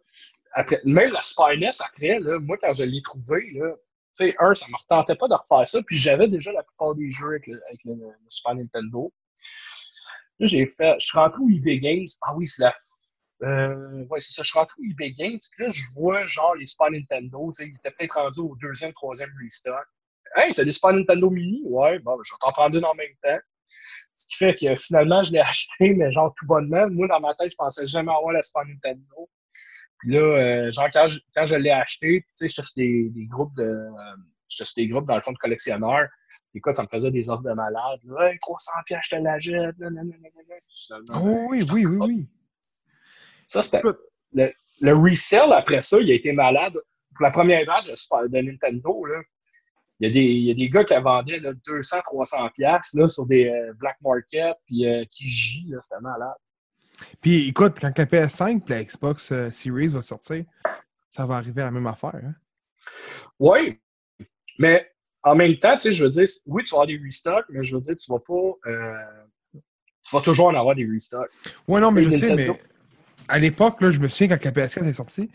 après, même la Super NES, après, là, moi, quand je l'ai trouvé, là, tu sais, un, ça me retentait pas de refaire ça, puis j'avais déjà la plupart des jeux avec le, avec le- le Super Nintendo. Là, j'ai fait, je suis rentré au eBay Games. Ah oui, c'est la. Euh, ouais, c'est ça, je rentré au eBay Games, là, je vois, genre, les Super Nintendo, tu sais, ils étaient peut-être rendus au deuxième, troisième restock. Hey, t'as des Super Nintendo Mini? Ouais, bon, je vais t'en prendre une en même temps. Ce qui fait que finalement, je l'ai *laughs* acheté, mais genre tout bonnement. Moi, dans ma tête, je pensais jamais avoir la Super Nintendo. Puis là, euh, genre, quand je, quand je l'ai acheté, tu sais, j'étais sur des, des groupes de. Euh, j'étais sur des groupes, dans le fond, de collectionneurs. Écoute, ça me faisait des offres de malade. Hey, 300 pièces, je te la jette. Finalement, Oh, oui, oui, oui, oui. Ça, c'était. Le, le resell, après ça, il a été malade. Pour la première batch de, Nintendo, là, il y, a des, il y a des gars qui vendaient là, 200, 300 pièces là, sur des euh, black market, puis euh, là, c'était malade. Puis écoute, quand la PS5 et la Xbox euh, Series va sortir, ça va arriver à la même affaire. Hein? Oui, mais en même temps, tu sais, je veux dire, oui, tu vas avoir des restocks, mais je veux dire, tu vas pas. euh, tu vas toujours en avoir des restocks. Ouais, non, mais je sais, mais à l'époque, je me souviens quand la PS4 est sortie,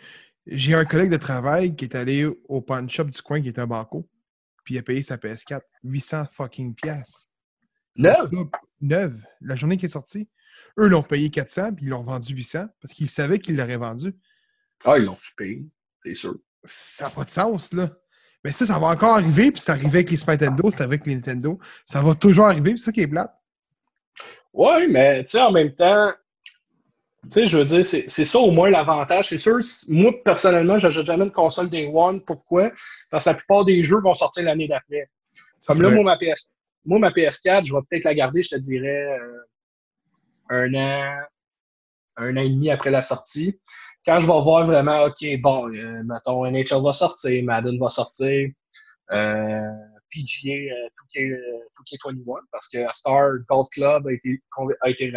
j'ai un collègue de travail qui est allé au pawn shop du coin qui était un banco, puis il a payé sa PS4 800 fucking piastres. Neuf? Neuve, la journée qui est sortie. Eux l'ont payé 400, puis ils l'ont vendu 800 parce qu'ils savaient qu'ils l'auraient vendu. Ah, ils l'ont flippé, c'est sûr. Ça n'a pas de sens, là. Mais ça, ça va encore arriver, puis c'est arrivé avec les Super Nintendo, c'est arrivé avec les Nintendo. Ça va toujours arriver, puis c'est ça qui est plate. Oui, mais tu sais, en même temps, tu sais, je veux dire, c'est ça au moins l'avantage. C'est sûr, moi, personnellement, je n'achète jamais une console Day One. Pourquoi? Parce que la plupart des jeux vont sortir l'année d'après. Comme là, moi ma, PS, moi, ma PS4, je vais peut-être la garder, je te dirais, euh, un an, un an et demi après la sortie. Quand je vais voir vraiment, OK, bon, euh, mettons, NHL va sortir, Madden va sortir, euh, PGA euh, 2K, euh, 2K21, parce que Star Golf Club a été, a été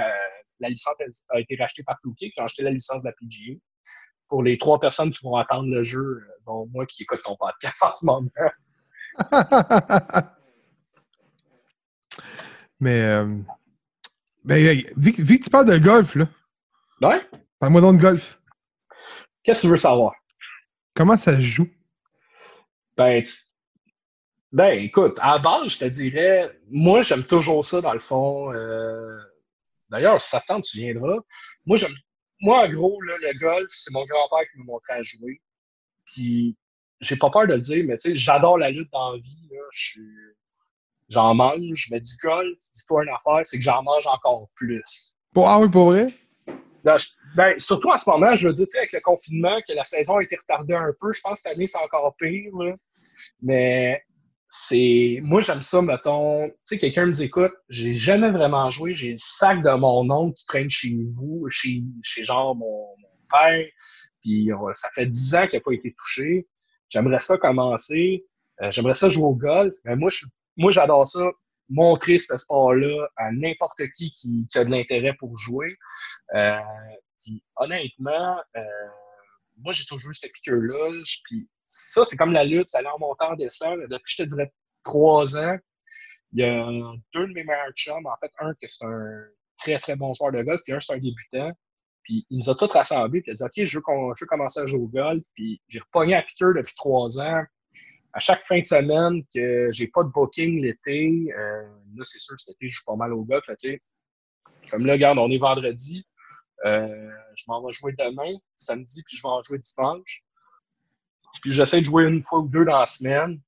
la licence a été rachetée par 2K, qui a acheté la licence de la PGA. Pour les trois personnes qui vont attendre le jeu, euh, dont moi qui écoute ton podcast *laughs* en ce moment. *laughs* Mais, euh, ben, hey, vu, vu que tu parles de golf, là, Ouais? Parle-moi donc de golf. Qu'est-ce que tu veux savoir? Comment ça se joue? Ben, ben, écoute, à la base, je te dirais, moi, j'aime toujours ça, dans le fond. Euh, d'ailleurs, si ça tente, tu viendras. Moi, j'aime. Moi, en gros, là, le golf, c'est mon grand-père qui me montrait à jouer. Puis, j'ai pas peur de le dire, mais tu sais, j'adore la lutte dans la vie. J'en mange, mais du golf, dis-toi une affaire, c'est que j'en mange encore plus. ah oui, pour vrai? ben, surtout en ce moment, je veux dire, avec le confinement, que la saison a été retardée un peu, je pense que cette année, c'est encore pire. Mais c'est. Moi, j'aime ça, mettons. Tu sais, quelqu'un me dit écoute, j'ai jamais vraiment joué, j'ai le sac de mon oncle qui traîne chez vous, chez, chez genre mon, père, puis ça fait 10 ans qu'il n'a pas été touché. J'aimerais ça commencer. Euh, j'aimerais ça jouer au golf. Mais moi, moi, j'adore ça montrer ce sport-là à n'importe qui, qui, a de l'intérêt pour jouer. Euh, honnêtement, euh, moi, j'ai toujours eu cette piqûre-là. Puis ça, c'est comme la lutte, ça allait en montant, en descendant. Depuis, je te dirais, trois ans, il y a deux de mes meilleurs chums. En fait, un qui c'est un très, très bon joueur de golf, puis un, c'est un débutant. Puis il nous a tous rassemblés, puis il a dit OK, je veux, je veux commencer à jouer au golf. Puis j'ai repogné à piqûre depuis trois ans à chaque fin de semaine que j'ai pas de booking l'été, euh, là, c'est sûr, cet été, je joue pas mal au golf. Comme là, regarde, on est vendredi. Euh, je m'en vais jouer demain, samedi, puis je vais en jouer dimanche. Puis j'essaie de jouer une fois ou deux dans la semaine.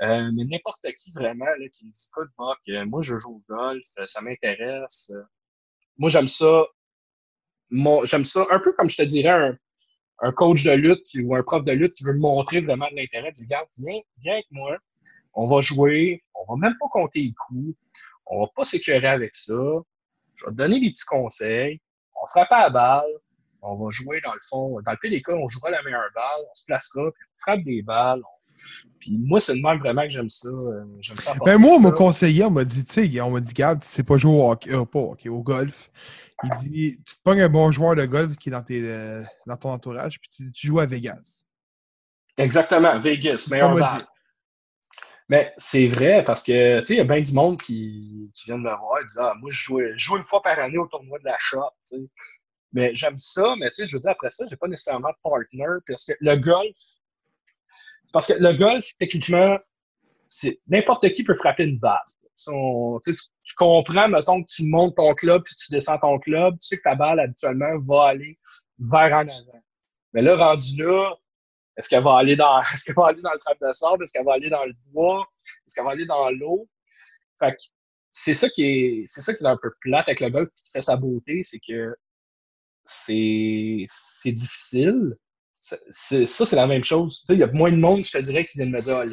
Euh, mais n'importe qui vraiment là, qui me dit pas de moi je joue au golf, ça m'intéresse. Moi j'aime ça. J'aime ça un peu comme je te dirais un, un coach de lutte ou un prof de lutte qui veut me montrer vraiment de l'intérêt, dit Regarde, viens, viens avec moi, on va jouer, on va même pas compter les coups, on va pas s'écœurer avec ça, je vais te donner des petits conseils, on frappe à la balle, on va jouer dans le fond, dans le pire des cas, on jouera la meilleure balle, on se placera, puis on frappe des balles. Puis moi, c'est le même vraiment que j'aime ça. Euh, j'aime ça. Ben moi, on m'a conseillé, on m'a dit, tu sais, on m'a dit, Gab, tu sais pas jouer au hockey, euh, pas au golf. Il dit Tu te pognes un bon joueur de golf qui est dans, tes, euh, dans ton entourage, puis tu, joues à Vegas. Exactement, Vegas, meilleur balle. Mais c'est vrai parce que, tu sais, il y a bien du monde qui, qui vient de me voir et dit Ah, moi, je joue, je joue, une fois par année au tournoi de la shop, tu sais. Mais j'aime ça, mais tu sais, je veux dire, après ça, j'ai pas nécessairement de partner parce que le golf, c'est parce que le golf, techniquement, n'importe qui peut frapper une balle tu, comprends, mettons, que tu montes ton club puis tu descends ton club, tu sais que ta balle, habituellement, va aller vers en avant. Mais là, rendu là, est-ce qu'elle va aller dans *laughs* est-ce qu'elle va aller dans le trap de sable? Est-ce qu'elle va aller dans le bois? Est-ce qu'elle va aller dans l'eau? Fait c'est ça qui est c'est ça qui est un peu plate avec le golf qui fait sa beauté, c'est que c'est difficile. ça, c'est la même chose. Il y a moins de monde, je te dirais, qui vient de me dire ah,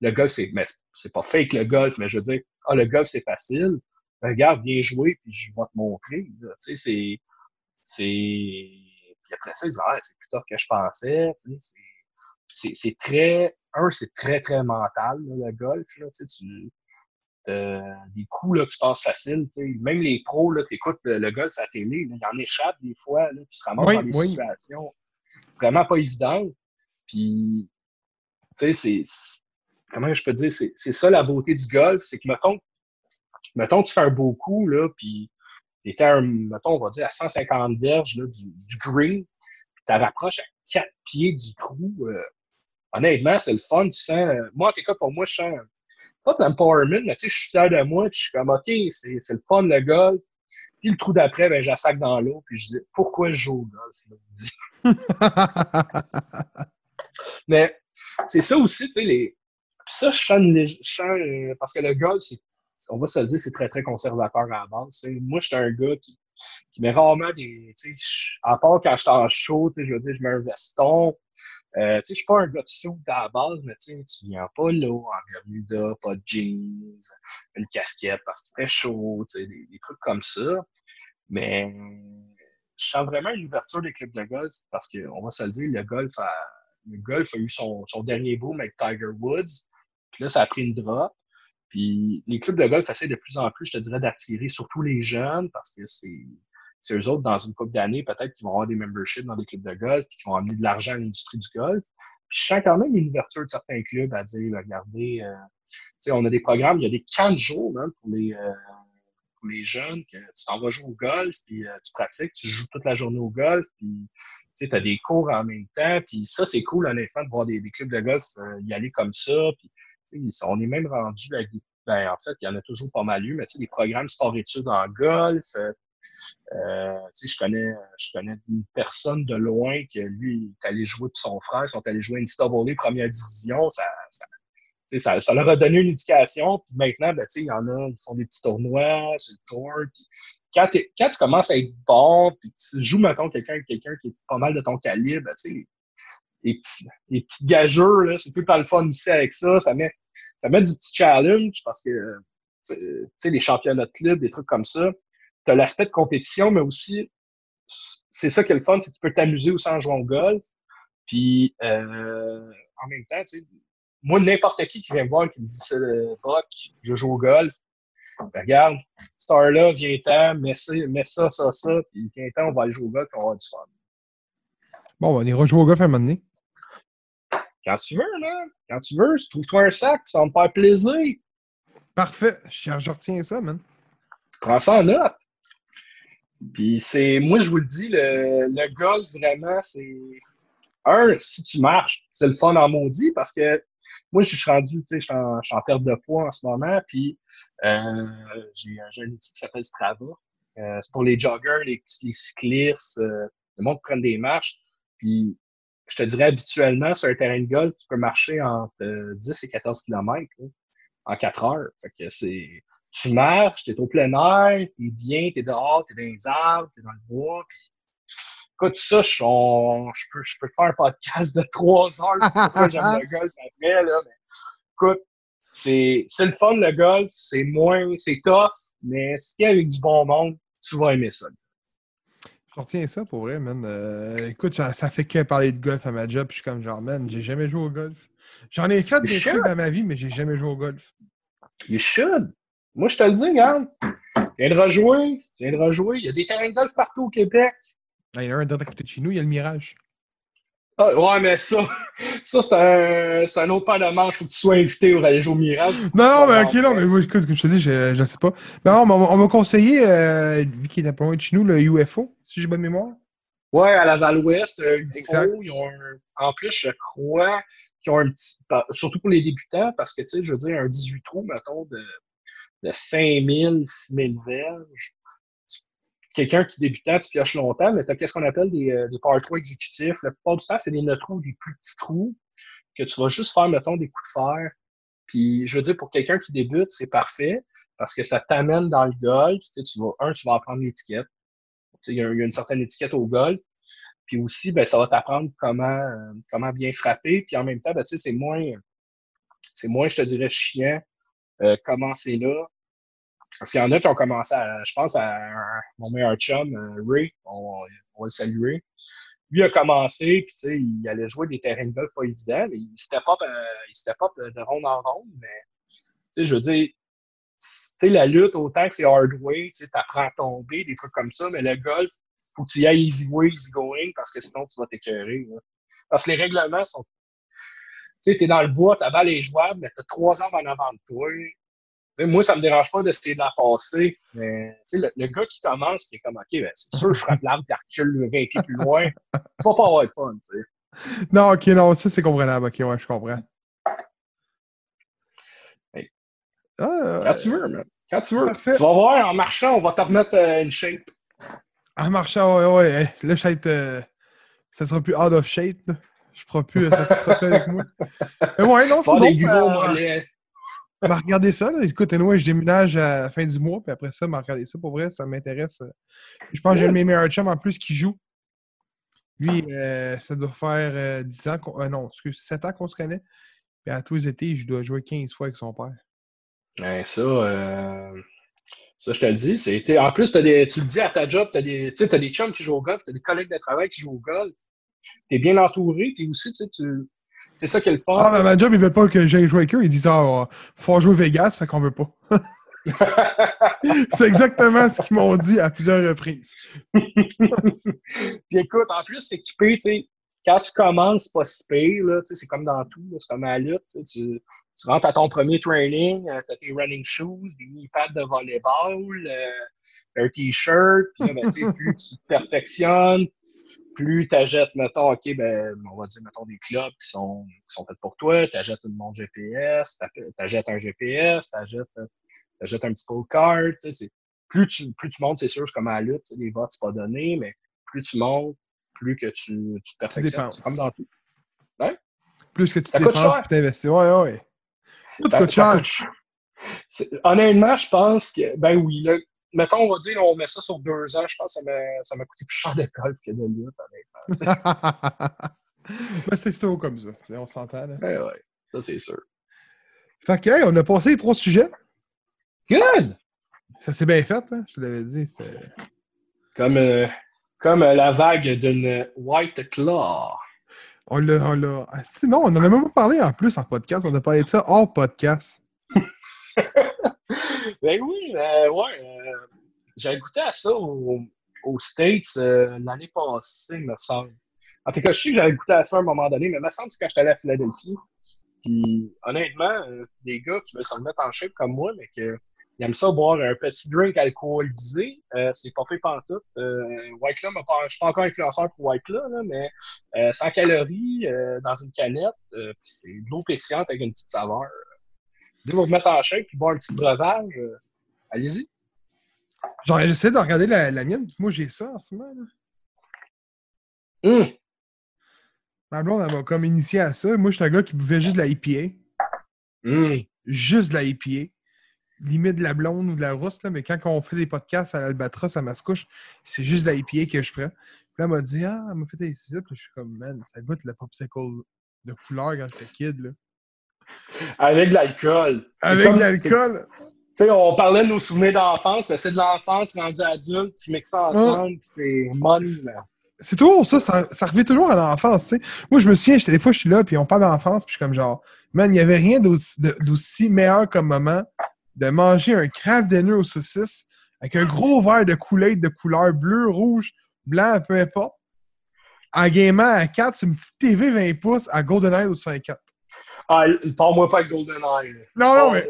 le golf, c'est, mais c'est pas fake le golf, mais je veux dire, ah, le golf, c'est facile. Ben, regarde, viens jouer, puis je vais te montrer. Tu sais, c'est, c'est, puis après ça, ils ah, c'est plus tough que je pensais. C'est, très, un, c'est très, très mental, le golf, là, tu tu, des coups, là, tu passes facile. Tu sais. Même les pros, là, écoutes le, golf à la télé, là, ils en échappent des fois, là, puis se ramassent dans des situations vraiment pas évidentes. Puis, tu sais, c'est comment je peux dire, c'est ça la beauté du golf, c'est que, mettons, mettons, tu fais un beau coup, là, puis tu étais, mettons, on va dire, à 150 verges là, du, du green, puis tu rapproches à 4 pieds du trou. Euh, honnêtement, c'est le fun, tu sens. Euh, moi, en tout cas, pour moi, je sens pas de l'empowerment, mais tu sais, je suis fier de moi, je suis comme, OK, c'est le fun, le golf. Puis le trou d'après, ben, j'assac dans l'eau, puis je dis, pourquoi je joue au golf? *laughs* mais c'est ça aussi, tu sais, les, puis ça, je sens, euh, parce que le golf, on va se le dire, c'est très, très conservateur à la base. Moi, je suis un gars qui, qui met rarement des. À part quand je suis en chaud, je veux dire, je mets un veston. Euh, je suis pas un gars de chaud à la base, mais tu viens pas là en bermuda, pas de jeans, une casquette parce qu'il fait chaud, des, des trucs comme ça. Mais je sens vraiment une ouverture des clubs de golf parce qu'on va se le dire, le golf a, le golf a eu son, son dernier boom avec Tiger Woods. Puis là, ça a pris une drop. Puis les clubs de golf essaient de plus en plus, je te dirais, d'attirer surtout les jeunes parce que c'est c'est eux autres, dans une couple d'années, peut-être qu'ils vont avoir des memberships dans des clubs de golf puis qui vont amener de l'argent à l'industrie du golf. Puis je sens quand même une ouverture de certains clubs à dire, regardez, euh, on a des programmes, il y a des camps de jour pour les, euh, pour les jeunes, que tu t'en vas jouer au golf, puis tu pratiques, tu joues toute la journée au golf, puis tu as des cours en même temps. Puis ça, c'est cool, honnêtement, de voir des, clubs de golf y aller comme ça. Puis, on est même rendu ben, en fait, il y en a toujours pas mal eu, mais tu sais, des programmes sport-études en golf. Euh, je connais, je connais une personne de loin qui, lui, est allé jouer pour son frère, sont allés jouer NCAA première division. Ça, ça, ça, leur a donné une éducation. Puis maintenant, ben, il y en a, ils font des petits tournois sur le tour. quand, quand, tu commences à être bon, puis tu joues, mettons, quelqu'un quelqu'un qui est pas mal de ton calibre, ben, les, petits, les petits gageurs, c'est tout pas le fun aussi avec ça. Ça met, ça met du petit challenge parce que, les championnats de club, des trucs comme ça, tu as l'aspect de compétition, mais aussi, c'est ça qui est le fun, c'est que tu peux t'amuser aussi en jouant au golf. Puis, euh, en même temps, tu sais, moi, n'importe qui qui vient me voir qui me dit c'est le je joue au golf, ben, regarde, Star là, viens-t'en, mets ça, mets ça, ça, ça, puis viens-t'en, on va aller jouer au golf, on va avoir du fun. Bon, on ira jouer au golf un moment donné. Quand tu veux, là. Quand tu veux, trouve-toi un sac, ça va me faire plaisir. Parfait. Je, retiens ça, man. Prends ça en note. Puis c'est, moi, je vous le dis, le, le golf, vraiment, c'est. Un, si tu marches, c'est le fun en maudit parce que moi, je suis rendu, tu sais, je suis en, perte de poids en ce moment, puis euh, j'ai un outil qui s'appelle Strava. Euh, c'est pour les joggers, les, cyclistes, euh, le monde qui prennent des marches. Puis je te dirais habituellement, sur un terrain de golf, tu peux marcher entre 10 euh, et 14 km en 4 heures. Fait que c'est. Tu marches, tu es au plein air, tu es bien, tu es dehors, tu es dans les arbres, tu es dans le bois. Puis, écoute, ça, je, je, peux, je peux te faire un podcast de 3 heures. C'est pourquoi j'aime le *laughs* golf après. Là, mais, écoute, c'est le fun le golf, c'est moins, c'est tough, mais si tu es avec du bon monde, tu vas aimer ça. Je retiens ça pour vrai, man. Euh, écoute, ça, fait que parler de golf à ma job, puis je suis comme genre, man, j'ai jamais joué au golf. J'en ai fait des trucs dans ma vie, mais j'ai jamais joué au golf. You should. Moi, je te le dis, regarde. Viens de rejouer, viens de rejouer. Il y a des terrains de golf partout au Québec. Il y en a un à côté de chez nous, il y a le Mirage. Ah, ouais, mais ça, ça c'est un, un, autre paire de manches. Faut que tu sois invité pour aller jouer au Mirage. Non, non, mais ok, non, mais moi, écoute, comme je te dis, je, je sais pas. Mais non, on m'a conseillé, euh, vu qu'il est pas loin de chez nous, le UFO, si j'ai bonne mémoire. Ouais, à la Val-Ouest, euh, UFO, ils ont un, en plus, je crois qu'ils ont un petit, surtout pour les débutants, parce que, tu sais, je veux dire, un 18 trous, mettons, de, de 5000, 6000 verges quelqu'un qui débutant, tu pioches longtemps, mais tu as qu'est-ce qu'on appelle des, euh, des Power 3 exécutifs. La plupart du temps, c'est des trous, des plus petits trous, que tu vas juste faire, mettons, des coups de fer. Puis, je veux dire, pour quelqu'un qui débute, c'est parfait parce que ça t'amène dans le golf. Tu, sais, tu vas, un, tu vas apprendre l'étiquette. Tu sais, il, y a, une certaine étiquette au golf. Puis aussi, ben, ça va t'apprendre comment, euh, comment bien frapper. Puis en même temps, ben, tu sais, c'est moins, c'est moins, je te dirais, chiant euh, commencer là parce qu'il y en a qui ont commencé à, je pense à, mon meilleur chum, euh, Ray, on, va le saluer. Lui a commencé, puis tu sais, il allait jouer des terrains de golf pas évidents, mais il step up, euh, il step up de, ronde en ronde, mais tu sais, je veux dire, tu sais, la lutte, autant que c'est hard way, tu sais, t'apprends à tomber, des trucs comme ça, mais le golf, faut que tu y ailles easy way, easy going, parce que sinon, tu vas t'écœurer. Parce que les règlements sont. Tu sais, t'es dans le bois, ta balle est jouable, mais t'as trois arbres en avant de toi moi, ça me dérange pas d'essayer de la passer. Mais le, le gars qui commence, qui est comme OK, ben, c'est sûr, je frappe l'arbre qui recule 20 pieds plus loin. Ça va pas avoir de fun, tu sais. Non, OK, non, ça, c'est comprenable. OK, ouais, je comprends. Ah, Quand tu veux, man. Quand tu veux. Tu vas voir, en marchant, on va te remettre euh, une shape. En marchant, ouais, ouais. Là, je vais être. Euh, ça sera plus out of shape. Là. Je ne pourrai plus être avec moi. *laughs* Mais ouais, non, c'est bon. Des gros m'a regardé ça. Là. Écoute, moi, je déménage à la fin du mois, puis après ça, m'a regardé ça. Pour vrai, ça m'intéresse. Je pense que j'ai le meilleur chum en plus qui joue. Lui, euh, ça doit faire 10 euh, ans, euh, non, excuse, 7 ans qu'on se connaît. Puis à tous les étés, je dois jouer 15 fois avec son père. Ouais, ça, euh, ça, je te le dis. C'était... En plus, as des... tu le dis à ta job, tu as des, as des chums qui jouent au golf, tu as des collègues de travail qui jouent au golf. Tu es bien entouré, puis aussi, tu, tu c'est ça qui est le fun. Ah, mais ma job, ils veulent pas que j'aille jouer avec eux. Ils disent, ah, faut jouer Vegas, fait qu'on veut pas. *laughs* c'est exactement ce qu'ils m'ont dit à plusieurs reprises. *laughs* Puis écoute, en plus, c'est équipé, tu sais, quand tu commences, c'est pas si pire, là, c'est comme dans tout, c'est comme à la lutte, tu, tu rentres à ton premier training, euh, tu as tes running shoes, des pads de volleyball, euh, un t-shirt, puis là, ben, tu sais, plus tu te perfectionnes, plus tu achètes, mettons, OK, ben, on va dire, mettons, des clubs qui sont, qui sont faits pour toi, tu achètes une montre GPS, tu achètes un GPS, tu achètes, un petit pull card, plus tu, plus tu montes, c'est sûr, c'est comme à la lutte, les votes, c'est pas donné, mais plus tu montes, plus que tu, tu te perfectionnes. C'est comme dans tout. Hein? Plus que tu ça dépenses, tu investis. Ouais, ouais. Ça, coûte cher. Honnêtement, je pense que, ben oui, là, mettons, on va dire, on met ça sur deux ans, je pense que ça m'a coûté plus cher de golf que de lutte, honnêtement. *laughs* C'est tout comme ça, on s'entend. Ouais, eh ouais, ça c'est sûr. Fait que, hey, on a passé les trois sujets. Good! Ça s'est bien fait, hein? je te l'avais dit. Comme, euh, comme euh, la vague d'une White Claw. On l'a. On l'a... Ah, sinon, on n'en a même pas parlé en plus en podcast. On a parlé de ça hors podcast. *laughs* ben oui, euh, ouais. Euh, j'ai goûté à ça aux States l'année passée, me semble. En tout cas, je sais que j'avais goûté à ça à un moment donné, mais me semble que quand j'étais allé à Philadelphie, puis honnêtement, des gars qui veulent se remettre en shape comme moi, mais que il aime ça boire un petit drink alcoolisé. Euh, c'est pas fait pantoute. Euh, White Claw, je suis pas encore influenceur pour White Claw, là, mais euh, 100 calories euh, dans une canette, euh, c'est de l'eau pétillante avec une petite saveur. Vous vous mettre en shape et boire un petit breuvage, euh, allez-y. Genre, j'essaie de regarder la, la, mienne. Moi, j'ai ça en ce moment. Là. Hum. Ma blonde, elle m'a comme initié à ça. Moi, je suis un gars qui buvait juste de la IPA. Hum. Juste de la IPA limite de la blonde ou de la rousse, là, mais quand on fait des podcasts à l'Albatros, à Mascouche, c'est juste la IPA que je prends. Puis là, elle m'a dit Ah, elle m'a fait essayer ça. Puis je suis comme, man, ça goûte le popsicle de couleur quand j'étais kid. Là. Avec de l'alcool. Avec de l'alcool? Tu sais, on parlait de nos souvenirs d'enfance, mais c'est de l'enfance rendu adulte, tu mixes ça ensemble, c'est money, là. C'est toujours ça, ça, ça, revient toujours à l'enfance, tu sais. Moi, je me souviens, des fois, je suis là, puis on parle d'enfance, puis je suis comme genre, man, il n'y avait rien d'aussi meilleur comme moment de manger un craft dinner aux saucisses avec un gros verre de Kool-Aid de couleur bleu, rouge, blanc, peu importe. En gamant à 4 sur une petite TV 20 pouces à GoldenEye au 54. Ah, parle-moi pas de GoldenEye. Non, non, mais.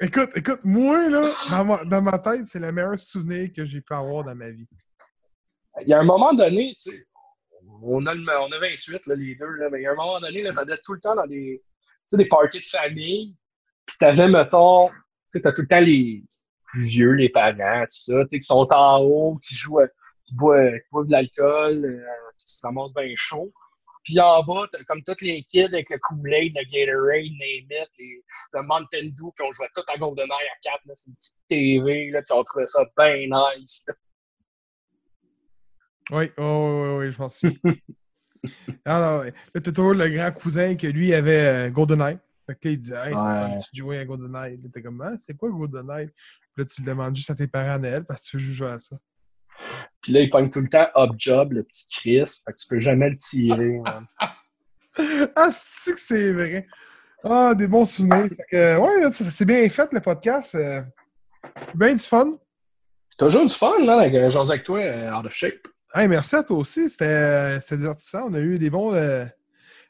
Écoute, écoute, moi, là, dans ma, dans ma tête, c'est le meilleur souvenir que j'ai pu avoir dans ma vie. Il y a un moment donné, tu sais, on a, on a 28, là, les deux, là, mais il y a un moment donné, là, t'allais tout le temps dans des, des parties de famille, puis t'avais, mettons, tu as tout le temps les plus vieux, les parents, tout ça, qui sont en haut, qui jouent, qui boivent, qui boivent de l'alcool, euh, qui se ramassent bien chaud. Puis en bas, t'as comme tous les kids avec le Kool-Aid, le Gatorade, Name It, les, le Mountain Dew, puis on jouait tout à GoldenEye à 4, c'est une petite TV, là, puis on trouvait ça bien nice. Oui, oh, oui, oui, je pense. *laughs* Alors, là, t'as toujours le grand cousin que lui avait euh, GoldenEye. Fait que là, il disait, hey, ouais. tu jouais à GoldenEye? T'es comme, ah, c'est quoi GoldenEye? Puis là, tu le demandes juste à tes parents à Noël parce que tu veux jouer à ça. Puis là, il pogne tout le temps Up Job, le petit Chris. Fait que tu peux jamais le tirer. *laughs* ah, c'est que c'est vrai? Ah, des bons souvenirs. Fait que, ouais, c'est bien fait, le podcast. Euh, bien du fun. Toujours du fun, là, avec euh, avec toi, euh, out of shape. Hey, merci à toi aussi. C'était divertissant. On a eu des bons.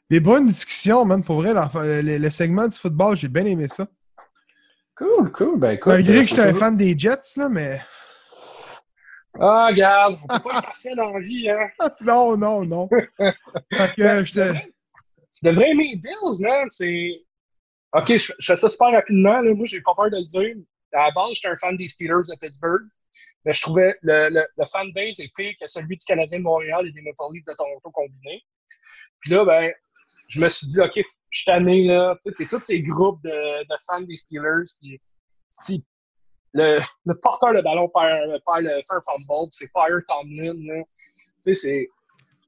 Des bonnes discussions, man. Pour vrai, le, segment du football, j'ai bien aimé ça. Cool, cool. Ben, écoute, Malgré que j'étais un fan des Jets, là, mais. Ah, regarde, on peut pas être parfait dans la vie, hein. *laughs* non, non, non. fait que, ben, je te... Tu devrais aimer les Bills, man. C'est. Ok, je, fais ça super rapidement. Là. Moi, j'ai pas peur de le dire. À la base, j'étais un fan des Steelers de Pittsburgh. Mais je trouvais le, le, le fanbase est pire que celui du Canadien de Montréal et des Maple Leafs de Toronto combinés. Puis là, ben, je me suis dit, OK, je suis tanné, là. Tu sais, tous ces groupes de, de, fans des Steelers qui, si le, le porteur de ballon perd, perd le, un fumble, c'est Fire Tomlin, là. Tu sais, c'est.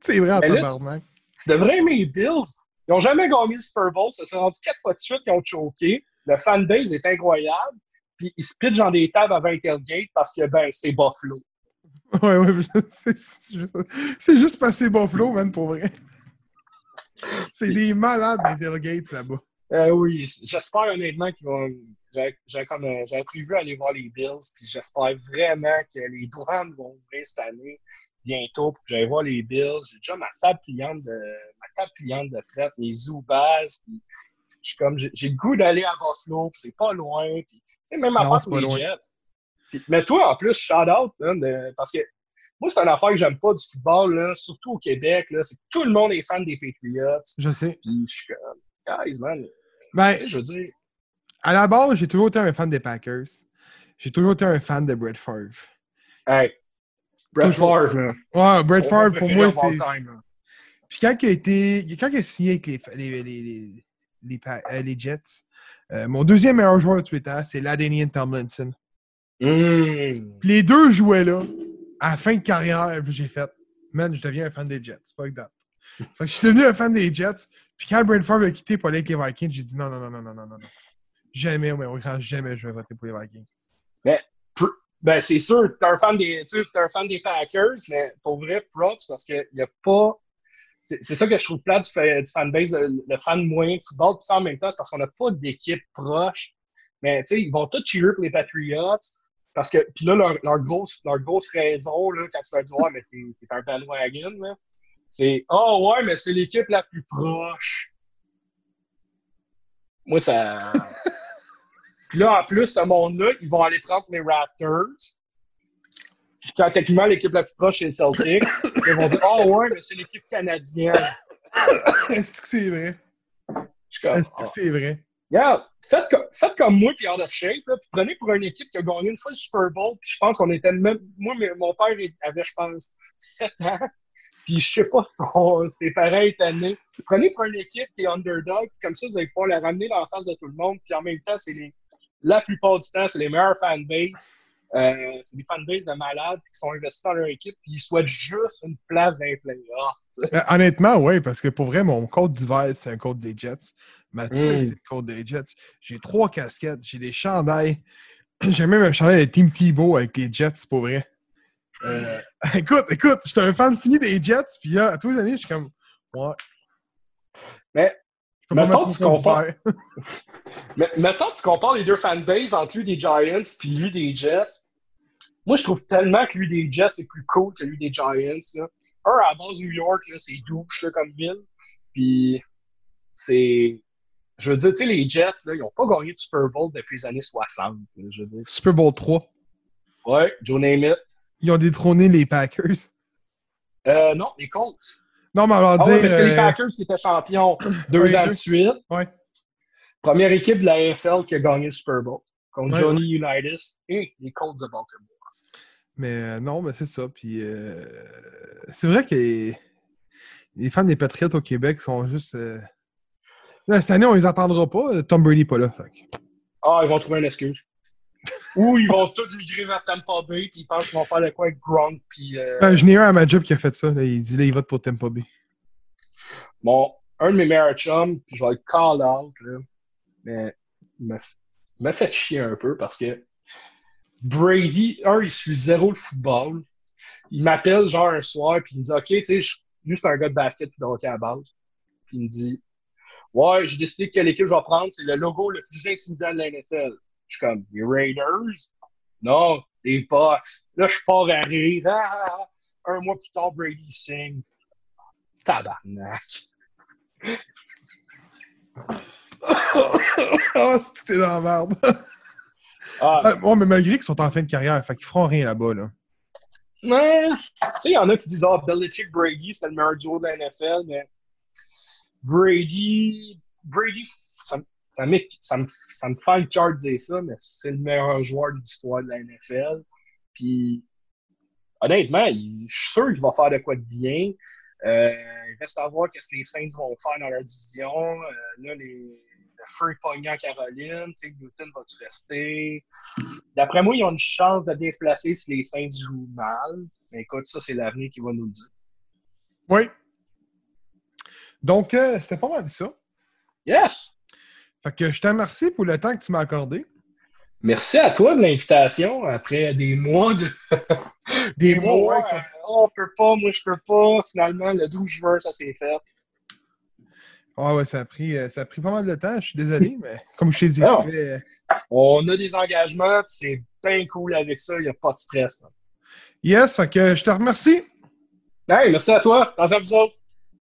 C'est vrai, tabarnak. Tu devrais aimer les Bills. Ils n'ont jamais gagné le Super Bowl. Ça s'est rendu quatre fois de suite qu'ils ont choqué. Le fanbase est incroyable. Puis ils se pitchent dans des tables avant tailgate parce que, ben, c'est Buffalo. Ouais, ouais, c'est juste passé Buffalo, man, pour vrai. C'est des malades d'Intergate là-bas. Euh, oui, j'espère honnêtement qu'ils vont. J'avais prévu aller voir les Bills, puis j'espère vraiment que les douanes vont ouvrir cette année bientôt pour que j'aille voir les Bills. J'ai déjà ma table cliente de ma table cliente de traite, mes Zubaz, puis suis comme, j'ai j'ai le goût d'aller à Buffalo, puis c'est pas loin. Puis, tu sais, même pour pas les loin. Jets. Mais toi, en plus, shout out, hein, de- parce que moi, c'est une affaire que j'aime pas du football, là, surtout au Québec. Là, c'est tout le monde est fan des Patriots. Je sais. Puis je suis comme, guys, man. Ben, Tu sais, je veux dire, à la base, j'ai toujours été un fan des Packers. J'ai toujours été un fan de Brett Favre. hey, Brett Toujours. Favre, là. Ouais, Brett Favre, pour moi, c'est. Puis quand il a été. Quand il a signé avec les, les, les, les, les euh, Jets, euh, mon deuxième meilleur joueur de tous les temps, c'est Ladanian Tomlinson. Mm. Puis les deux jouaient là, à la fin de carrière, j'ai fait, man, je deviens un fan des Jets. Fuck that. Fait que je suis devenu un fan des Jets. Puis quand Favre a quitté pour aller avec les Vikings, j'ai dit non, non, non, non, non, non, non. Jamais, mais au grand jamais, je vais voter pour les Vikings. Ben, c'est sûr, t'es un fan des, t'es un fan des Packers, mais pour vrai, props, parce qu'il n'y a pas. C'est ça que je trouve plate du, du fanbase, le, fan moyen de football. Puis ça, en même temps, c'est parce qu'on n'a pas d'équipe proche. Mais, tu sais, ils vont tous cheerer pour les Patriots. Parce que, puis là, leur, leur grosse, leur grosse raison, là, quand tu vas dire, ouais, mais t'es un bandwagon, là, c'est, oh, ouais, mais c'est l'équipe la plus proche. Moi, ça. *laughs* Puis là, en plus, ce monde-là, ils vont aller prendre les Raptors. Puis quand techniquement l'équipe la plus proche, c'est les Celtics. ils vont dire Oh ouais, mais c'est l'équipe canadienne. Est-ce que c'est vrai? Est-ce que Ah. c'est vrai? Regarde, faites, comme, faites comme moi, puis out of shape. Là, puis prenez pour une équipe qui a gagné une fois le Super Bowl. Puis je pense qu'on était même. Moi, mon père avait, je pense, 7 ans. Puis je sais pas si tes parents étaient nés. Prenez pour une équipe qui est underdog. Puis comme ça, vous allez pouvoir la ramener dans la face de tout le monde. Puis en même temps, c'est les. La plupart du temps, c'est les meilleurs fanbases. Euh, c'est des fanbases de malades qui sont investis dans leur équipe. Puis ils souhaitent juste une place dans les playoffs. *laughs* Euh, honnêtement, oui, parce que pour vrai, mon code d'hiver, c'est un code des Jets. Mathieu, Mm. c'est le code des Jets. J'ai trois casquettes, j'ai des chandails. *clears throat* J'ai même un chandail de Team Thibault avec les Jets, pour vrai. Euh, écoute, écoute, j'étais un fan fini des Jets, puis là, à tous les années, je suis comme, ouais. Mais mettons tu compares-. *laughs* Mais mettons, tu compares les deux fanbases entre lui des Giants puis lui des Jets. Moi, je trouve tellement que lui des Jets est plus cool que lui des Giants. Là. Un, à la base New York, c'est douche là, comme ville. Puis, c'est. Je veux dire, tu sais, les Jets, là, ils n'ont pas gagné de Super Bowl depuis les années 60. là, je veux dire. Super Bowl 3. Ouais, Joe Namath. Ils ont détrôné les Packers. Euh, non, les Colts. Non, mais alors Ah ouais, dire. mais c'est les euh, Packers qui étaient champions deux Ouais, ans de suite. Ouais. Première équipe de la AFL qui a gagné le Super Bowl. Contre Ouais, Johnny Unitas et les Colts de Baltimore. Mais euh, non, mais c'est ça. Puis euh, c'est vrai que les, les fans des Patriots au Québec sont juste. euh, Là, cette année, on les entendra pas. Tom Brady pas là. fait que- Ah, ils vont trouver une excuse. *laughs* Ou ils vont tous migrer vers Tampa Bay puis ils pensent qu'ils vont faire de quoi avec Gronk puis euh, Ben, J'en ai un à ma job qui a fait ça. là. Il dit là, il vote pour Tampa Bay. Bon, un de mes meilleurs chums, puis je vais le call out, là, mais il m'a fait chier un peu parce que Brady, un, il suit zéro le football. Il m'appelle genre un soir, puis il me dit Ok, tu sais, je- lui, c'est un gars de basket puis de hockey à la base. Puis il me dit Ouais, j'ai décidé quelle équipe je vais prendre, c'est le logo le plus intimidant de la NFL. Je suis comme Les Raiders? Non, les Bucks. Là, je pars à rire. Ah, ah, ah. Un mois plus tard, Brady signe. Tabarnak. *coughs* Ah, c'est que t'es dans la merde. Ah, Ah, bon, mais malgré qu'ils sont en fin de carrière, fait qu'ils feront rien là-bas. Là. Ouais. Tu sais, il y en a qui disent Ah, Belichick Brady, c'était le meilleur duo de la NFL, mais Brady, Brady, ça, ça, me- ça, me, ça me fait le cœur de dire ça, mais c'est le meilleur joueur de l'histoire de la NFL. Puis, honnêtement, il- je suis sûr qu'il va faire de quoi de bien. Euh, il reste à voir qu'est-ce que les Saints vont faire dans leur division. Euh, là, les, le feu est pogné en Caroline. Tu sais, Newton va-tu rester? D'après moi, ils ont une chance de bien se placer si les Saints jouent mal. Mais écoute, ça, c'est l'avenir qui va nous le dire. Oui. Donc, euh, c'était pas mal ça. Yes! Fait que je te remercie pour le temps que tu m'as accordé. Merci à toi de l'invitation après des mois de. *laughs* Des mois, ouais, euh, oh, on peut pas, moi je peux pas. Finalement, le 12 juin, ça s'est fait. Ah ouais, ça a, pris, euh, ça a pris pas mal de temps, je suis désolé, *laughs* mais comme je t'ai dit, Non. je fais, euh, On a des engagements, c'est bien cool avec ça, il n'y a pas de stress. là. Yes, fait que je te remercie. Hey, merci à toi. Dans un autres.